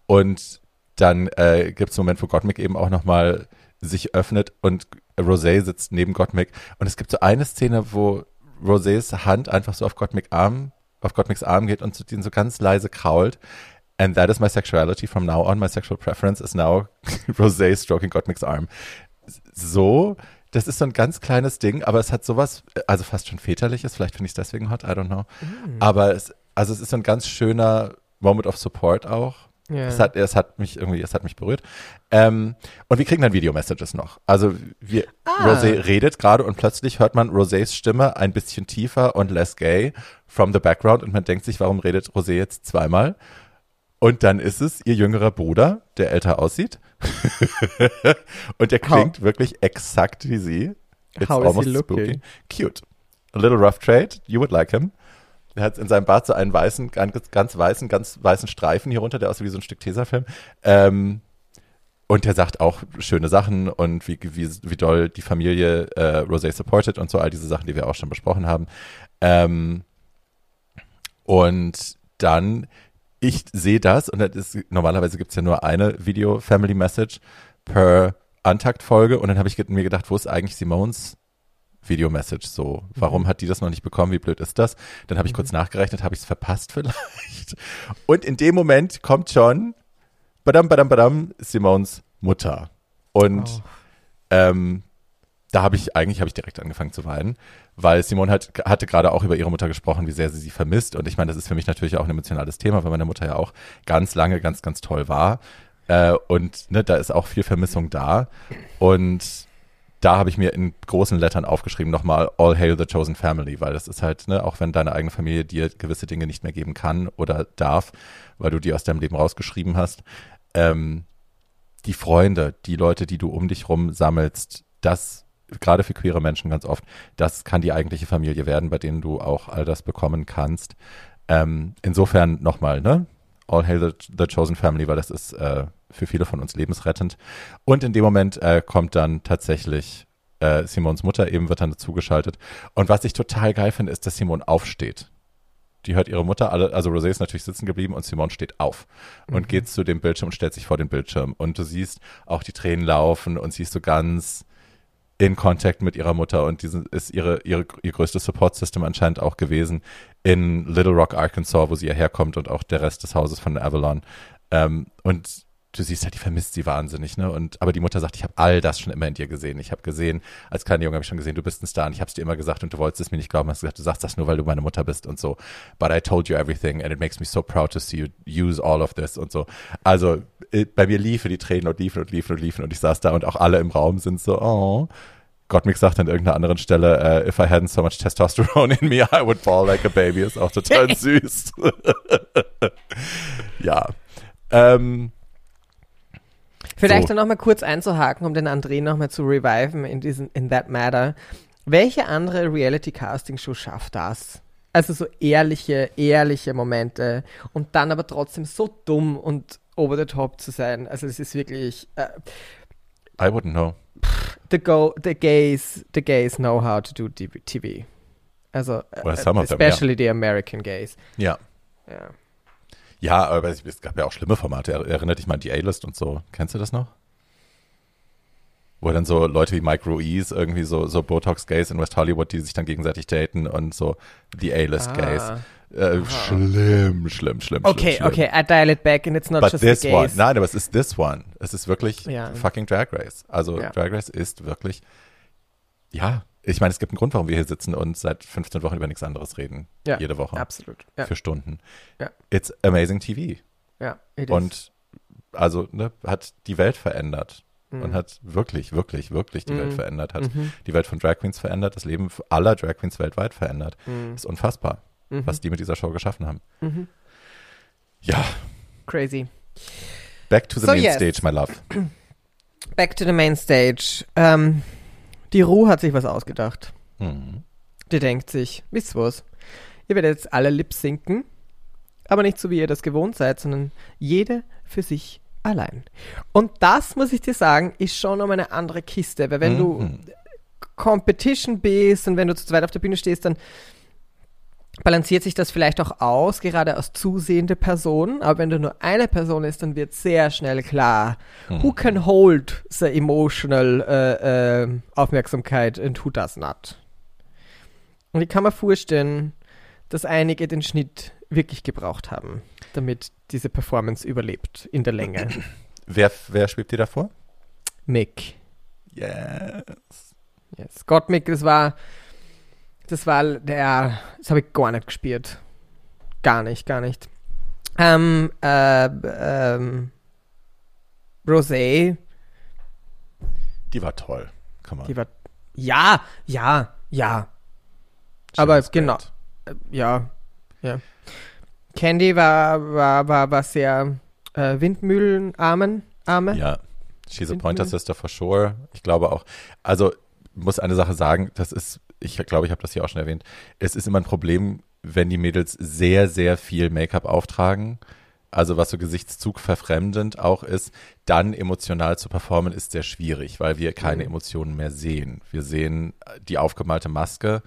Und dann äh, gibt es einen Moment, wo Gottmik eben auch nochmal sich öffnet und Rosé sitzt neben Gottmik. Und es gibt so eine Szene, wo Rosés Hand einfach so auf Gottmik Arm, auf Gottmiks Arm geht und zu den so ganz leise krault. And that is my sexuality from now on. My sexual preference is now [LAUGHS] Rosé stroking Gottmik's arm. So, das ist so ein ganz kleines Ding, aber es hat sowas, also fast schon väterliches, vielleicht finde ich es deswegen hot, I don't know. Mm. Aber es, also es ist so ein ganz schöner Moment of Support auch. Yeah. Es, hat, es hat mich irgendwie, es hat mich berührt. Ähm, und wir kriegen dann Video-Messages noch. Also wir, ah. Rosé redet gerade und plötzlich hört man Rosés Stimme ein bisschen tiefer und less gay from the background und man denkt sich, warum redet Rosé jetzt zweimal? Und dann ist es ihr jüngerer Bruder, der älter aussieht. [LAUGHS] und der klingt How? wirklich exakt wie sie. It's How almost spooky. Cute. A little rough trade. You would like him. Er hat in seinem Bart so einen weißen, ganz, ganz weißen, ganz weißen Streifen hier runter, der aussieht wie so ein Stück Tesafilm. Ähm, und der sagt auch schöne Sachen und wie, wie, wie doll die Familie äh, Rosé supported und so, all diese Sachen, die wir auch schon besprochen haben. Ähm, und dann ich sehe das und das ist, normalerweise gibt es ja nur eine Video-Family-Message per Antakt-Folge und dann habe ich mir gedacht, wo ist eigentlich Simons Video-Message so? Warum mhm. hat die das noch nicht bekommen? Wie blöd ist das? Dann habe ich mhm. kurz nachgerechnet, habe ich es verpasst [LAUGHS] vielleicht? Und in dem Moment kommt schon badam, badam, badam, Simons Mutter. Und oh. ähm, da habe ich, eigentlich habe ich direkt angefangen zu weinen, weil Simone hat, hatte gerade auch über ihre Mutter gesprochen, wie sehr sie sie vermisst. Und ich meine, das ist für mich natürlich auch ein emotionales Thema, weil meine Mutter ja auch ganz lange ganz, ganz toll war. Äh, und ne, da ist auch viel Vermissung da. Und da habe ich mir in großen Lettern aufgeschrieben nochmal All Hail the Chosen Family, weil das ist halt, ne, auch wenn deine eigene Familie dir gewisse Dinge nicht mehr geben kann oder darf, weil du die aus deinem Leben rausgeschrieben hast, ähm, die Freunde, die Leute, die du um dich rum sammelst, das gerade für queere Menschen ganz oft, das kann die eigentliche Familie werden, bei denen du auch all das bekommen kannst. Ähm, insofern nochmal, ne? All Hail the, the, Chosen Family, weil das ist äh, für viele von uns lebensrettend. Und in dem Moment äh, kommt dann tatsächlich äh, Simons Mutter eben wird dann dazugeschaltet. Und was ich total geil finde, ist, dass Simon aufsteht. Die hört ihre Mutter, alle, also Rosé ist natürlich sitzen geblieben und Simon steht auf und mhm. geht zu dem Bildschirm und stellt sich vor den Bildschirm. Und du siehst auch die Tränen laufen und siehst so ganz in Kontakt mit ihrer Mutter und diesen ist ihre, ihre, ihr größtes Support-System anscheinend auch gewesen in Little Rock, Arkansas, wo sie herkommt und auch der Rest des Hauses von Avalon. Ähm, und du siehst halt, die vermisst sie wahnsinnig, ne? Und aber die Mutter sagt, ich habe all das schon immer in dir gesehen. Ich habe gesehen, als kleiner Junge habe ich schon gesehen, du bist ein Star und ich habe es dir immer gesagt und du wolltest es mir nicht glauben. Hast gesagt, du sagst das nur, weil du meine Mutter bist und so. But I told you everything and it makes me so proud to see you use all of this und so. Also äh, bei mir liefen die Tränen und liefen und liefen und liefen und ich saß da und auch alle im Raum sind so, oh. Gottmik sagt an irgendeiner anderen Stelle, uh, if I hadn't so much testosterone in me, I would fall like a baby. Ist auch total [LAUGHS] süß. [LAUGHS] ja. Ähm, Vielleicht so. dann nochmal kurz einzuhaken, um den André nochmal zu reviven in diesen, in that matter. Welche andere Reality-Casting-Show schafft das? Also so ehrliche, ehrliche Momente und dann aber trotzdem so dumm und over the top zu sein. Also es ist wirklich. Äh, I wouldn't know. The go, the gays, the gays know how to do TV. Also well, some of especially them, yeah. the American gays. Ja. Ja. Ja, aber es, gab ja auch schlimme Formate. Erinnert dich mal an die A-List und so. Kennst du das noch? Wo dann so Leute wie Mike Ruiz, irgendwie so, so Botox-Gays in West Hollywood, die sich dann gegenseitig daten und so die A-List-Gays. Ah. Äh, schlimm, schlimm, schlimm. Okay, schlimm. okay, I dial it back and it's not But just this the gays. one, nein, aber es ist this one. Es ist wirklich ja. fucking Drag Race. Also ja. Drag Race ist wirklich, ja, ich meine, es gibt einen Grund, warum wir hier sitzen und seit 15 Wochen über nichts anderes reden. Ja, jede Woche. Absolut. Ja. Für Stunden. Ja. It's amazing TV. Ja, it Und is. also ne, hat die Welt verändert. Mhm. Und hat wirklich, wirklich, wirklich die mhm. Welt verändert. Hat mhm. die Welt von Drag Queens verändert, das Leben aller Drag Queens weltweit verändert. Mhm. Ist unfassbar, mhm. was die mit dieser Show geschaffen haben. Mhm. Ja. Crazy. Back to the so main yes. stage, my love. Back to the main stage. Ähm, die Ruhe hat sich was ausgedacht. Mhm. Die denkt sich, wisst ihr was? Ihr werdet jetzt alle lip sinken, aber nicht so, wie ihr das gewohnt seid, sondern jede für sich allein. Und das, muss ich dir sagen, ist schon um eine andere Kiste, weil wenn Mhm. du Competition bist und wenn du zu zweit auf der Bühne stehst, dann balanciert sich das vielleicht auch aus, gerade als zusehende Person. Aber wenn du nur eine Person ist, dann wird sehr schnell klar, who can hold the emotional äh, äh, Aufmerksamkeit and who does not. Und ich kann mir vorstellen, dass einige den Schnitt wirklich gebraucht haben, damit diese Performance überlebt in der Länge. [CLEARS THROAT] Wer, wer spielt dir davor? Mick. Yes. Yes. Scott Mick, das war, das war der, das habe ich gar nicht gespielt. Gar nicht, gar nicht. Ähm, äh, ähm, Rosé, Die war toll. Come on. die war, ja, ja, ja, aber Schönes genau. Äh, ja, ja. Candy war, war, war, war sehr äh, Windmühlenarmen, Arme. Ja, she's a. Pointer Sister for sure. Ich glaube auch, also muss eine Sache sagen, das ist, ich glaube, ich habe das hier auch schon erwähnt, es ist immer ein Problem, wenn die Mädels sehr, sehr viel Make-up auftragen, also was so Gesichtszug verfremdend auch ist, dann emotional zu performen, ist sehr schwierig, weil wir keine Mhm. Emotionen mehr sehen. Wir sehen die aufgemalte Maske,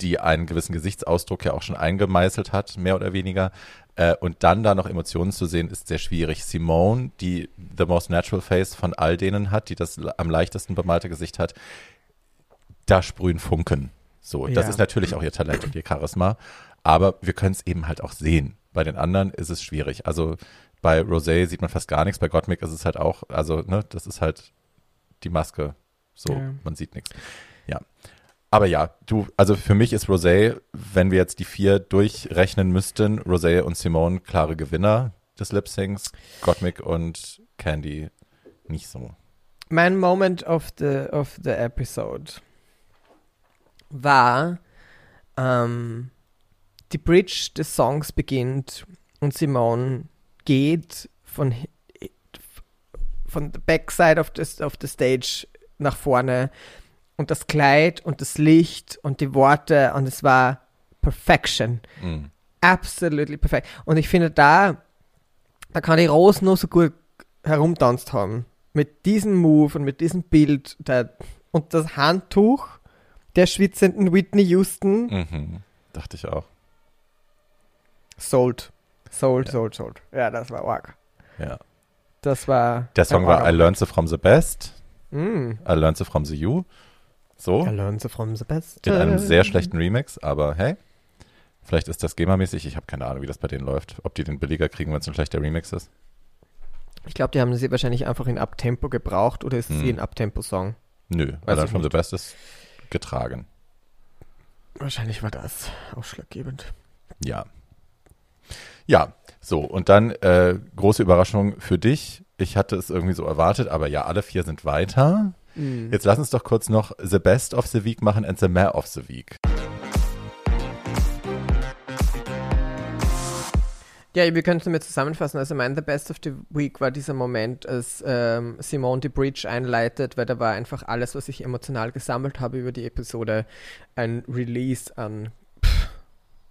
die einen gewissen Gesichtsausdruck ja auch schon eingemeißelt hat, mehr oder weniger. Äh, und dann da noch Emotionen zu sehen, ist sehr schwierig. Simone, die the most natural face von all denen hat, die das am leichtesten bemalte Gesicht hat, da sprühen Funken. So, das Ja. ist natürlich auch ihr Talent und ihr Charisma. Aber wir können es eben halt auch sehen. Bei den anderen ist es schwierig. Also bei Rosé sieht man fast gar nichts. Bei Gottmik ist es halt auch, also, ne, das ist halt die Maske. So, Ja. man sieht nichts. Ja. Aber ja, du, also für mich ist Rosé, wenn wir jetzt die vier durchrechnen müssten, Rosé und Simone klare Gewinner des Lip Syncs, Gottmik und Candy nicht so. Mein Moment of the, of the episode war, ähm, die Bridge des Songs beginnt und Simone geht von, von der Backside of the, of the Stage nach vorne und das Kleid und das Licht und die Worte und es war Perfection. Mm. Absolutely perfekt. Und ich finde, da, da kann die Rose nur so gut herumtanzt haben. Mit diesem Move und mit diesem Bild. Der, und das Handtuch der schwitzenden Whitney Houston. Mhm. Dachte ich auch. Sold. Sold, Ja. sold, sold. Ja, das war arg. Ja. Das war. Der Song war I Learned So From The Best, Mm. I Learned So From The You. So, I learned so from the best. in einem sehr schlechten Remix, aber hey, vielleicht ist das GEMA-mäßig. Ich habe keine Ahnung, wie das bei denen läuft. Ob die den billiger kriegen, wenn es ein schlechter Remix ist. Ich glaube, die haben sie wahrscheinlich einfach in Abtempo gebraucht oder ist Hm. sie ein Abtempo-Song? Nö, I Weiß Learned ich From The nicht. Best ist getragen. Wahrscheinlich war das ausschlaggebend. Ja. Ja, so, und dann äh, große Überraschung für dich. Ich hatte es irgendwie so erwartet, aber ja, alle vier sind weiter. Mm. Jetzt lass uns doch kurz noch The Best of the Week machen and The Mare of the Week. Ja, wir könnten damit zusammenfassen. Also mein The Best of the Week war dieser Moment, als ähm, Simone die Bridge einleitet, weil da war einfach alles, was ich emotional gesammelt habe über die Episode, ein Release an pff,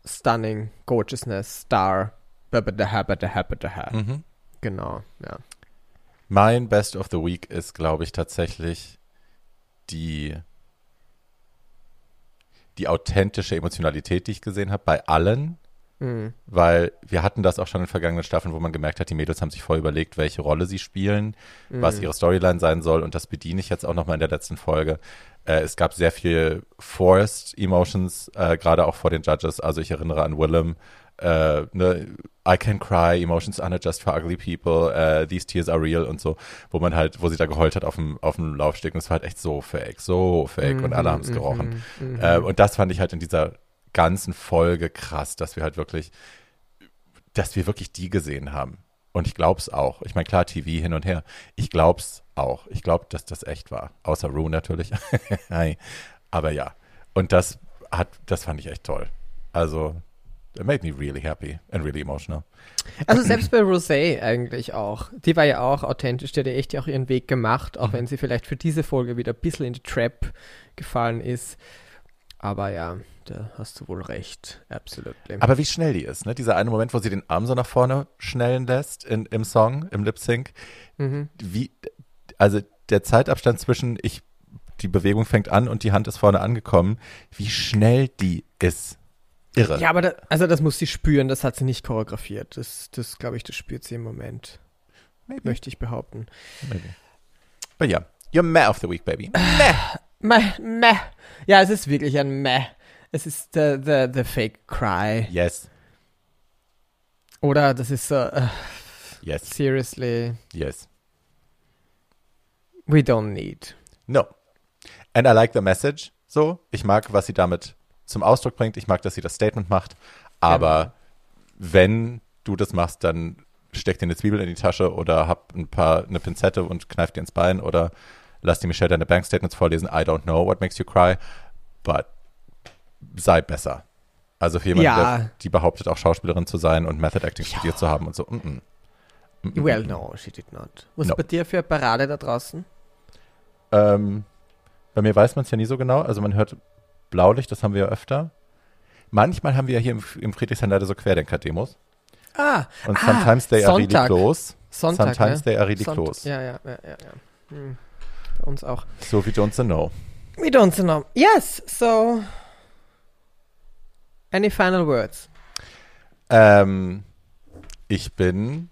Stunning, Gorgeousness, Star. Mhm. Genau, ja. Mein Best of the Week ist, glaube ich, tatsächlich die, die authentische Emotionalität, die ich gesehen habe, bei allen. Mhm. Weil wir hatten das auch schon in vergangenen Staffeln, wo man gemerkt hat, die Mädels haben sich vorher überlegt, welche Rolle sie spielen, was Mhm. ihre Storyline sein soll. Und das bediene ich jetzt auch nochmal in der letzten Folge. Äh, es gab sehr viel Forced Emotions, äh, gerade auch vor den Judges. Also ich erinnere an Willem, äh, ne, I can cry, emotions are not just for ugly people, äh, these tears are real und so, wo man halt, wo sie da geheult hat auf dem, auf dem Laufsteg und es war halt echt so fake, so fake und alle haben es gerochen. Mhm. Mhm. Äh, und das fand ich halt in dieser ganzen Folge krass, dass wir halt wirklich, dass wir wirklich die gesehen haben. Und ich glaub's auch. Ich meine, klar, TV hin und her. Ich glaub's auch. Ich glaub, dass das echt war. Außer Rue natürlich. [LAUGHS] Aber ja. Und das hat, das fand ich echt toll. Also, it made me really happy and really emotional. Also selbst bei Rosé eigentlich auch. Die war ja auch authentisch, die hat ja echt auch ihren Weg gemacht, auch Mhm. wenn sie vielleicht für diese Folge wieder ein bisschen in die Trap gefallen ist. Aber ja, da hast du wohl recht. Absolutely. Aber wie schnell die ist, ne? Dieser eine Moment, wo sie den Arm so nach vorne schnellen lässt in, im Song, im Lip Sync. mhm. Wie, also der Zeitabstand zwischen ich, die Bewegung fängt an und die Hand ist vorne angekommen, wie schnell die ist. Irre. Ja, aber da, also das muss sie spüren, das hat sie nicht choreografiert. Das, das glaube ich, das spürt sie im Moment, Maybe. möchte ich behaupten. Maybe. But yeah, you're meh of the week, baby. [SIGHS] Meh, meh. Ja, es ist wirklich ein Meh. Es ist the, the, the fake cry. Yes, Oder das ist so, uh, yes, seriously, yes. we don't need. No. And I like the message. So, ich mag, was sie damit zum Ausdruck bringt. Ich mag, dass sie das Statement macht. Aber wenn du das machst, dann steck dir eine Zwiebel in die Tasche oder hab ein paar eine Pinzette und kneif dir ins Bein oder lass die Michelle deine Bankstatements vorlesen. I don't know what makes you cry, but sei besser. Also für jemanden, Ja. der, die behauptet auch Schauspielerin zu sein und Method Acting studiert zu haben und so. Mm -mm. Mm. Well, no, she did not. Was No. ist bei dir für eine Parade da draußen? Ähm, bei mir weiß man es ja nie so genau. Also man hört Blaulicht, das haben wir ja öfter. Manchmal haben wir ja hier im, im Friedrichshain leider so Querdenker-Demos. Ah, Und ah, sometimes they are really Sonntag. close. Sonntag, sometimes ne? they are really Sonnt- close. Ja, ja, ja, ja, ja. Hm. Bei uns auch. So wie Don't Know. We don't know. Yes, so. Any final words? Ähm, ich bin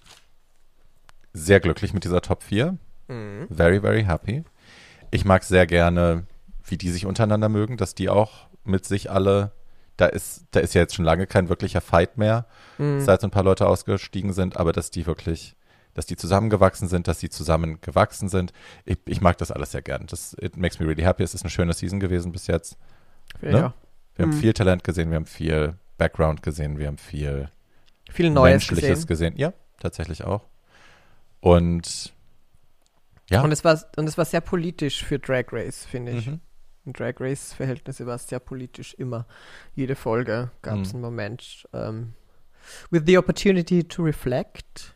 sehr glücklich mit dieser Top 4. Mhm. Very, very happy. Ich mag sehr gerne, wie die sich untereinander mögen, dass die auch mit sich alle, da ist, da ist ja jetzt schon lange kein wirklicher Fight mehr, Mhm. seit so ein paar Leute ausgestiegen sind, aber dass die wirklich, dass die zusammengewachsen sind, dass sie zusammen gewachsen sind. Ich, ich mag das alles sehr gern. Das it makes me really happy. Es ist eine schöne Season gewesen bis jetzt. Ja, ne? Wir haben Mhm. viel Talent gesehen, wir haben viel Background gesehen, wir haben viel Viel Neues Menschliches gesehen. gesehen. Ja, tatsächlich auch. Und ja. Und es war und es war sehr politisch für Drag Race, finde ich. Mhm. In Drag Race Verhältnisse war es sehr politisch immer. Jede Folge gab es Mhm. einen Moment ähm, with the opportunity to reflect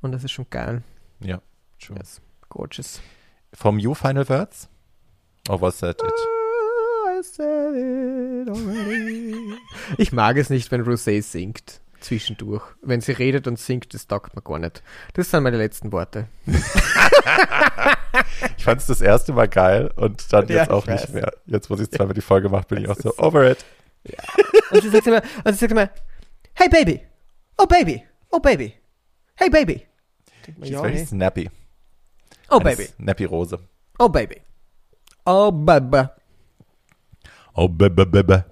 und das ist schon geil. Ja, true. Yes. Gorgeous. From you final words? Or was that it? I said it already. [LAUGHS] Ich mag es nicht, wenn Rosé singt. Zwischendurch. Wenn sie redet und singt, das taugt mir gar nicht. Das sind meine letzten Worte. Ich fand es das erste Mal geil und dann Ja, jetzt auch nicht mehr. Jetzt, wo sie zweimal die Folge macht, bin ich auch so over it. Und sie sagt immer, und sie sagt immer, hey Baby, oh Baby, oh Baby, hey Baby. Denk mir, She's very hey. snappy. Oh Eine Baby, Snappy Rose. oh Baby, oh Baby. Oh, baby.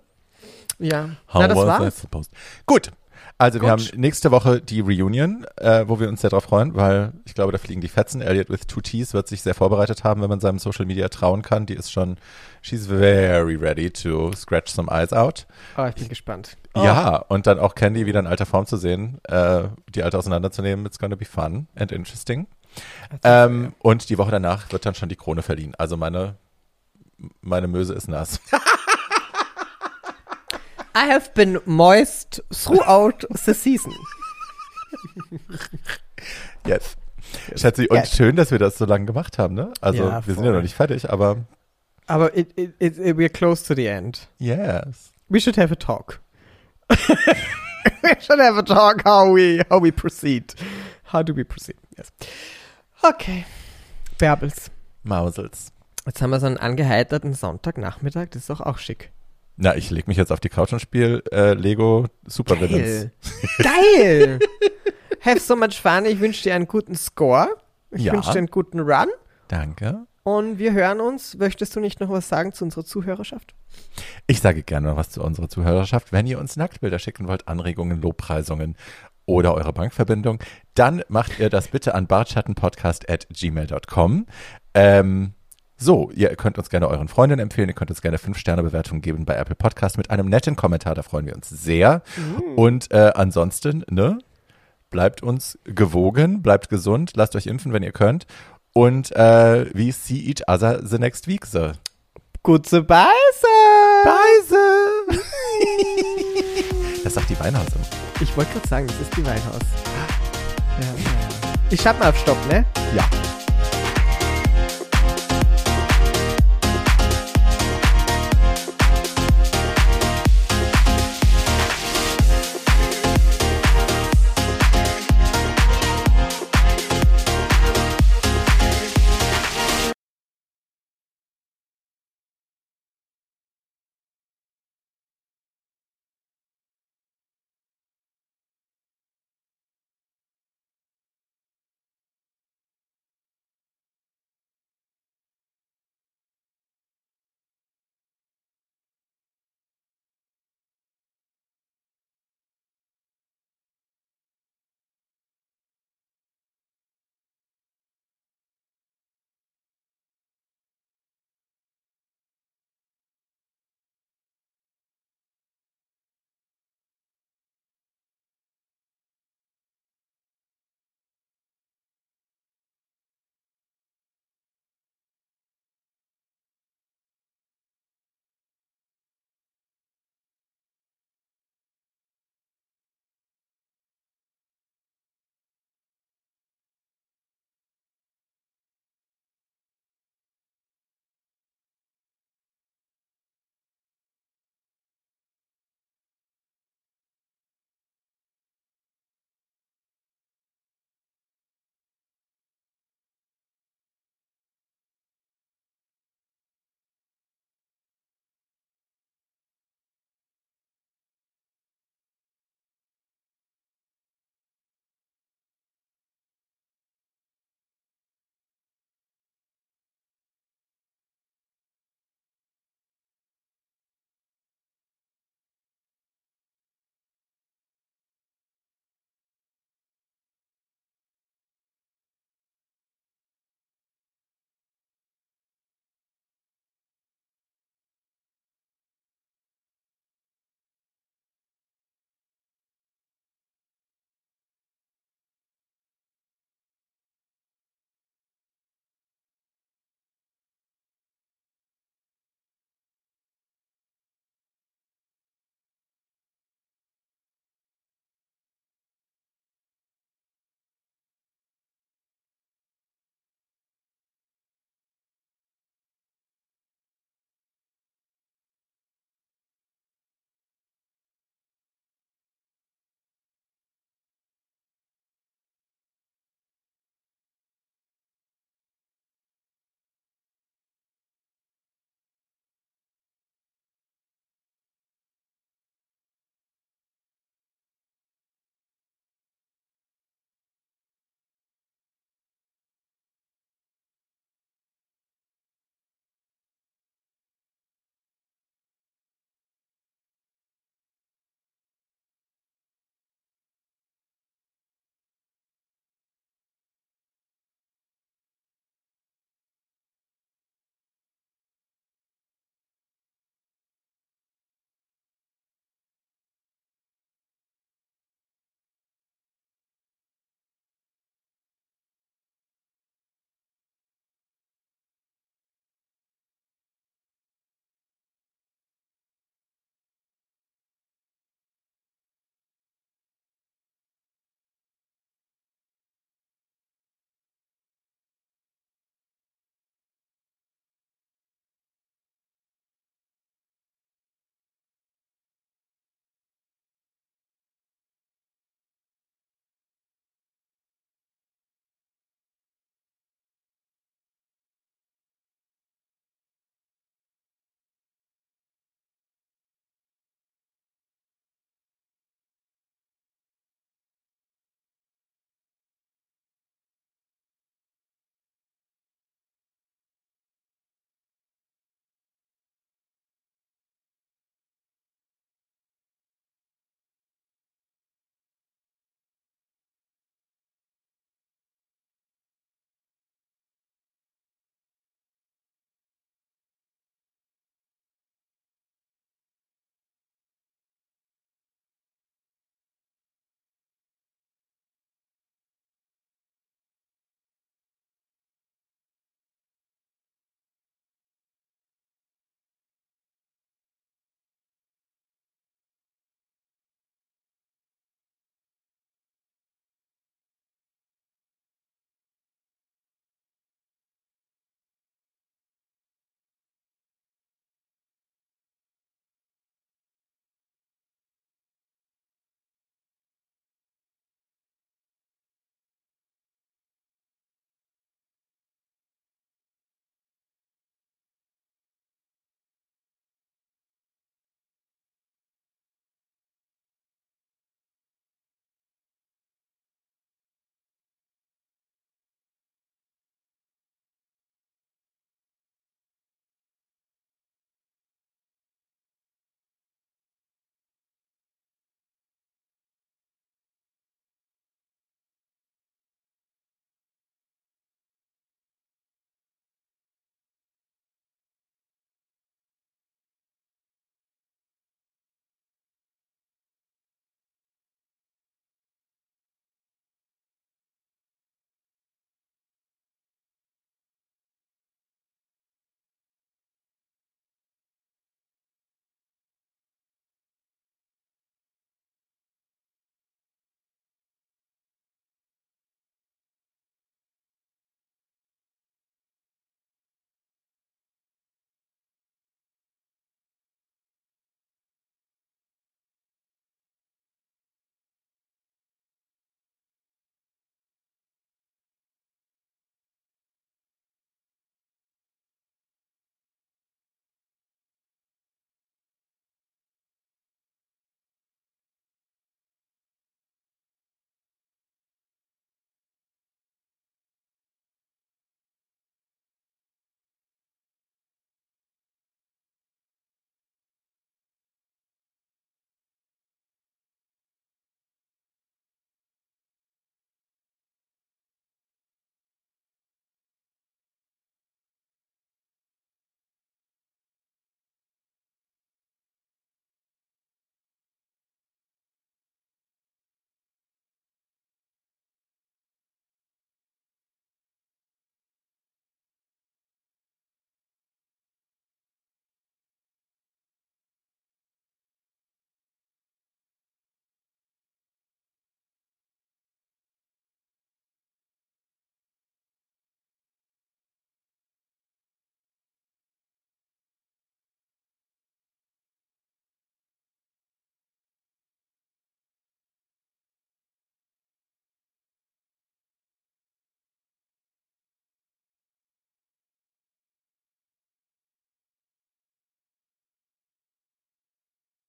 Ja, How na das was war's. supposed? Gut. Also wir Gut. haben nächste Woche die Reunion, äh, wo wir uns sehr drauf freuen, weil ich glaube, da fliegen die Fetzen. Elliot with two T's wird sich sehr vorbereitet haben, wenn man seinem Social Media trauen kann. Die ist schon, she's very ready to scratch some eyes out. Oh, ich bin gespannt. Oh, Ja, und dann auch Candy wieder in alter Form zu sehen, äh, die alte auseinanderzunehmen. It's gonna be fun and interesting. Ähm, und die Woche danach wird dann schon die Krone verliehen. Also meine, meine Möse ist nass. [LAUGHS] I have been moist throughout the season. Yes. Schätze, und Ja. schön, dass wir das so lange gemacht haben, ne? Also Ja, wir sind ja noch nicht fertig, aber Aber it, it, it, it, we're close to the end. yes. We should have a talk. [LAUGHS] we should have a talk how we how we proceed. How do we proceed? Yes. Okay. Bärbels. Mausels. Jetzt haben wir so einen angeheiterten Sonntagnachmittag, das ist doch auch schick. Na, ich leg mich jetzt auf die Couch und spiele äh, Lego Super Villains. Geil. Geil. [LAUGHS] Have so much fun. Ich wünsche dir einen guten Score. Ich Ja. wünsche dir einen guten Run. Danke. Und wir hören uns. Möchtest du nicht noch was sagen zu unserer Zuhörerschaft? Ich sage gerne noch was zu unserer Zuhörerschaft. Wenn ihr uns Nacktbilder schicken wollt, Anregungen, Lobpreisungen oder eure Bankverbindung, dann macht ihr das bitte an bartschattenpodcast at gmail.com. Ähm, so, ihr könnt uns gerne euren Freundinnen empfehlen, ihr könnt uns gerne 5-Sterne-Bewertungen geben bei Apple Podcast mit einem netten Kommentar, da freuen wir uns sehr. Und äh, ansonsten, ne, bleibt uns gewogen, bleibt gesund, lasst euch impfen, wenn ihr könnt. Und äh, we see each other the next week, so. Gute Beise. Beise! [LAUGHS] das sagt die Weinhaus immer. Ich wollte gerade sagen, das ist die Weinhaus. Ja. Ich schalte mal auf Stopp, ne? Ja.